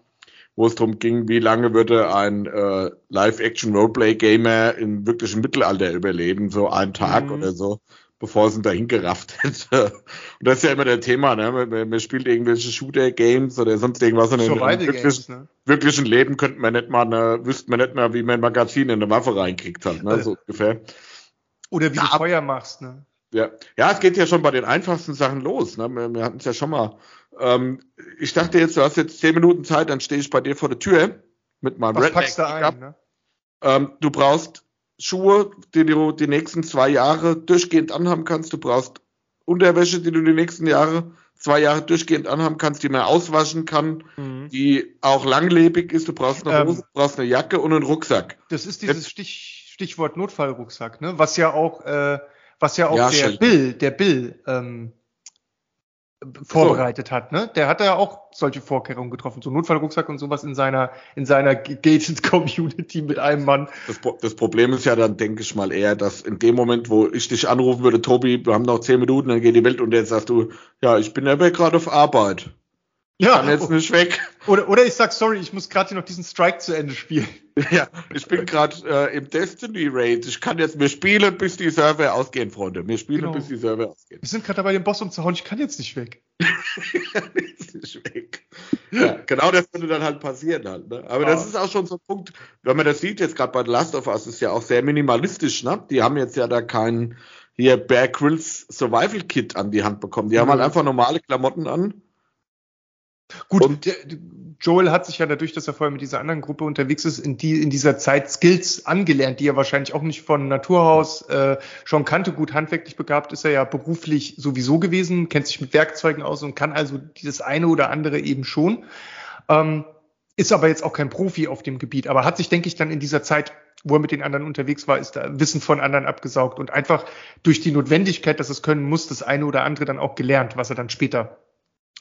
wo es darum ging, wie lange würde ein äh, Live-Action-Roleplay-Gamer im wirklichen Mittelalter überleben, so einen Tag mhm. oder so bevor es ihn dahin gerafft hätte. Und das ist ja immer der Thema, ne? Man, man spielt irgendwelche Shooter-Games oder sonst irgendwas und im wirklichen, ne? wirklichen Leben könnte man nicht mal, ne, wüsste man nicht mal, wie man ein Magazin in eine Waffe reinkriegt hat, ne? So ungefähr. Oder wie ja, du Feuer machst, ne? Ja. ja, es geht ja schon bei den einfachsten Sachen los. Ne? Wir, wir hatten es ja schon mal. Ähm, ich dachte jetzt, du hast jetzt zehn Minuten Zeit, dann stehe ich bei dir vor der Tür mit meinem Was packst du ein, ne? ähm, Du brauchst Schuhe, die du die nächsten zwei Jahre durchgehend anhaben kannst. Du brauchst Unterwäsche, die du die nächsten Jahre, zwei Jahre durchgehend anhaben kannst, die man auswaschen kann, mhm. die auch langlebig ist. Du brauchst eine Hose, ähm, du brauchst eine Jacke und einen Rucksack. Das ist dieses Stich, Stichwort Notfallrucksack, ne? Was ja auch, äh, was ja auch ja, der Bill, der Bill ähm, vorbereitet so. hat, ne? Der hat ja auch solche Vorkehrungen getroffen, so Notfallrucksack und sowas in seiner in seiner gated Community mit einem Mann. Das, das, Problem ist ja dann, denke ich mal eher, dass in dem Moment, wo ich dich anrufen würde, Tobi, wir haben noch zehn Minuten, dann geht die Welt und jetzt sagst du, ja, ich bin aber gerade auf Arbeit. Ja. Kann jetzt nicht weg. Oder, oder ich sag, sorry, ich muss gerade noch diesen Strike zu Ende spielen. Ja, ich bin gerade äh, im Destiny Raid. Ich kann jetzt, wir spielen, bis die Server ausgehen, Freunde. Wir spielen, genau. bis die Server ausgehen. Wir sind gerade dabei, den Boss umzuhauen. Ich kann jetzt nicht weg. jetzt nicht weg. Ja, genau das würde dann halt passieren halt. Ne? Aber ja. das ist auch schon so ein Punkt, wenn man das sieht, jetzt gerade bei The Last of Us, ist ja auch sehr minimalistisch. Ne? Die haben jetzt ja da kein hier Bear Grylls Survival Kit an die Hand bekommen. Die mhm. haben halt einfach normale Klamotten an Gut, und Joel hat sich ja dadurch, dass er vorher mit dieser anderen Gruppe unterwegs ist, in, die, in dieser Zeit Skills angelernt, die er wahrscheinlich auch nicht von Naturhaus äh, schon kannte. Gut, handwerklich begabt ist er ja beruflich sowieso gewesen, kennt sich mit Werkzeugen aus und kann also dieses eine oder andere eben schon. Ähm, ist aber jetzt auch kein Profi auf dem Gebiet, aber hat sich, denke ich, dann in dieser Zeit, wo er mit den anderen unterwegs war, ist da Wissen von anderen abgesaugt und einfach durch die Notwendigkeit, dass es können muss, das eine oder andere dann auch gelernt, was er dann später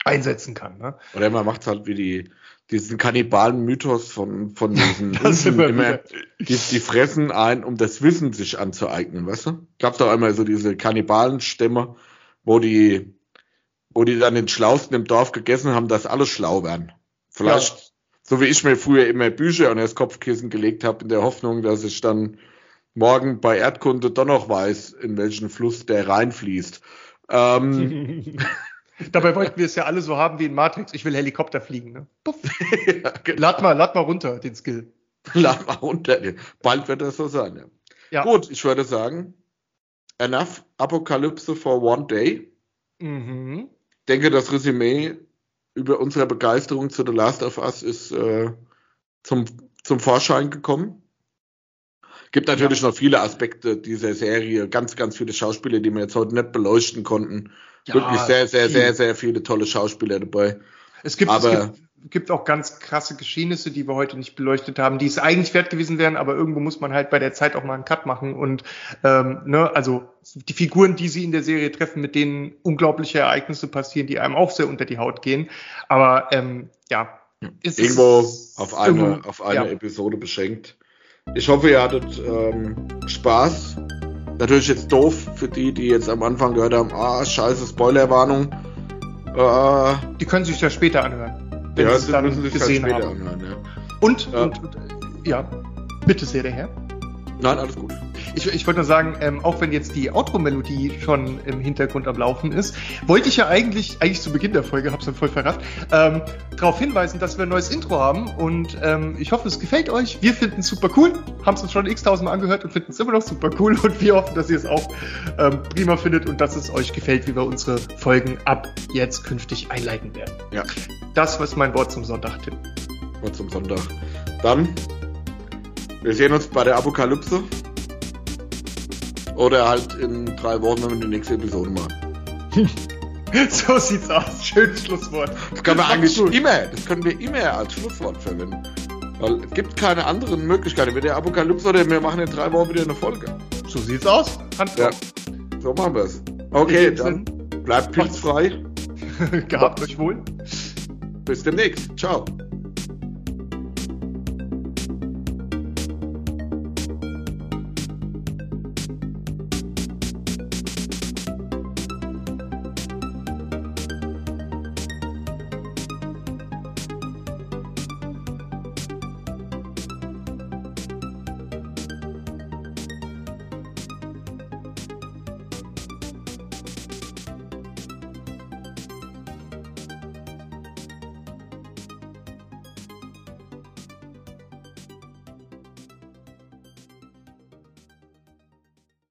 einsetzen kann. Ne? Oder man macht halt wie die, diesen Kannibalen-Mythos von, von diesen immer, immer die, die fressen ein, um das Wissen sich anzueignen, weißt du? Gab doch einmal so diese Kannibalenstämme, wo die, wo die dann den Schlausten im Dorf gegessen haben, dass alle schlau werden. Vielleicht, ja. so wie ich mir früher immer Bücher und das Kopfkissen gelegt habe, in der Hoffnung, dass ich dann morgen bei Erdkunde doch noch weiß, in welchen Fluss der reinfließt. Ähm, Dabei wollten wir es ja alle so haben wie in Matrix. Ich will Helikopter fliegen. Ne? Puff. ja, genau. lad, mal, lad mal runter, den Skill. Lad mal runter. Bald wird das so sein. Ja. ja. Gut, ich würde sagen, enough Apokalypse for one day. Mhm. denke, das Resümee über unsere Begeisterung zu The Last of Us ist äh, zum, zum Vorschein gekommen. Gibt natürlich ja. noch viele Aspekte dieser Serie, ganz, ganz viele Schauspieler, die wir jetzt heute nicht beleuchten konnten. Ja, Wirklich sehr, sehr, sehr, sehr viele tolle Schauspieler dabei. Es gibt, aber, es gibt, gibt, auch ganz krasse Geschehnisse, die wir heute nicht beleuchtet haben, die es eigentlich wert gewesen wären, aber irgendwo muss man halt bei der Zeit auch mal einen Cut machen. Und ähm, ne, also die Figuren, die sie in der Serie treffen, mit denen unglaubliche Ereignisse passieren, die einem auch sehr unter die Haut gehen. Aber ähm, ja, ist irgendwo es, auf eine, irgendwo, auf eine ja. Episode beschränkt. Ich hoffe, ihr hattet ähm, Spaß Natürlich jetzt doof für die, die jetzt am Anfang gehört haben, ah, scheiße, Spoilerwarnung. Äh, die können sich ja später anhören. Wenn ja, sie es dann müssen sich gesehen später haben. anhören, ja. Und, ja. und, und, ja, bitte sehr, der Herr. Nein, alles gut. Ich, ich wollte nur sagen, ähm, auch wenn jetzt die Outro-Melodie schon im Hintergrund am Laufen ist, wollte ich ja eigentlich, eigentlich zu Beginn der Folge, hab's dann voll verrafft, ähm, darauf hinweisen, dass wir ein neues Intro haben und ähm, ich hoffe, es gefällt euch. Wir finden es super cool, haben es uns schon x-tausend Mal angehört und finden es immer noch super cool und wir hoffen, dass ihr es auch ähm, prima findet und dass es euch gefällt, wie wir unsere Folgen ab jetzt künftig einleiten werden. Ja. Das war mein Wort zum Sonntag, Tim. Wort zum Sonntag. Dann, wir sehen uns bei der Apokalypse. Oder halt in drei Wochen, wenn wir die nächste Episode machen. so sieht's aus. Schönes Schlusswort. Das können wir eigentlich gut. immer, das können wir immer als Schlusswort verwenden. Weil es gibt keine anderen Möglichkeiten. Mit der Apokalypse oder wir machen in drei Wochen wieder eine Folge. So sieht's aus. Hand ja. So machen wir es. Okay, dann bleibt pilzfrei. Gehabt euch wohl. Bis demnächst. Ciao.